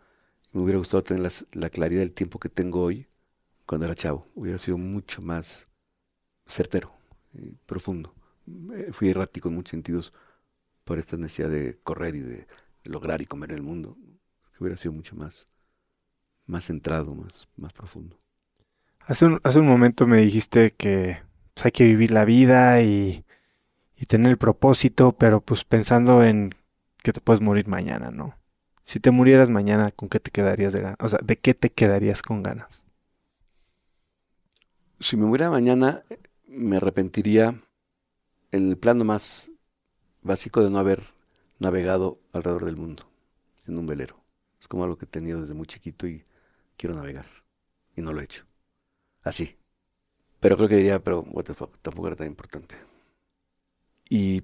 Me hubiera gustado tener la claridad del tiempo que tengo hoy cuando era chavo. Hubiera sido mucho más certero y profundo. Eh, fui errático en muchos sentidos por esta necesidad de correr y de, lograr y comer en el mundo. Que hubiera sido mucho más, más centrado, más, más profundo. Hace un, hace un momento me dijiste que pues, hay que vivir la vida y, y tener el propósito, pero pues pensando en que te puedes morir mañana, ¿no? Si te murieras mañana, ¿con qué te quedarías de ganas? O sea, ¿de qué te quedarías con ganas? si me muriera mañana, me arrepentiría en el plano más básico de no haber navegado alrededor del mundo en un velero. Es como algo que he tenido desde muy chiquito y quiero navegar. Y no lo he hecho. Así. Pero creo que diría, pero what the fuck, tampoco era tan importante. Y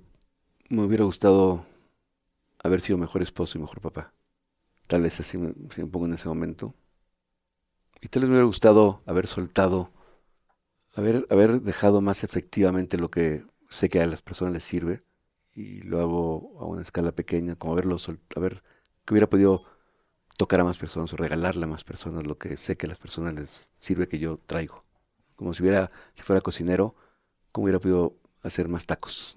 me hubiera gustado haber sido mejor esposo y mejor papá. Tal vez así me, me pongo en ese momento. Y tal vez me hubiera gustado haber soltado haber, haber dejado más efectivamente lo que sé que a las personas les sirve y lo hago a una escala pequeña, como verlo, a ver que hubiera podido tocar a más personas o regalarle a más personas lo que sé que a las personas les sirve que yo traigo. Como si hubiera, si fuera cocinero, como hubiera podido hacer más tacos.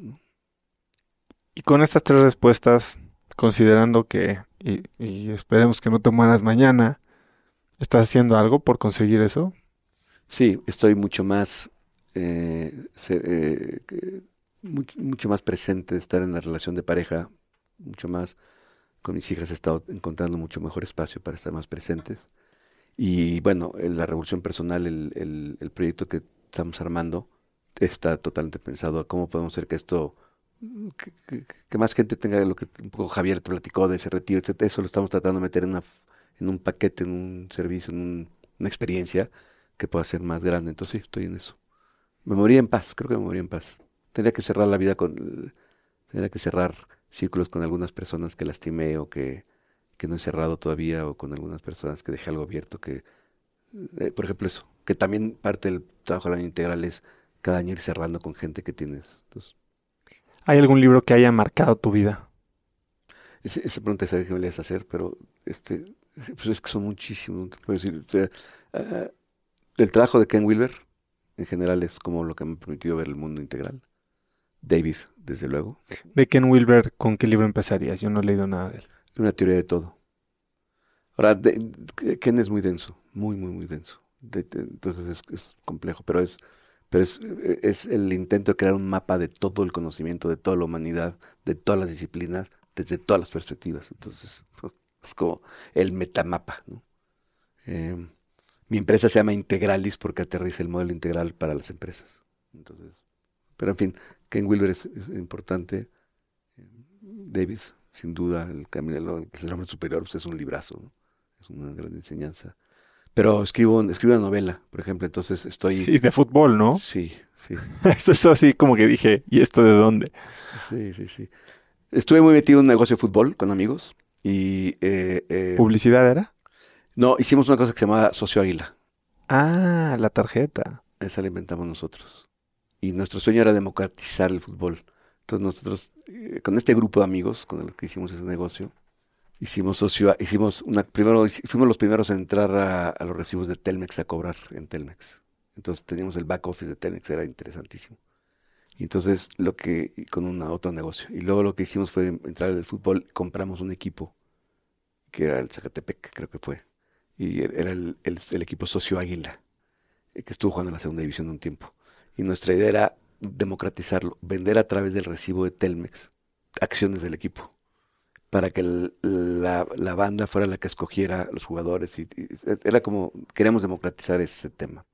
Y con estas tres respuestas, considerando que, y, y esperemos que no te mueras mañana, ¿estás haciendo algo por conseguir eso? Sí, estoy mucho más, eh, eh, mucho, más presente de estar en la relación de pareja, mucho más con mis hijas he estado encontrando mucho mejor espacio para estar más presentes. Y bueno, la revolución personal, el, el, proyecto que estamos armando, está totalmente pensado a cómo podemos hacer que esto, que, más gente tenga lo que un poco Javier te platicó de ese retiro, etc. Eso lo estamos tratando de meter en, una, en un paquete, en un servicio, en una experiencia que pueda ser más grande. Entonces sí, estoy en eso. Me moría en paz, creo que me moría en paz. Tendría que cerrar la vida con... Tendría que cerrar círculos con algunas personas que lastimé o que, que no he cerrado todavía o con algunas personas que dejé algo abierto que... Eh, por ejemplo eso, que también parte del trabajo de la integral es cada año ir cerrando con gente que tienes. Entonces, ¿Hay algún libro que haya marcado tu vida? esa pregunta sabía que me le ibas a hacer, pero este, pues es que son muchísimos. decir, ah, el trabajo de Ken Wilber, en general, es como lo que me ha permitido ver el mundo integral. Davis, desde luego. De Ken Wilber, ¿con qué libro empezarías? Yo no he leído nada de él. Una teoría de todo. Ahora, Ken es muy denso, muy, muy, muy denso. entonces es, complejo, pero es, pero es, es el intento de crear un mapa de todo el conocimiento, de toda la humanidad, de todas las disciplinas, desde todas las perspectivas. Entonces, es como el metamapa. ¿no? Eh, mi empresa se llama Integralis porque aterriza el modelo integral para las empresas. Entonces, pero en fin, Ken Wilber es, importante. Davis, sin duda, el camino del hombre superior pues, es un librazo, ¿no? es una gran enseñanza. Pero escribo, escribo una novela, por ejemplo, entonces estoy... Sí, de fútbol, ¿no? Sí, sí. Eso así como que dije, ¿y esto de dónde? Sí, sí, sí. Estuve muy metido en un negocio de fútbol con amigos y... eh, eh, ¿Publicidad era? no, hicimos una cosa que se llamaba Socio Águila. Ah, la tarjeta. Esa la inventamos nosotros. Y nuestro sueño era democratizar el fútbol. Entonces nosotros, eh, con este grupo de amigos con el que hicimos ese negocio, hicimos socio, hicimos una, primero fuimos los primeros en entrar a, a los recibos de Telmex a cobrar en Telmex. Entonces teníamos el back office de Telmex, era interesantísimo. Y entonces lo que, con una, otro negocio. Y luego lo que hicimos fue entrar al fútbol, compramos un equipo, que era el Zacatepec, creo que fue. Y era el, el- el equipo Socio Águila, eh, que estuvo jugando en la segunda división un tiempo. Y nuestra idea era democratizarlo, vender a través del recibo de Telmex acciones del equipo, para que el- la, la banda fuera la que escogiera los jugadores. Y, y era como, queríamos democratizar ese tema.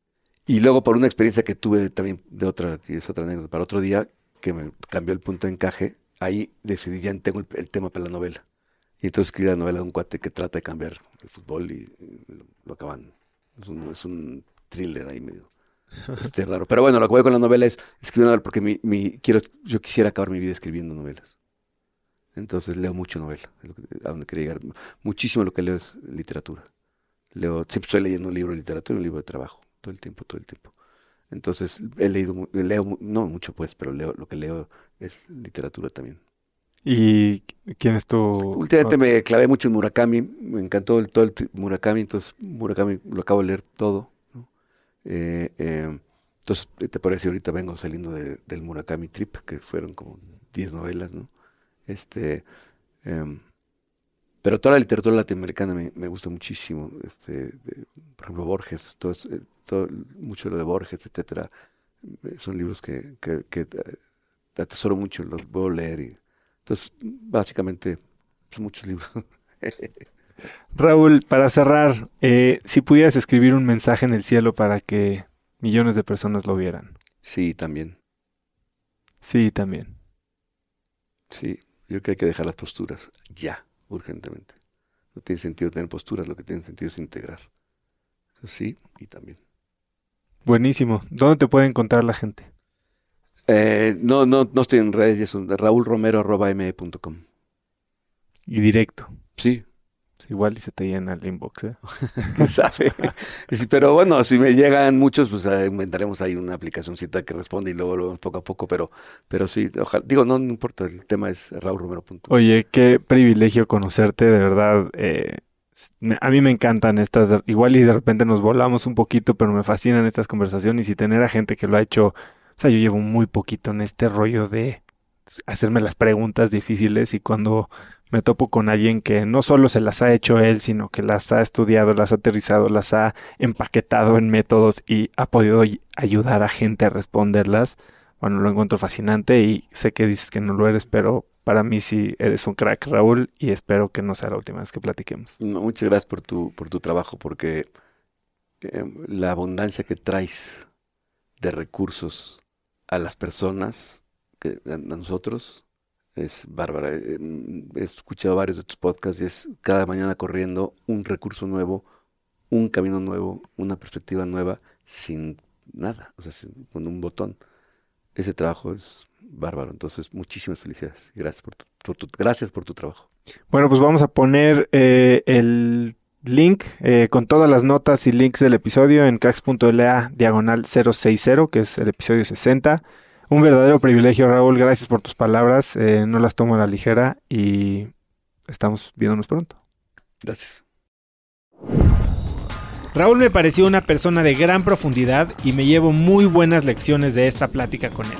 Y luego por una experiencia que tuve también de otra, que es otra anécdota, para otro día, que me cambió el punto de encaje, ahí decidí, ya tengo el, el tema para la novela. Y entonces escribí la novela de un cuate que trata de cambiar el fútbol y, y lo, lo acaban. Es un, es un thriller ahí medio este, raro. Pero bueno, lo que voy con la novela es escribir una novela porque mi, mi, quiero, yo quisiera acabar mi vida escribiendo novelas. Entonces leo mucho novela, a donde quería llegar. Muchísimo lo que leo es literatura. Leo, siempre estoy leyendo un libro de literatura y un libro de trabajo, todo el tiempo, todo el tiempo. Entonces he leído, leo, no mucho pues, pero leo, lo que leo es literatura también. ¿Y quién es tu...? Últimamente me clavé mucho en Murakami, me encantó el, todo el Murakami, entonces Murakami lo acabo de leer todo. Eh, eh, entonces, te parece, ahorita vengo saliendo de- del Murakami Trip, que fueron como 10 novelas, ¿no? Este, em, pero toda la literatura latinoamericana me, gusta muchísimo. Este, por ejemplo, Borges, todo, eh, mucho de lo de Borges, etcétera. eh, Son libros que, que, que, eh, atesoro mucho, los puedo leer. Y, entonces, básicamente, son muchos libros. Raúl, para cerrar, eh, si pudieras escribir un mensaje en el cielo para que millones de personas lo vieran. Sí, también. Sí, también. Sí, yo creo que hay que dejar las posturas ya, urgentemente. No tiene sentido tener posturas, lo que tiene sentido es integrar. Eso sí, y también. Buenísimo. ¿Dónde te puede encontrar la gente? Eh, no, no, no estoy en redes, y eso, raulromero.me.com. Y directo. Sí, igual y se te llena el inbox, ¿eh? quién sabe. Pero bueno, si me llegan muchos, pues eh, inventaremos ahí una aplicacióncita que responde y luego lo vemos poco a poco, pero, pero sí, ojalá, digo, no, no importa, el tema es raulromero.com. Oye, qué privilegio conocerte, de verdad. eh, a mí me encantan estas, igual y de repente nos volamos un poquito, pero me fascinan estas conversaciones y tener a gente que lo ha hecho. O sea, yo llevo muy poquito en este rollo de hacerme las preguntas difíciles y cuando me topo con alguien que no solo se las ha hecho él, sino que las ha estudiado, las ha aterrizado, las ha empaquetado en métodos y ha podido ayudar a gente a responderlas. Bueno, lo encuentro fascinante y sé que dices que no lo eres, pero para mí sí eres un crack, Raúl, y espero que no sea la última vez que platiquemos. Muchas gracias por tu, por tu trabajo, porque eh, la abundancia que traes de recursos a las personas, que, a, nosotros, es bárbara. Eh, mm, He escuchado varios de tus podcasts y es cada mañana corriendo un recurso nuevo, un camino nuevo, una perspectiva nueva, sin nada, o sea, sin- con un botón. Ese trabajo es bárbaro. Entonces, muchísimas felicidades. Gracias por tu, por tu- gracias por tu trabajo. Bueno, pues vamos a poner eh, el link eh, con todas las notas y links del episodio en cracks.la diagonal 060, que es el episodio 60. Un verdadero privilegio, Raúl. Gracias por tus palabras. eh, no las tomo a la ligera y estamos viéndonos pronto. Gracias. Raúl me pareció una persona de gran profundidad y me llevo muy buenas lecciones de esta plática con él.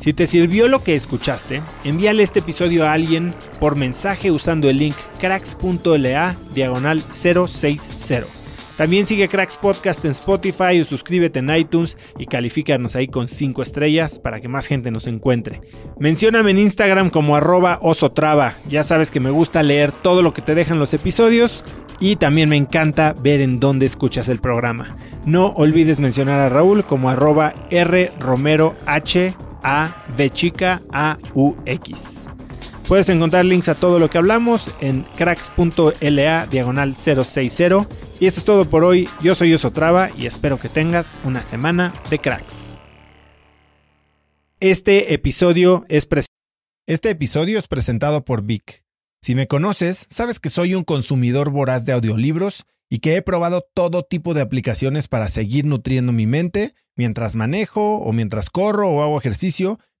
Si te sirvió lo que escuchaste, envíale este episodio a alguien por mensaje usando el link cracks.la diagonal 060. También sigue Cracks Podcast en Spotify o suscríbete en iTunes y califícanos ahí con 5 estrellas para que más gente nos encuentre. Mencióname en Instagram como arroba osotrava. Ya sabes que me gusta leer todo lo que te dejan los episodios y también me encanta ver en dónde escuchas el programa. No olvides mencionar a Raúl como arroba R Romero H A chica A U X. Puedes encontrar links a todo lo que hablamos en cracks.la diagonal 060. Y eso es todo por hoy. Yo soy Osotrava y espero que tengas una semana de cracks. Este episodio es Este episodio es presentado por Vic. Si me conoces, sabes que soy un consumidor voraz de audiolibros y que he probado todo tipo de aplicaciones para seguir nutriendo mi mente mientras manejo o mientras corro o hago ejercicio,